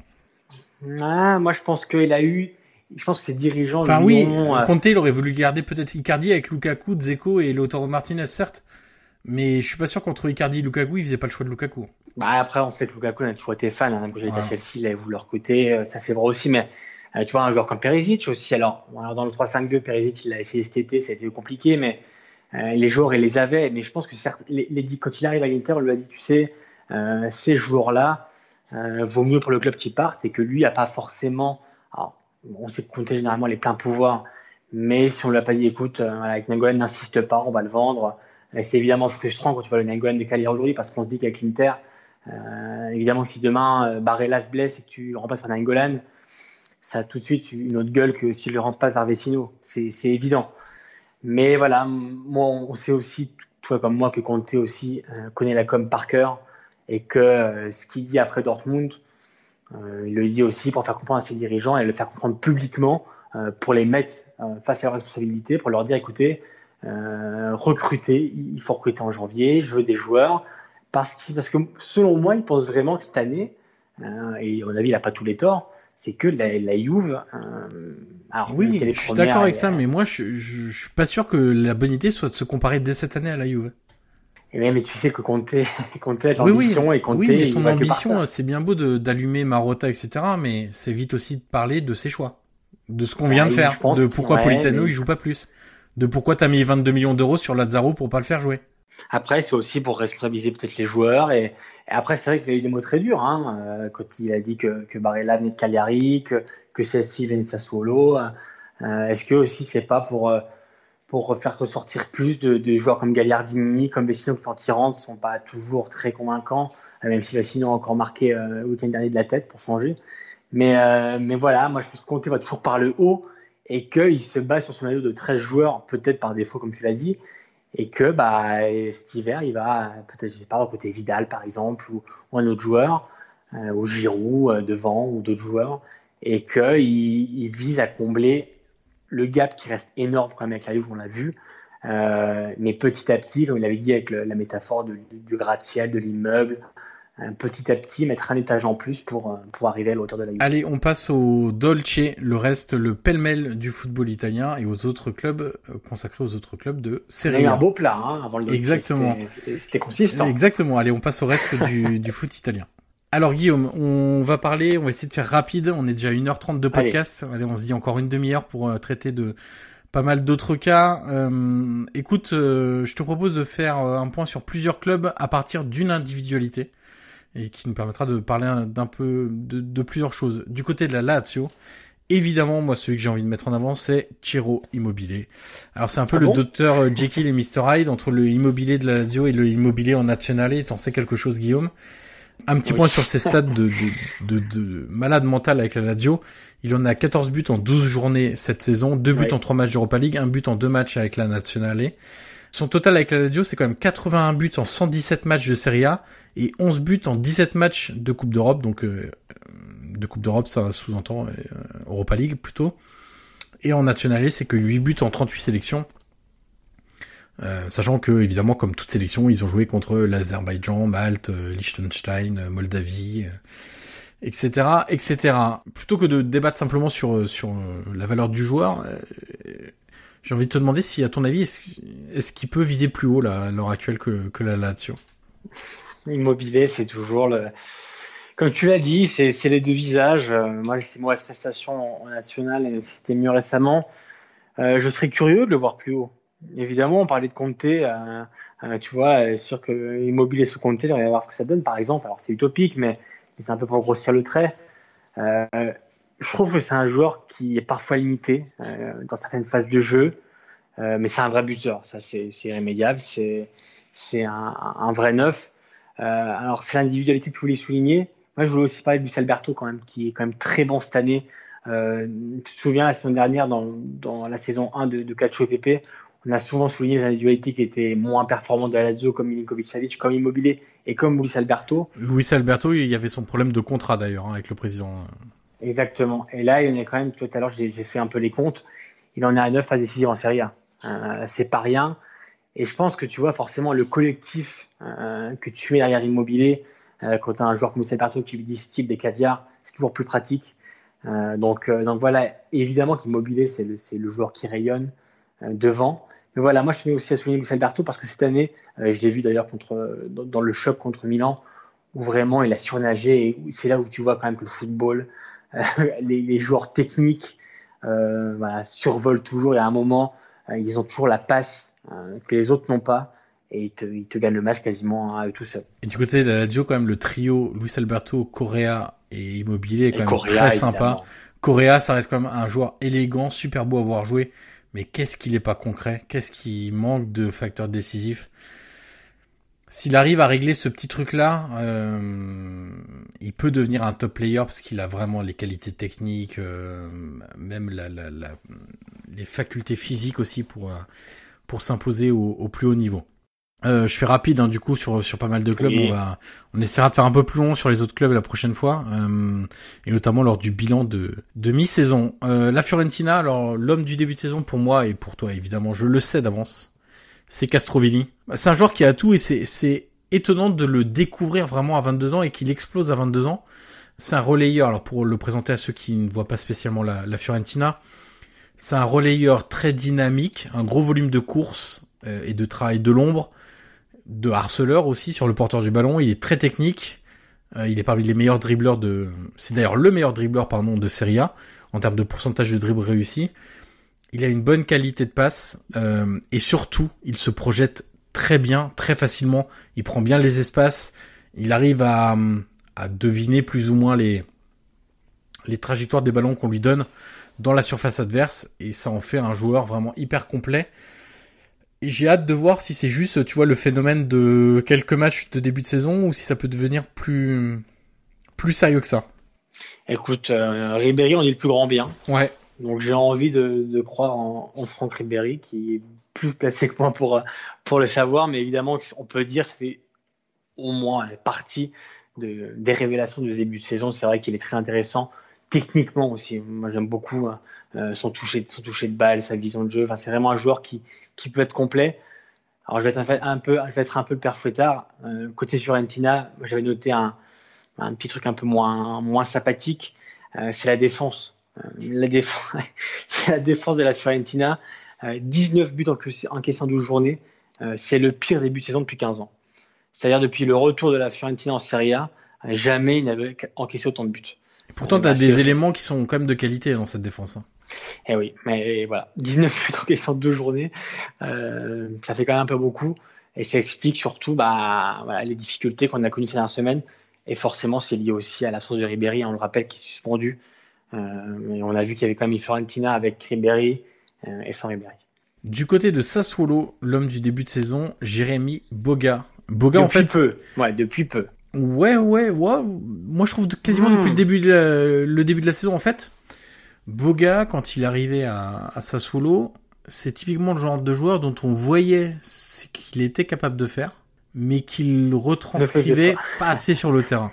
Ah, moi, je pense qu'il a eu. Je pense que ses dirigeants. Enfin oui, euh, Conte il aurait voulu garder peut-être Icardi avec Lukaku, Dzeko et Lautaro Martinez, certes. Mais je suis pas sûr qu'entre Icardi et Lukaku, il faisait pas le choix de Lukaku. Bah après, on sait que Lukaku a toujours été fan. Hein, quand j'étais à Chelsea, il avait voulu leur côté. Ça c'est vrai aussi, mais euh, tu vois, un joueur comme Perisic aussi. Alors, dans le 3-5-2, Perisic, il l'a essayé cet été, ça a été compliqué, mais euh, les joueurs, il les avait. Mais je pense que certes, les, les, quand il arrive à l'Inter, on lui a dit, tu sais, euh, ces joueurs-là, euh, vaut mieux pour le club qu'ils partent et que lui n'a pas forcément. Alors, on sait compter généralement les pleins pouvoirs, mais si on lui a pas dit, écoute, euh, avec Nangolan, n'insiste pas, on va le vendre. c'est évidemment frustrant quand tu vois le Nangolan décalé aujourd'hui parce qu'on se dit qu'avec l'Inter, évidemment, si demain se blesse et que tu remplaces par Nangolan, ça a tout de suite une autre gueule que s'il ne rentre pas vers Vecino. C'est évident. Mais voilà, moi, on sait aussi, toi comme moi, que Conte aussi euh, connaît la com par cœur et que euh, ce qu'il dit après Dortmund, euh, il le dit aussi pour faire comprendre à ses dirigeants et le faire comprendre publiquement pour les mettre face à leurs responsabilités, pour leur dire écoutez, recruter, il faut recruter en janvier, je veux des joueurs. Parce que, parce que selon moi, il pense vraiment que cette année, et à mon avis, il n'a pas tous les torts, c'est que la, la Juve. Euh, alors, oui, je suis d'accord avec ça, mais moi, je, je, je, suis pas sûr que la bonne idée soit de se comparer dès cette année à la Juve. Et eh mais tu sais que Conte, [LAUGHS] Conte a l'ambition oui, et Conte, oui, mais son ambition, c'est bien beau d'allumer Marotta, etc., mais c'est vite aussi de parler de ses choix, de ce qu'on vient de faire, de pourquoi Politano il joue pas plus, de pourquoi t'as mis 22 millions d'euros sur Lazaro pour pas le faire jouer. Après, c'est aussi pour responsabiliser peut-être les joueurs. Et, après, c'est vrai qu'il a eu des mots très durs hein, euh, quand il a dit que, que Barella venait de Cagliari, que, que Cessi venait de Sassuolo. Euh, Est-ce que aussi c'est pas pour euh, pour faire ressortir plus de, joueurs comme Gagliardini, comme Vecino qui quand ils rentrent sont pas toujours très convaincants, euh, même si Vecino a encore marqué euh, le week-end dernier de la tête pour changer. Mais mais voilà, moi je pense que Conte va toujours par le haut et qu'il se base sur son maillot de 13 joueurs, peut-être par défaut comme tu l'as dit, et que bah, cet hiver, il va peut-être, je sais pas, recruter Vidal par exemple ou, un autre joueur ou Giroud devant ou d'autres joueurs et qu'il il vise à combler le gap qui reste énorme quand même avec la Juve, on l'a vu. mais petit à petit, comme il avait dit avec la métaphore du gratte-ciel, de l'immeuble, petit à petit mettre un étage en plus pour, euh, pour arriver à la hauteur de la Juve. Allez, on passe au Dolce, le reste, le pêle-mêle du football italien et aux autres clubs euh, consacrés aux autres clubs de Serie A. Il y a un beau plat hein, avant le Dolce. Exactement. C'était consistant. Exactement. Allez, on passe au reste du, du foot italien. Alors Guillaume, on va parler, on va essayer de faire rapide. On est déjà à 1h30 de podcast. Allez, on se dit encore une demi-heure pour euh, traiter de pas mal d'autres cas. Euh, écoute, je te propose de faire un point sur plusieurs clubs à partir d'une individualité et qui nous permettra de parler d'un peu de, plusieurs choses. Du côté de la Lazio, évidemment, moi celui que j'ai envie de mettre en avant, c'est Ciro Immobilier. Alors c'est un peu ah le docteur euh, Jekyll et Mr Hyde entre le immobilier de la Lazio et le immobilier en nationale. T'en sais quelque chose, Guillaume? Un petit point sur ses stades de, de, de, malade mental avec la Lazio. Il en a 14 buts en 12 journées cette saison, 2 buts en 3 matchs d'Europa League, 1 but en 2 matchs avec la Nationale. Son total avec la Lazio, c'est quand même 81 buts en 117 matchs de Serie A et 11 buts en 17 matchs de Coupe d'Europe. Donc euh, de Coupe d'Europe, ça sous-entend euh, Europa League plutôt. Et en nationale, c'est que 8 buts en 38 sélections. Euh, sachant que évidemment, comme toute sélection, ils ont joué contre l'Azerbaïdjan, Malte, Liechtenstein, Moldavie, etc., etc. Plutôt que de débattre simplement sur sur la valeur du joueur, j'ai envie de te demander si, à ton avis, est-ce qu'il peut viser plus haut là, à l'heure actuelle que, la Lazio Immobilier, c'est toujours le. Comme tu l'as dit, c'est les deux visages. Euh, moi, j'ai mauvaise prestation en, national, et c'était mieux récemment. Euh, je serais curieux de le voir plus haut. Évidemment, on parlait de Conte. Euh, tu vois, sûr que Immobilier sous Conte, j'aimerais voir ce que ça donne, par exemple. Alors, c'est utopique, mais, mais c'est un peu pour grossir le trait. Je trouve que c'est un joueur qui est parfois limité euh, dans certaines phases de jeu, euh, mais c'est un vrai buteur. Ça, c'est irrémédiable. C'est un, vrai neuf. Euh, alors, c'est l'individualité que tu voulais souligner. Moi, je voulais aussi parler de Luis Alberto, quand même, qui est quand même très bon cette année. Tu te souviens, la saison dernière, dans, la saison 1 de, de Cacho PP, on a souvent souligné les individualités qui étaient moins performantes de la Lazio, comme Milinkovic-Savic, comme Immobilier et comme Luis Alberto. Luis Alberto, il y avait son problème de contrat d'ailleurs hein, avec le président. Exactement. Et là, il en est quand même, tout à l'heure, j'ai fait un peu les comptes, il en est à 9 phases décisives en Serie A. Euh, c'est pas rien. Et je pense que tu vois forcément le collectif euh, que tu mets derrière Immobilier, euh, quand tu as un joueur comme Moussa Berto qui lui dit style des Cadiars, c'est toujours plus pratique. Donc, voilà, évidemment qu'Immobilier, c'est le, joueur qui rayonne devant. Mais voilà, moi je tenais aussi à souligner Luis Alberto parce que cette année, je l'ai vu d'ailleurs dans, dans, le choc contre Milan, où vraiment il a surnagé et c'est là où tu vois quand même que le football, [LAUGHS] les, les, joueurs techniques euh, voilà, survolent toujours et à un moment, euh, ils ont toujours la passe euh, que les autres n'ont pas et ils te, ils te, gagnent le match quasiment à eux tout seuls. Et du côté de la Lazio, quand même, le trio Luis Alberto, Correa et Immobilier est quand même très sympa. Correa, ça reste quand même un joueur élégant, super beau à voir jouer, mais qu'est-ce qu'il est pas concret, qu'est-ce qui manque de facteurs décisifs? S'il arrive à régler ce petit truc-là, euh, il peut devenir un top player parce qu'il a vraiment les qualités techniques, euh, même la, la, la, les facultés physiques aussi pour euh, pour s'imposer au, au, plus haut niveau. Euh, je fais rapide hein, du coup sur sur pas mal de clubs. Oui. On va, on essaiera de faire un peu plus long sur les autres clubs la prochaine fois, euh, et notamment lors du bilan de de mi-saison. Euh, la Fiorentina, alors l'homme du début de saison pour moi et pour toi évidemment, je le sais d'avance c'est Castrovilli. C'est un joueur qui a tout et c'est étonnant de le découvrir vraiment à 22 ans et qu'il explose à 22 ans. C'est un relayeur, alors pour le présenter à ceux qui ne voient pas spécialement la, la Fiorentina, c'est un relayeur très dynamique, un gros volume de course euh, et de travail de l'ombre, de harceleur aussi sur le porteur du ballon, il est très technique, euh, il est parmi les meilleurs dribbleurs de... C'est d'ailleurs le meilleur dribbleur pardon, de Serie A en termes de pourcentage de dribble réussi il a une bonne qualité de passe euh, et surtout, il se projette très bien, très facilement. Il prend bien les espaces. Il arrive à, à deviner plus ou moins les, les trajectoires des ballons qu'on lui donne dans la surface adverse et ça en fait un joueur vraiment hyper complet. Et j'ai hâte de voir si c'est juste, tu vois, le phénomène de quelques matchs de début de saison ou si ça peut devenir plus plus sérieux que ça. Écoute, euh, Ribéry, on dit le plus grand bien. Ouais. Donc j'ai envie de, croire en, Franck Ribéry, qui est plus placé que moi pour, le savoir, mais évidemment, on peut dire ça fait au moins partie des révélations de début de saison. C'est vrai qu'il est très intéressant techniquement aussi. Moi, j'aime beaucoup euh, son, toucher, son toucher de balle, sa vision de jeu. Enfin, c'est vraiment un joueur qui, peut être complet. Alors, je vais être un peu, je vais être un peu le père Fouettard. Euh, côté Fiorentina, j'avais noté un, petit truc un peu moins, moins sympathique. Euh, c'est la défense. Euh, la défense, [LAUGHS] c'est la défense de la Fiorentina. 19 buts encaissés en 12 journées. c'est le pire début de saison depuis 15 ans. C'est-à-dire depuis le retour de la Fiorentina en Serie A, jamais il n'avait encaissé autant de buts. Et pourtant, tu as des éléments qui sont quand même de qualité dans cette défense. Hein. Eh oui, mais voilà, 19 buts encaissés en deux journées, euh, ça fait quand même un peu beaucoup. Et ça explique surtout bah, voilà, les difficultés qu'on a connues ces dernières semaines. Et forcément, c'est lié aussi à l'absence de Ribéry, on le rappelle, qui est suspendu. Euh, et on a vu qu'il y avait quand même une Fiorentina avec Ribéry euh, et sans Ribéry. Du côté de Sassuolo, l'homme du début de saison, Jérémy Boga. Boga, depuis en fait. peu. Ouais, depuis peu. Ouais, ouais, ouais. Moi, je trouve quasiment depuis le hmm. début, de le début de la saison, en fait. Boga, quand il arrivait à, à Sassuolo, c'est typiquement le genre de joueur dont on voyait ce qu'il était capable de faire, mais qu'il retranscrivait pas. assez sur le terrain.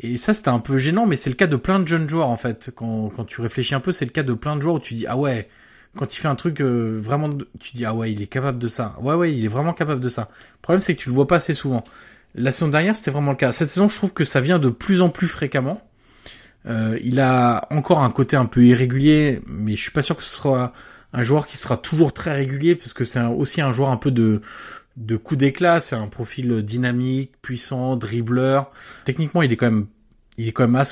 Et ça, c'était un peu gênant, mais c'est le cas de plein de jeunes joueurs, en fait. Quand, quand tu réfléchis un peu, c'est le cas de plein de joueurs où tu dis, ah ouais, quand il fait un truc euh, vraiment, tu dis, ah ouais, il est capable de ça. Ouais, ouais, il est vraiment capable de ça. Le problème, c'est que tu le vois pas assez souvent. La saison dernière, c'était vraiment le cas. Cette saison, je trouve que ça vient de plus en plus fréquemment. Euh, il a encore un côté un peu irrégulier, mais je suis pas sûr que ce soit un joueur qui sera toujours très régulier, parce que c'est aussi un joueur un peu de de coup d'éclat. C'est un profil dynamique, puissant, dribbleur. Techniquement, il est quand même il est quand même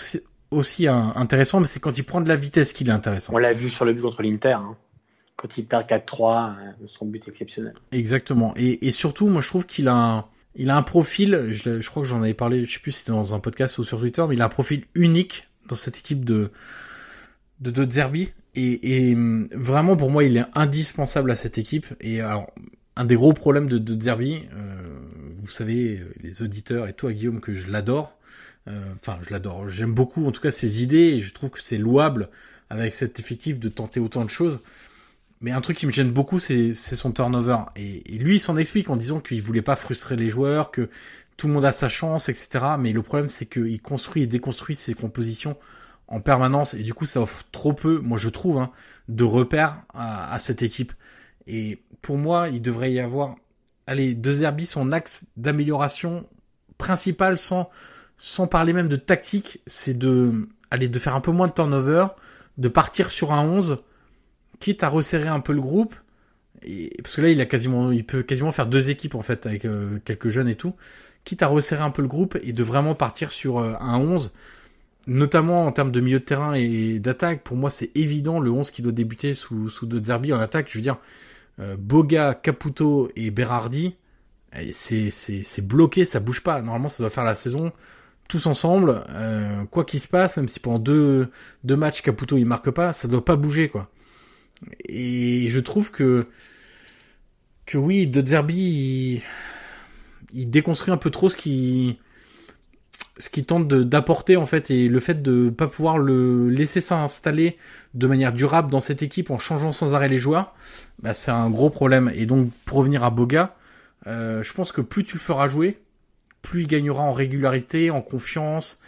aussi intéressant, mais c'est quand il prend de la vitesse qu'il est intéressant. On l'a vu sur le but contre l'Inter. Hein. Quand il perd 4-3, euh, son but exceptionnel. Exactement. Et, et surtout, moi, je trouve qu'il a un, il a un profil, je, je crois que j'en avais parlé, je sais plus si c'était dans un podcast ou sur Twitter, mais il a un profil unique dans cette équipe de de, de Zerbi et, et, vraiment pour moi il est indispensable à cette équipe et alors un des gros problèmes de, de Zerbi, euh, vous savez les auditeurs et toi Guillaume que je l'adore, euh, enfin je l'adore, j'aime beaucoup en tout cas ses idées et je trouve que c'est louable avec cet effectif de tenter autant de choses. Mais un truc qui me gêne beaucoup, c'est son turnover. Et, lui, il s'en explique en disant qu'il voulait pas frustrer les joueurs, que tout le monde a sa chance, etc. Mais le problème, c'est qu'il construit et déconstruit ses compositions en permanence et du coup, ça offre trop peu, moi je trouve, hein, de repères à, cette équipe. Et pour moi, il devrait y avoir, allez, deux Zerbi, son axe d'amélioration principal, sans sans parler même de tactique, c'est de aller de faire un peu moins de turnover, de partir sur un 11, quitte à resserrer un peu le groupe. Parce que là, il a quasiment, il peut quasiment faire deux équipes en fait avec euh, quelques jeunes et tout quitte à resserrer un peu le groupe et de vraiment partir sur euh, un 11, notamment en termes de milieu de terrain et d'attaque. Pour moi, c'est évident le 11 qui doit débuter sous, sous De Zerbi en attaque. Je veux dire, Boga, Caputo et Berardi, eh, c'est, bloqué, ça bouge pas. Normalement, ça doit faire la saison tous ensemble, euh, quoi qu'il se passe, même si pendant deux, deux matchs Caputo il marque pas, ça doit pas bouger quoi. Et je trouve que que oui, De Zerbi, il déconstruit un peu trop ce qui ce qui tente d'apporter en fait et le fait de pas pouvoir le laisser s'installer de manière durable dans cette équipe en changeant sans arrêt les joueurs, bah, c'est un gros problème. Et donc pour revenir à Boga, euh, je pense que plus tu le feras jouer, plus il gagnera en régularité, en confiance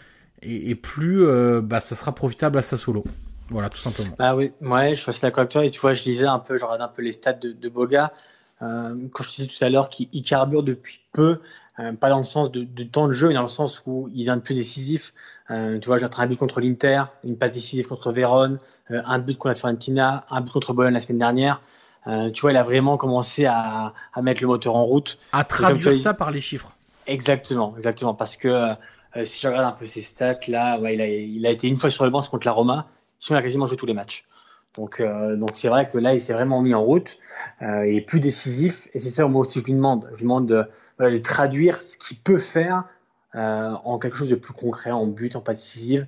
et, plus euh, bah, ça sera profitable à sa solo. Voilà, tout simplement. Bah oui, ouais, je suis d'accord avec toi. Et tu vois, je disais un peu, je regarde un peu les stats de, de Boga. Euh, quand je disais tout à l'heure qu'il carbure depuis peu, euh, pas dans le sens de, de, temps de jeu, mais dans le sens où il vient de plus décisif. Euh, tu vois, j'ai un but contre l'Inter, une passe décisive contre Vérone, euh, un but contre la Fiorentina, un but contre Bologne la semaine dernière. Tu vois, il a vraiment commencé à, à, mettre le moteur en route. À traduire ça par les chiffres. Exactement, exactement, parce que si je regarde un peu ses stats, là, ouais, il, a, il a été une fois sur le banc, c'est contre la Roma. Sinon, il a quasiment joué tous les matchs. Donc, euh, donc c'est vrai que là, il s'est vraiment mis en route. Euh, il est plus décisif. Et c'est ça, moi aussi, je lui demande. Je lui demande de, de traduire ce qu'il peut faire euh, en quelque chose de plus concret, en but, en pas décisive.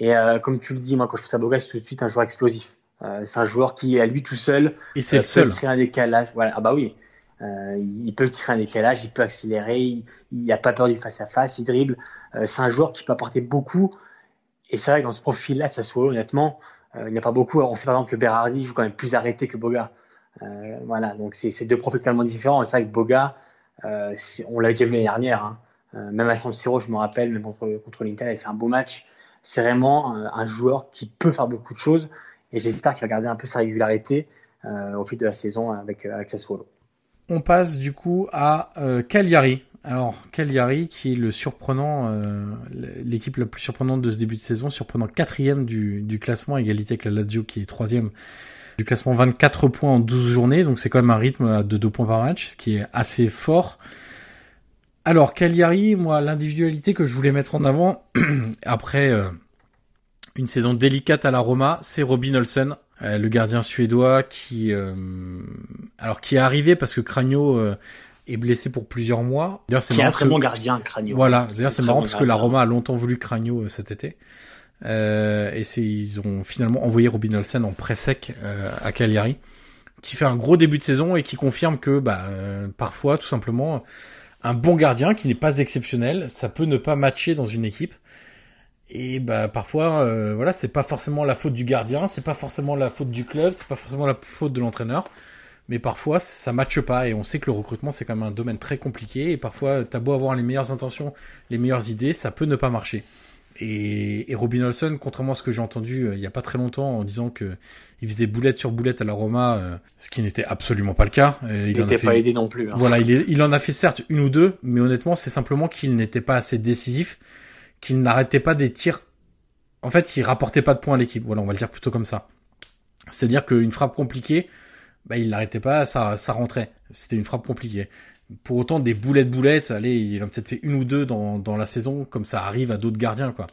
Et comme tu le dis, moi, quand je pense à Boga, c'est tout de suite un joueur explosif. C'est un joueur qui, à lui tout seul, et c'est seul. créer un décalage. Voilà. Ah bah oui. il peut créer un décalage, il peut accélérer, il n'a pas peur du face à face, il dribble. c'est un joueur qui peut apporter beaucoup. Et c'est vrai que dans ce profil-là, ça soit honnêtement, il n'y a pas beaucoup. On sait par exemple que Berardi joue quand même plus arrêté que Boga. Euh, voilà, donc c'est deux profils tellement différents. C'est vrai que Boga, euh, on l'a déjà vu l'année dernière. Hein. même à San Siro, je me rappelle, même contre, contre l'Inter, il a fait un beau match. C'est vraiment un joueur qui peut faire beaucoup de choses et j'espère qu'il va garder un peu sa régularité au fil de la saison avec, avec Sassuolo. On passe du coup à Cagliari. Alors Cagliari qui est le surprenant, l'équipe la plus surprenante de ce début de saison, surprenant quatrième du, classement, égalité avec la Lazio qui est troisième du classement 24 points en 12 journées, donc c'est quand même un rythme de 2 points par match, ce qui est assez fort. Alors Cagliari, moi l'individualité que je voulais mettre en avant [CLEARS THROAT] après euh, une saison délicate à la Roma, c'est Robin Olsen, euh, le gardien suédois qui euh, alors qui est arrivé parce que Cragno est blessé pour plusieurs mois. D'ailleurs c'est un très bon gardien Cragno. Voilà, d'ailleurs c'est marrant parce que la Roma a longtemps voulu Cragno cet été. Euh, et c'est ils ont finalement envoyé Robin Olsen en pré-sec euh, à Cagliari, qui fait un gros début de saison et qui confirme que bah, euh, parfois, tout simplement, un bon gardien qui n'est pas exceptionnel, ça peut ne pas matcher dans une équipe. Et bah parfois, voilà, c'est pas forcément la faute du gardien, c'est pas forcément la faute du club, c'est pas forcément la faute de l'entraîneur mais parfois ça matche pas et on sait que le recrutement c'est quand même un domaine très compliqué et parfois t'as beau avoir les meilleures intentions, les meilleures idées, ça peut ne pas marcher. Et, et, Robin Olsen, contrairement à ce que j'ai entendu euh, il y a pas très longtemps en disant que il faisait boulette sur boulette à la Roma, euh, ce qui n'était absolument pas le cas. il n'était pas aidé non plus. Hein. Voilà, il, il, en a fait certes une ou deux, mais honnêtement, c'est simplement qu'il n'était pas assez décisif, qu'il n'arrêtait pas des tirs. En fait, il rapportait pas de points à l'équipe. Voilà, on va le dire plutôt comme ça. C'est-à-dire qu'une frappe compliquée, bah, il n'arrêtait pas, ça, ça rentrait. C'était une frappe compliquée pour autant des boulettes boulettes, allez, il a peut-être fait une ou deux dans, dans la saison, comme ça arrive à d'autres gardiens, quoi.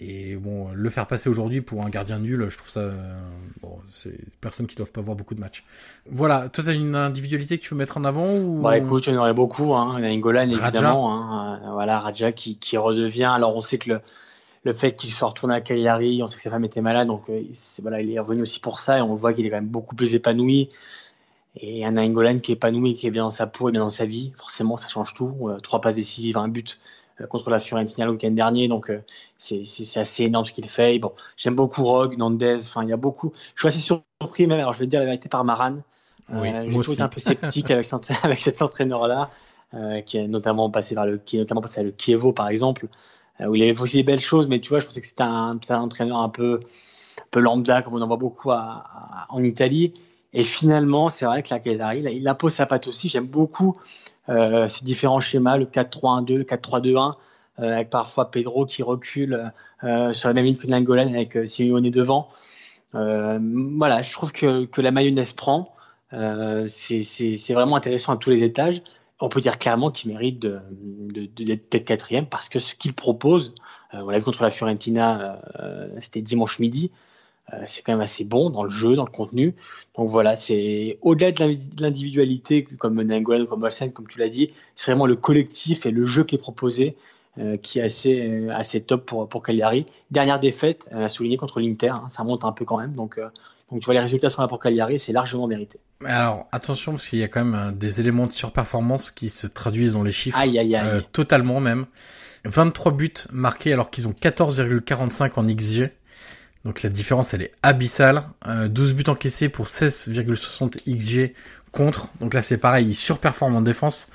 Et bon, le faire passer aujourd'hui pour un gardien nul, je trouve ça, bon, c'est personnes qui doivent pas voir beaucoup de matchs. Voilà, toi t'as une individualité que tu veux mettre en avant ou Bah écoute, il y en aurait beaucoup, hein. Il y a Ingolan évidemment, hein. Euh, voilà, Raja qui, qui redevient. Alors on sait que le, le fait qu'il soit retourné à Cagliari, on sait que sa femme était malade, donc euh, voilà, il est revenu aussi pour ça et on voit qu'il est quand même beaucoup plus épanoui. Et un Nainggolan qui est épanoui, qui est bien dans sa peau et bien dans sa vie, forcément, ça change tout. Euh, trois passes décisives, un but euh, contre la Fiorentina le week-end dernier, donc c'est assez énorme ce qu'il fait. Bon, j'aime beaucoup Rogue, Nandez, enfin il y a beaucoup. Je suis assez surpris même. Alors je vais dire la vérité par Maran. Oui, je suis un peu sceptique avec, cet [LAUGHS] entraîneur-là, qui est notamment passé vers le, qui est notamment passé à le Kievo par exemple, où il avait aussi des belles choses, mais tu vois, je pensais que c'était un, entraîneur un peu, lambda comme on en voit beaucoup en Italie. Et finalement, c'est vrai que la Cagliari, il, il impose sa patte aussi. J'aime beaucoup euh, ces différents schémas, le 4-3-1-2, le 4-3-2-1, euh, avec parfois Pedro qui recule euh, sur la même ligne que Nangolan avec euh, Simeone devant. Euh, voilà, je trouve que, la mayonnaise prend. Euh, c'est vraiment intéressant à tous les étages. On peut dire clairement qu'il mérite d'être de, de, de, quatrième parce que ce qu'il propose, on l'a vu contre la Fiorentina, c'était dimanche midi, euh, c'est quand même assez bon dans le jeu, dans le contenu. Donc voilà, c'est au-delà de l'individualité, comme Nangolan, comme Olsen, comme tu l'as dit, c'est vraiment le collectif et le jeu qui est proposé euh, qui est assez, euh, top pour, pour Cagliari. Dernière défaite, à souligner contre l'Inter, hein, ça monte un peu quand même. Donc tu vois, les résultats sont là pour Cagliari, c'est largement mérité. Alors attention, parce qu'il y a quand même des éléments de surperformance qui se traduisent dans les chiffres. Aïe, aïe, aïe. totalement même. 23 buts marqués alors qu'ils ont 14,45 en XG. Donc la différence elle est abyssale. 12 euh, buts encaissés pour 16,60 XG contre. Donc là c'est pareil, il surperforme en défense.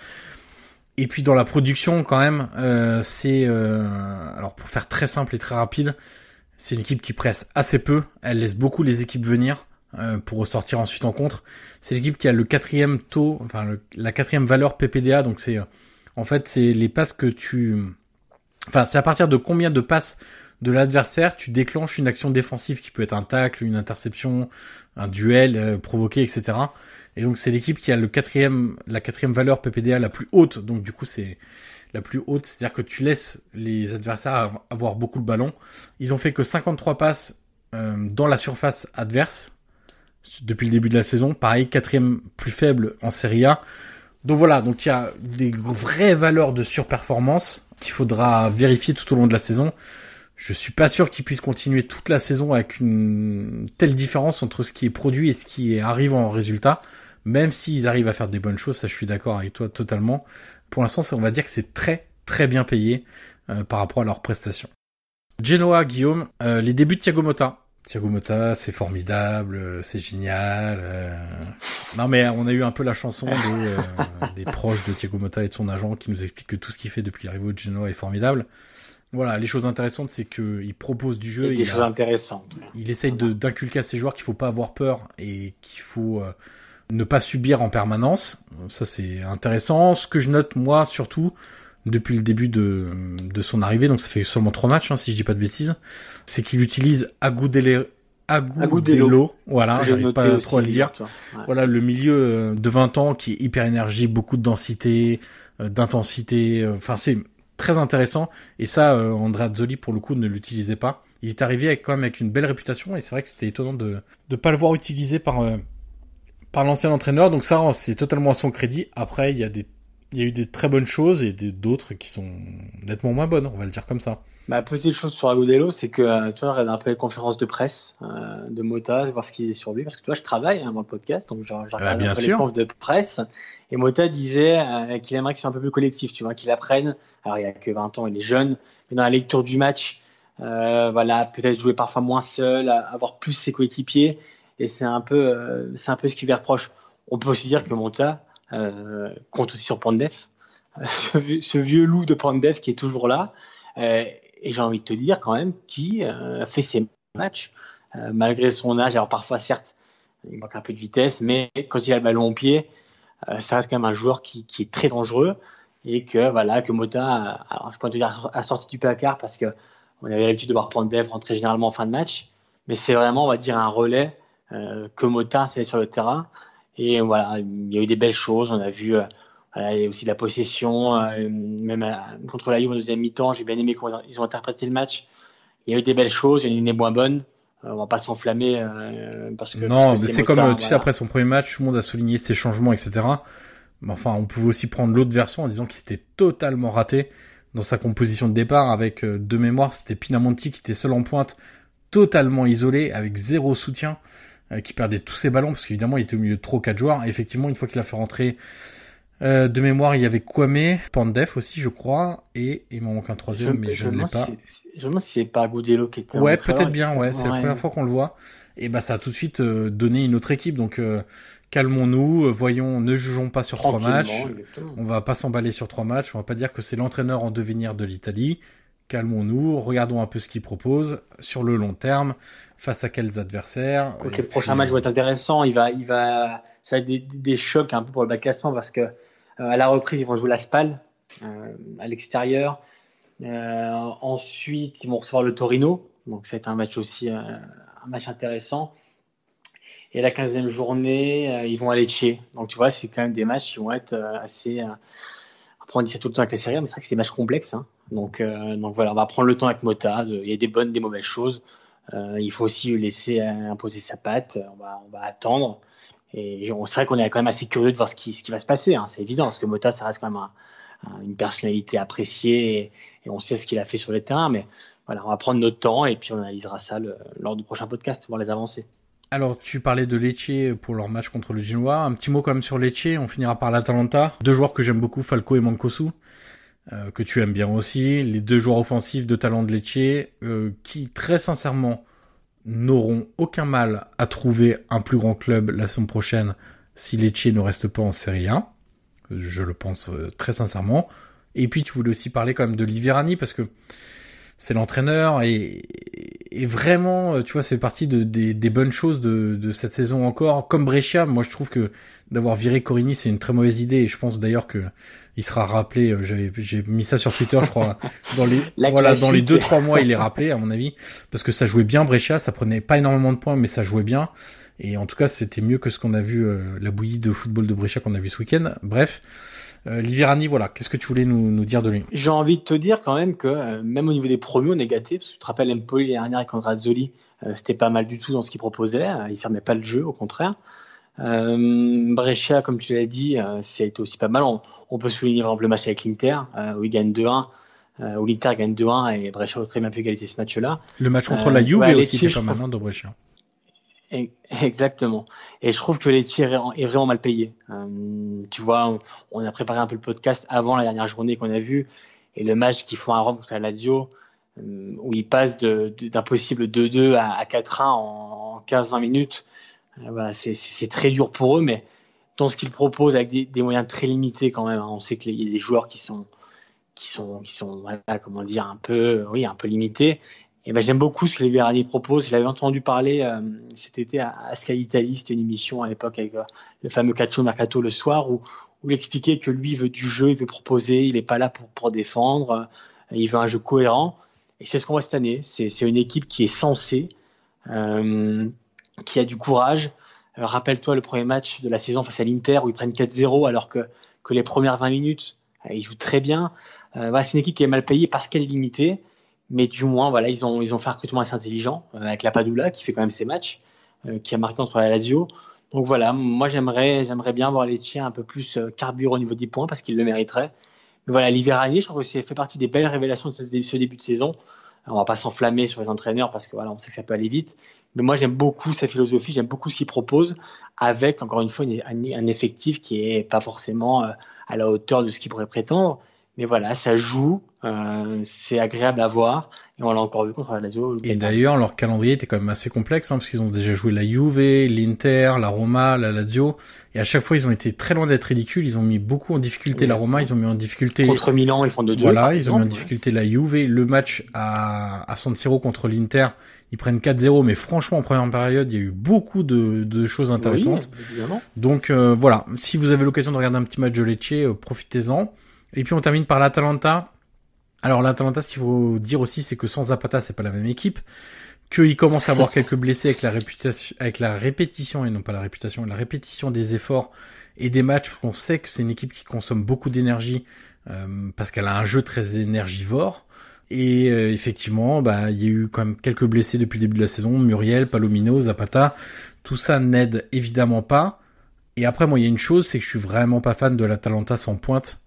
Et puis dans la production quand même, euh, c'est euh, alors pour faire très simple et très rapide, c'est une équipe qui presse assez peu. Elle laisse beaucoup les équipes venir pour ressortir ensuite en contre. C'est l'équipe qui a le quatrième taux, enfin la quatrième valeur PPDA. Donc c'est en fait c'est les passes que tu, enfin c'est à partir de combien de passes de l'adversaire, tu déclenches une action défensive qui peut être un tacle, une interception, un duel euh, provoqué, etc. Et donc c'est l'équipe qui a le quatrième, la quatrième valeur PPDA la plus haute. Donc du coup c'est la plus haute, c'est-à-dire que tu laisses les adversaires avoir beaucoup de ballons. Ils ont fait que 53 passes euh, dans la surface adverse depuis le début de la saison. Pareil, quatrième plus faible en Serie A. Donc voilà, donc il y a des vraies valeurs de surperformance qu'il faudra vérifier tout au long de la saison. Je suis pas sûr qu'ils puissent continuer toute la saison avec une telle différence entre ce qui est produit et ce qui arrive en résultat. Même s'ils arrivent à faire des bonnes choses, ça je suis d'accord avec toi totalement. Pour l'instant, on va dire que c'est très très bien payé euh, par rapport à leurs prestations. Genoa, Guillaume, euh, les débuts de Thiago Motta. Thiago Motta, c'est formidable, c'est génial. Non mais on a eu un peu la chanson des, [LAUGHS] des proches de Thiago Motta et de son agent qui nous explique que tout ce qu'il fait depuis l'arrivée de Genoa est formidable. Voilà, les choses intéressantes, c'est qu'il propose du jeu. Il, des choses intéressantes. Il essaye d'inculquer à ses joueurs qu'il faut pas avoir peur et qu'il faut euh, ne pas subir en permanence. Ça, c'est intéressant. Ce que je note, moi, surtout, depuis le début de, de son arrivée, donc ça fait seulement trois matchs, hein, si je dis pas de bêtises, c'est qu'il utilise Agudelo, Agudelo, voilà, j'arrive pas trop à le dire. Voilà, le milieu euh, de 20 ans qui est hyper énergique, beaucoup de densité, euh, d'intensité, enfin c'est très intéressant. Et ça, euh, Andrea Zoli, pour le coup, ne l'utilisait pas. Il est arrivé avec, quand même avec une belle réputation et c'est vrai que c'était étonnant de ne pas le voir utilisé par, euh, par l'ancien entraîneur. Donc ça, c'est totalement à son crédit. Après, il y a des il y a eu des très bonnes choses et d'autres qui sont nettement moins bonnes, on va le dire comme ça. Ma petite chose sur Agudelo, c'est que euh, tu vois, regarde un peu les conférences de presse euh, de Mota, voir ce qu'il dit sur lui, parce que toi, je travaille hein, dans le podcast, donc j'ai regardé un peu les confs de presse, et Mota disait euh, qu'il aimerait que soit un peu plus collectif, tu vois, qu'il apprenne. Alors il y a que 20 ans, il est jeune, mais dans la lecture du match, euh, voilà, peut-être jouer parfois moins seul, avoir plus ses coéquipiers, et c'est un peu, euh, c'est un peu ce qu'il lui reproche. On peut aussi dire que Mota compte aussi sur Pandef, [LAUGHS] ce, ce, vieux loup de Pandef qui est toujours là et j'ai envie de te dire quand même qui euh, fait ses matchs euh, malgré son âge. Alors parfois, certes, il manque un peu de vitesse, mais quand il a le ballon au pied, euh, ça reste quand même un joueur qui, qui, est très dangereux et que voilà que Mota, alors je peux te dire, a sorti du placard parce que on avait l'habitude de voir prendre Dev rentrer généralement en fin de match, mais c'est vraiment, on va dire, un relais que Mota s'est sur le terrain. Et voilà, il y a eu des belles choses. On a vu il y a aussi la possession, euh, même euh, contre la Juve en deuxième mi-temps, j'ai bien aimé comment ils ont interprété le match. Il y a eu des belles choses, il y en a une moins bonne. Euh, on va pas s'enflammer parce que non, mais c'est comme tu sais après son premier match, tout le monde a souligné ses changements, etc. Mais enfin, on pouvait aussi prendre l'autre version en disant qu'il s'était totalement raté dans sa composition de départ avec deux mémoires. C'était Pinamonti qui était seul en pointe, totalement isolé, avec zéro soutien, qui perdait tous ses ballons parce qu'évidemment il était au milieu de trop quatre joueurs. Et effectivement, une fois qu'il a fait rentrer euh, de mémoire, il y avait Kwame, Pandef aussi, je crois, et il m'en manque un troisième, mais je, ne l'ai pas. je me demande si c'est pas Goudiello qui était. Ouais, peut-être bien, ouais, c'est la première fois qu'on le voit. Et bah ça a tout de suite euh, donné une autre équipe, donc euh, calmons-nous, voyons, ne jugeons pas sur trois matchs. On va pas s'emballer sur trois matchs, on va pas dire que c'est l'entraîneur en devenir de l'Italie. Calmons-nous, regardons un peu ce qu'il propose sur le long terme, face à quels adversaires. Écoute, les prochains matchs vont être intéressants. Il va, il va, ça va être des, des chocs un peu pour le bas classement parce que euh, à la reprise, ils vont jouer la SPAL euh, à l'extérieur. Euh, ensuite, ils vont recevoir le Torino. Donc, ça va être un match aussi un match intéressant. Et la 15e journée, ils vont à Lecce. Donc, tu vois, c'est quand même des matchs qui vont être assez. Après, on dit ça tout le temps avec les séries, mais c'est vrai que c'est des matchs complexes. Hein. Donc, donc voilà, on va prendre le temps avec Mota. Il y a des bonnes, des mauvaises choses. il faut aussi laisser imposer sa patte. On va, on attendre. Et c'est vrai qu'on est quand même assez curieux de voir ce qui, va se passer. Hein. C'est évident, parce que Mota, ça reste quand même une personnalité appréciée et, on sait ce qu'il a fait sur le terrain. Mais voilà, on va prendre notre temps et puis on analysera ça lors du prochain podcast, voir les avancées. Alors, tu parlais de Lecce pour leur match contre le Genoa. Un petit mot quand même sur Lecce. On finira par l'Atalanta. Deux joueurs que j'aime beaucoup, Falco et Mancosu. Euh, que tu aimes bien aussi. Les deux joueurs offensifs de talent de Lecce, euh, qui très sincèrement n'auront aucun mal à trouver un plus grand club la saison prochaine si Lecce ne reste pas en Serie A. Je le pense euh, très sincèrement. Et puis tu voulais aussi parler quand même de Liverani parce que c'est l'entraîneur et, et, vraiment, euh, tu vois, c'est partie de, des, des, bonnes choses de, de, cette saison encore. Comme Brescia, moi je trouve que d'avoir viré Corini, c'est une très mauvaise idée et je pense d'ailleurs que il sera rappelé. Euh, j'avais j'ai mis ça sur Twitter, je crois, [LAUGHS] dans les voilà dans les deux trois mois, il est rappelé à mon avis parce que ça jouait bien Brescia, ça prenait pas énormément de points, mais ça jouait bien. Et en tout cas, c'était mieux que ce qu'on a vu, euh, la bouillie de football de Brescia qu'on a vu ce week-end. Bref, euh, Liverani, voilà. Qu'est-ce que tu voulais nous, nous dire de lui? J'ai envie de te dire quand même que euh, même au niveau des promus, on est gâté. Parce que tu te rappelles, Empoli l'année dernière avec Andrazoli, euh, c'était pas mal du tout dans ce qu'il proposait. il fermait pas le jeu, au contraire. Euh, Brescia, comme tu l'as dit, c'est aussi pas mal. On, peut souligner par exemple le match avec l'Inter, où il gagne 2-1. où l'Inter gagne 2-1 et Brescia a très bien pu égaliser ce match-là. Le match contre la Juve aussi fait pas mal hein, de Brescia. Exactement. Et je trouve que les tirs est vraiment mal payé. Euh, tu vois, on, a préparé un peu le podcast avant la dernière journée qu'on a vue. Et le match qu'ils font à Rome contre la Lazio, où il passe d'un possible 2-2 à, 4-1 en, 15-20 minutes. Voilà, c'est très dur pour eux, mais dans ce qu'ils proposent avec des, moyens très limités quand même. Hein. On sait qu'il y a des joueurs qui sont qui sont qui sont comment dire un peu oui un peu limités. Et ben j'aime beaucoup ce que les propose. Je l'avais entendu parler euh, cet été à, Sky Italy, c'était une émission à l'époque avec euh, le fameux Cacho Mercato le soir où il expliquait que lui veut du jeu, il veut proposer, il n'est pas là pour défendre, euh, il veut un jeu cohérent. Et c'est ce qu'on voit cette année. C'est une équipe qui est sensée, qui a du courage, rappelle-toi le premier match de la saison face à l'Inter où ils prennent 4-0 alors que, les premières 20 minutes, ils jouent très bien. C'est une équipe qui est mal payée parce qu'elle est limitée. Mais du moins, voilà, ils ont, ils ont fait un recrutement assez intelligent avec la Padula qui fait quand même ses matchs, qui a marqué contre la Lazio. Donc voilà, moi j'aimerais, j'aimerais bien voir les tiens un peu plus carburés au niveau des points parce qu'ils le mériteraient. Mais voilà, l'hiver année, je trouve que c'est fait partie des belles révélations de ce début de saison. On va pas s'enflammer sur les entraîneurs parce que voilà, on sait que ça peut aller vite. Mais moi, j'aime beaucoup sa philosophie, j'aime beaucoup ce qu'il propose, avec, encore une fois, un, effectif qui est pas forcément euh, à la hauteur de ce qu'il pourrait prétendre. Mais voilà, ça joue, euh, c'est agréable à voir, et on l'a encore vu contre la Lazio. Et d'ailleurs, leur calendrier était quand même assez complexe, hein, parce qu'ils ont déjà joué la Juve, l'Inter, la Roma, la Lazio, et à chaque fois, ils ont été très loin d'être ridicules. Ils ont mis beaucoup en difficulté la Roma, ils ont mis en difficulté contre Milan, ils font de deux. Voilà, ils ont mis en difficulté la Juve, le match à, à San Siro contre l'Inter ils prennent 4-0, mais franchement en première période, il y a eu beaucoup de, de choses intéressantes. Donc euh, voilà, si vous avez l'occasion de regarder un petit match de Lecce, euh, profitez-en. Et puis on termine par l'Atalanta. Alors l'Atalanta, ce qu'il faut dire aussi, c'est que sans Zapata, c'est pas la même équipe. Qu'il commence à avoir [LAUGHS] quelques blessés avec la réputation, avec la répétition et non pas la réputation, la répétition des efforts et des matchs. On sait que c'est une équipe qui consomme beaucoup d'énergie euh, parce qu'elle a un jeu très énergivore. Et euh, effectivement, bah, il y a eu quand même quelques blessés depuis le début de la saison. Muriel, Palomino, Zapata, tout ça n'aide évidemment pas. Et après, moi, il y a une chose, c'est que je suis vraiment pas fan de la Talenta sans pointe.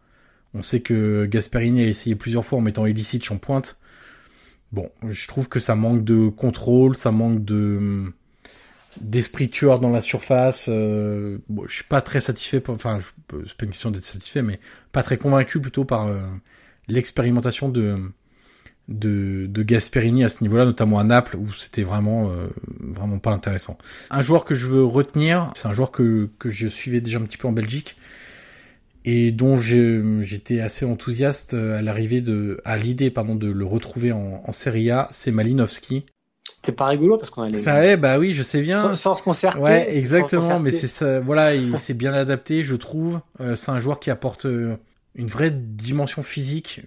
On sait que Gasperini a essayé plusieurs fois en mettant Ilicic en pointe. Bon, je trouve que ça manque de contrôle, ça manque de d'esprit tueur dans la surface. Euh, bon, je suis pas très satisfait. Enfin, c'est pas une question d'être satisfait, mais pas très convaincu plutôt par euh, l'expérimentation de de, de Gasperini à ce niveau-là, notamment à Naples, où c'était vraiment euh, vraiment pas intéressant. Un joueur que je veux retenir, c'est un joueur que, que je suivais déjà un petit peu en Belgique et dont j'étais assez enthousiaste à l'arrivée de à l'idée pardon de le retrouver en, en Serie A, c'est Malinowski. C'est pas rigolo parce qu'on a les... Ça est, bah oui, je sais bien. Sans, se concerter. Ouais, exactement, mais c'est ça, voilà, il [LAUGHS] s'est bien adapté, je trouve. Euh, c'est un joueur qui apporte euh, une vraie dimension physique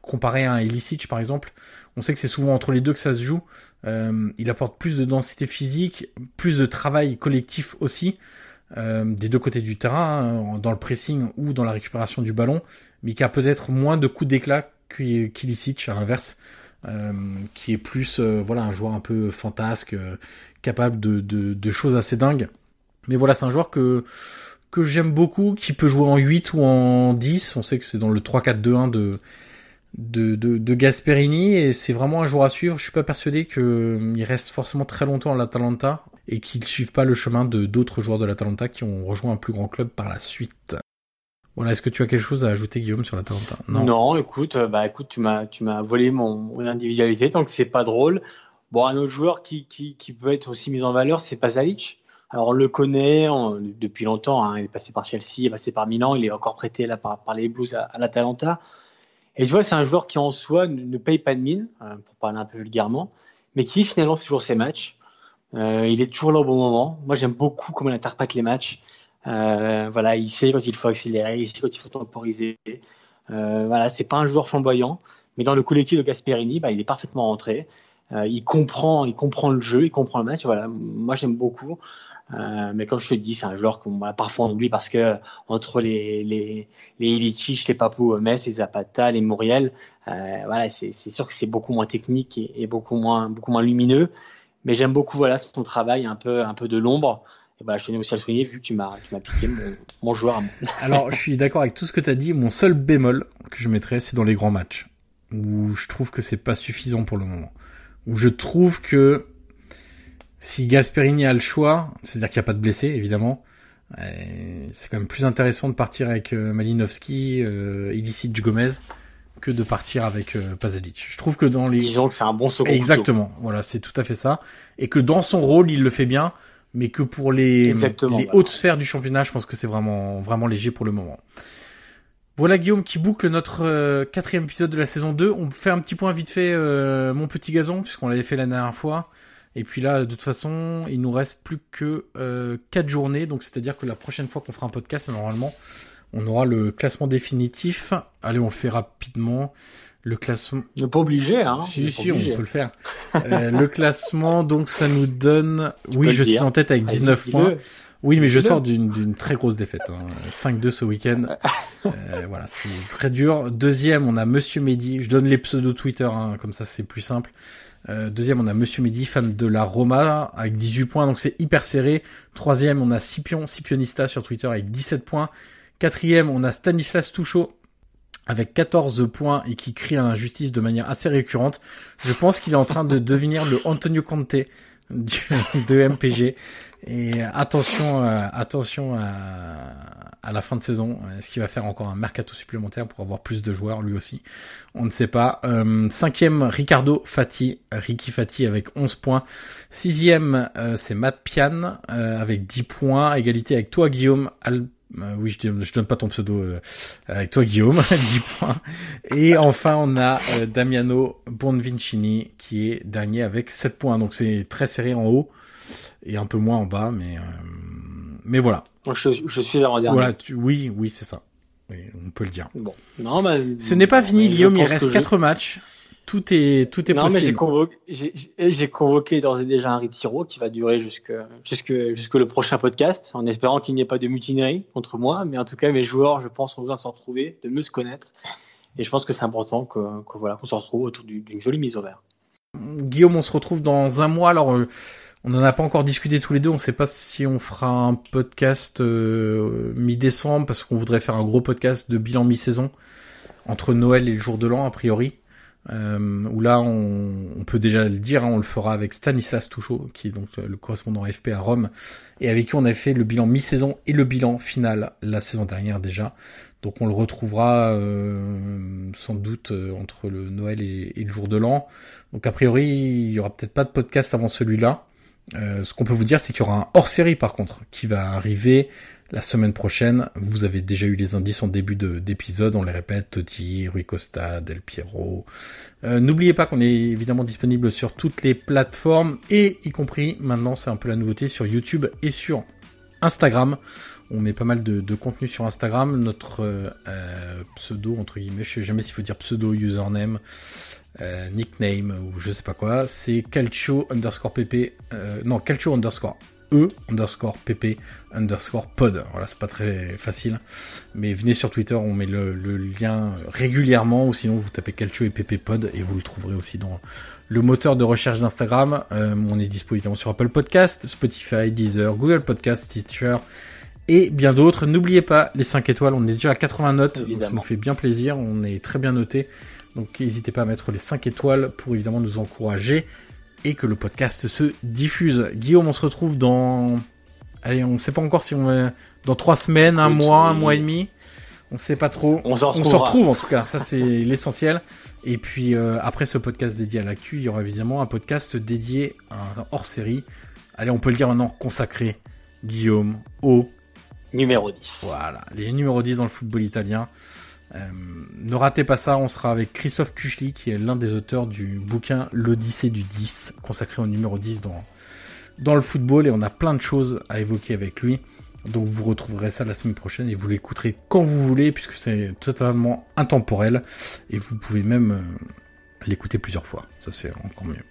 comparé à un Ilicic par exemple. On sait que c'est souvent entre les deux que ça se joue. Euh, il apporte plus de densité physique, plus de travail collectif aussi, euh, des deux côtés du terrain, hein, dans le pressing ou dans la récupération du ballon, mais qui a peut-être moins de coups d'éclat qu'Ilicic à l'inverse, euh, qui est plus voilà un joueur un peu fantasque, capable de, de, de choses assez dingues. Mais voilà, c'est un joueur que que j'aime beaucoup, qui peut jouer en 8 ou en 10. On sait que c'est dans le 3-4-2-1 de, de, Gasperini et c'est vraiment un joueur à suivre. Je suis pas persuadé qu'il euh, reste forcément très longtemps à l'Atalanta et qu'il suive pas le chemin de d'autres joueurs de l'Atalanta qui ont rejoint un plus grand club par la suite. Voilà, est-ce que tu as quelque chose à ajouter Guillaume sur l'Atalanta? Non. Non, écoute, euh, bah écoute, tu m'as tu m'as volé mon, mon individualité que c'est pas drôle. Bon, un autre joueur qui, qui, qui peut être aussi mis en valeur, c'est Pasalic. Alors on le connaît depuis longtemps, hein. il est passé par Chelsea, il est passé par Milan, il est encore prêté là par, les Blues à, l'Atalanta. Et tu vois, c'est un joueur qui en soi ne, paye pas de mine, euh, pour parler un peu vulgairement, mais qui finalement fait toujours ses matchs. Euh, il est toujours là au bon moment. Moi j'aime beaucoup comment il interprète les matchs. Euh, voilà, il sait quand il faut accélérer, il sait quand il faut temporiser. Euh, voilà, c'est pas un joueur flamboyant, mais dans le collectif de Gasperini, bah, il est parfaitement rentré. Euh, il comprend, il comprend le jeu, il comprend le match. Voilà, moi j'aime beaucoup. Euh, mais comme je te dis, c'est un joueur qu'on parfois oublie parce que entre les les les Ilicic, les Papou les Zapata, les Muriel, euh, voilà, c'est sûr que c'est beaucoup moins technique et, beaucoup moins beaucoup moins lumineux. Mais j'aime beaucoup voilà son travail un peu un peu de l'ombre. Et bah, je tenais aussi à le souligner vu que tu m'as tu m'as piqué mon, mon joueur. [LAUGHS] Alors, je suis d'accord avec tout ce que tu as dit. Mon seul bémol que je mettrais, c'est dans les grands matchs où je trouve que c'est pas suffisant pour le moment. Où je trouve que si Gasperini a le choix, c'est-à-dire qu'il n'y a pas de blessés, évidemment, euh, c'est quand même plus intéressant de partir avec euh, Malinowski, euh, Ilicic Gomez que de partir avec euh, Pasalic. Je trouve que dans les disons que c'est un bon second exactement, voilà, c'est tout à fait ça, et que dans son rôle, il le fait bien, mais que pour les, Exactement, les voilà. hautes sphères du championnat, je pense que c'est vraiment vraiment léger pour le moment. Voilà Guillaume qui boucle notre euh, quatrième épisode de la saison 2. On fait un petit point vite fait, euh, mon petit gazon, puisqu'on l'avait fait la dernière fois. Et puis là, de toute façon, il nous reste plus que euh, quatre journées, donc c'est-à-dire que la prochaine fois qu'on fera un podcast, normalement, on aura le classement définitif. Allez, on le fait rapidement. Le classement. On n'est pas obligé, hein. Si, si, on peut le faire. [LAUGHS] Euh, le classement, donc ça nous donne. oui, je suis en tête avec Allez, 19 dis-le. points. Oui, mais je sors d'une d'une très grosse défaite. Hein. 5-2 ce week-end. [LAUGHS] Euh, voilà, c'est très dur. Deuxième, on a Monsieur Mehdi. Je donne les pseudos Twitter, hein, comme ça c'est plus simple. Euh, deuxième, on a Monsieur Mehdi, fan de la Roma, avec 18 points, donc c'est hyper serré. Troisième, on a Scipion, Scipionista sur Twitter avec 17 points. Quatrième, on a Stanislas Touchot avec 14 points et qui crie à l'injustice de manière assez récurrente. Je pense qu'il est en train de devenir le Antonio Conte de MPG. Et attention, euh, attention à, à la fin de saison. Est-ce qu'il va faire encore un mercato supplémentaire pour avoir plus de joueurs lui aussi On ne sait pas. Euh, cinquième, Ricardo Fati, Ricky Fati avec 11 points. Sixième, euh, c'est Matt Pian euh, avec 10 points. Égalité avec toi Guillaume. Al- euh, oui, je, je donne pas ton pseudo euh, avec toi Guillaume, [LAUGHS] 10 points. Et enfin, on a euh, Damiano Bonvincini qui est dernier avec 7 points. Donc c'est très serré en haut et un peu moins en bas, mais euh, mais voilà. Je, je suis avant-dernier. Voilà, tu, oui, oui, c'est ça. Oui, on peut le dire. Bon. Non, bah, Ce n'est pas fini, Guillaume. Il reste 4 matchs. Tout est tout est non, mais j'ai possible. convoqué, j'ai d'ores et déjà un retiro qui va durer jusque, jusque, jusque le prochain podcast, en espérant qu'il n'y ait pas de mutinerie contre moi. Mais en tout cas, mes joueurs, je pense, ont besoin de se retrouver, de mieux se connaître. Et je pense que c'est important que, que voilà, qu'on se retrouve autour du- d'une jolie mise au vert. Guillaume, on se retrouve dans un mois. Alors, euh, on n'en a pas encore discuté tous les deux. On ne sait pas si on fera un podcast euh, mi-décembre parce qu'on voudrait faire un gros podcast de bilan mi-saison entre Noël et le jour de l'an, a priori. Euh, où là, on, peut déjà le dire, hein, on le fera avec Stanislas Touchot, qui est donc euh, le correspondant FP à Rome, et avec qui on a fait le bilan mi-saison et le bilan final la saison dernière déjà. Donc on le retrouvera euh, sans doute entre le Noël et, et le jour de l'an. Donc a priori, il y aura peut-être pas de podcast avant celui-là. Euh, ce qu'on peut vous dire, c'est qu'il y aura un hors-série par contre qui va arriver la semaine prochaine. Vous avez déjà eu les indices en début de- d'épisode. On les répète Totti, Rui Costa, Del Piero. Euh, N'oubliez pas qu'on est évidemment disponible sur toutes les plateformes et y compris maintenant, c'est un peu la nouveauté sur YouTube et sur Instagram. On met pas mal de, de contenu sur Instagram. Notre euh, pseudo, entre guillemets, je sais jamais s'il faut dire pseudo, username, euh, nickname ou je sais pas quoi, c'est calcio underscore pp, euh, non, calcio underscore e underscore pp underscore pod. Voilà, c'est pas très facile. Mais venez sur Twitter, on met le, le lien régulièrement ou sinon vous tapez calcio et pp pod et vous le trouverez aussi dans le moteur de recherche d'Instagram. Euh, on est dispo évidemment sur Apple Podcast, Spotify, Deezer, Google Podcast, Stitcher et bien d'autres. N'oubliez pas les 5 étoiles, on est déjà à 80 notes, donc ça nous fait bien plaisir, on est très bien noté. Donc n'hésitez pas à mettre les 5 étoiles pour évidemment nous encourager et que le podcast se diffuse. Guillaume, on se retrouve dans... Allez, on sait pas encore si on va... Dans 3 semaines, un Oui, mois, un mois et demi. On sait pas trop. On On se retrouve en tout cas, ça c'est [LAUGHS] l'essentiel. Et puis euh, après ce podcast dédié à l'actu, il y aura évidemment un podcast dédié à un hors-série. Allez, on peut le dire maintenant, consacré, Guillaume, au Numéro 10. voilà, les numéros 10 dans le football italien. Euh, ne ratez pas ça, on sera avec Christophe Kuchli, qui est l'un des auteurs du bouquin L'Odyssée du 10, consacré au numéro 10 dans, dans le football, et on a plein de choses à évoquer avec lui. Donc vous retrouverez ça la semaine prochaine et vous l'écouterez quand vous voulez, puisque c'est totalement intemporel, et vous pouvez même euh, l'écouter plusieurs fois. Ça c'est encore mieux.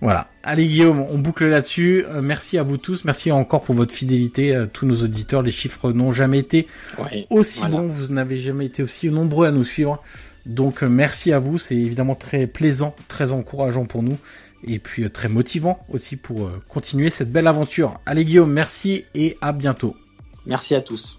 Voilà. Allez Guillaume, on boucle là-dessus. Euh, merci à vous tous. Merci encore pour votre fidélité. à tous nos auditeurs, les chiffres n'ont jamais été aussi Voilà. bons. Vous n'avez jamais été aussi nombreux à nous suivre. Donc euh, merci à vous. C'est évidemment très plaisant, très encourageant pour nous. Et puis euh, très motivant aussi pour euh, continuer cette belle aventure. Allez Guillaume, merci et à bientôt. Merci à tous.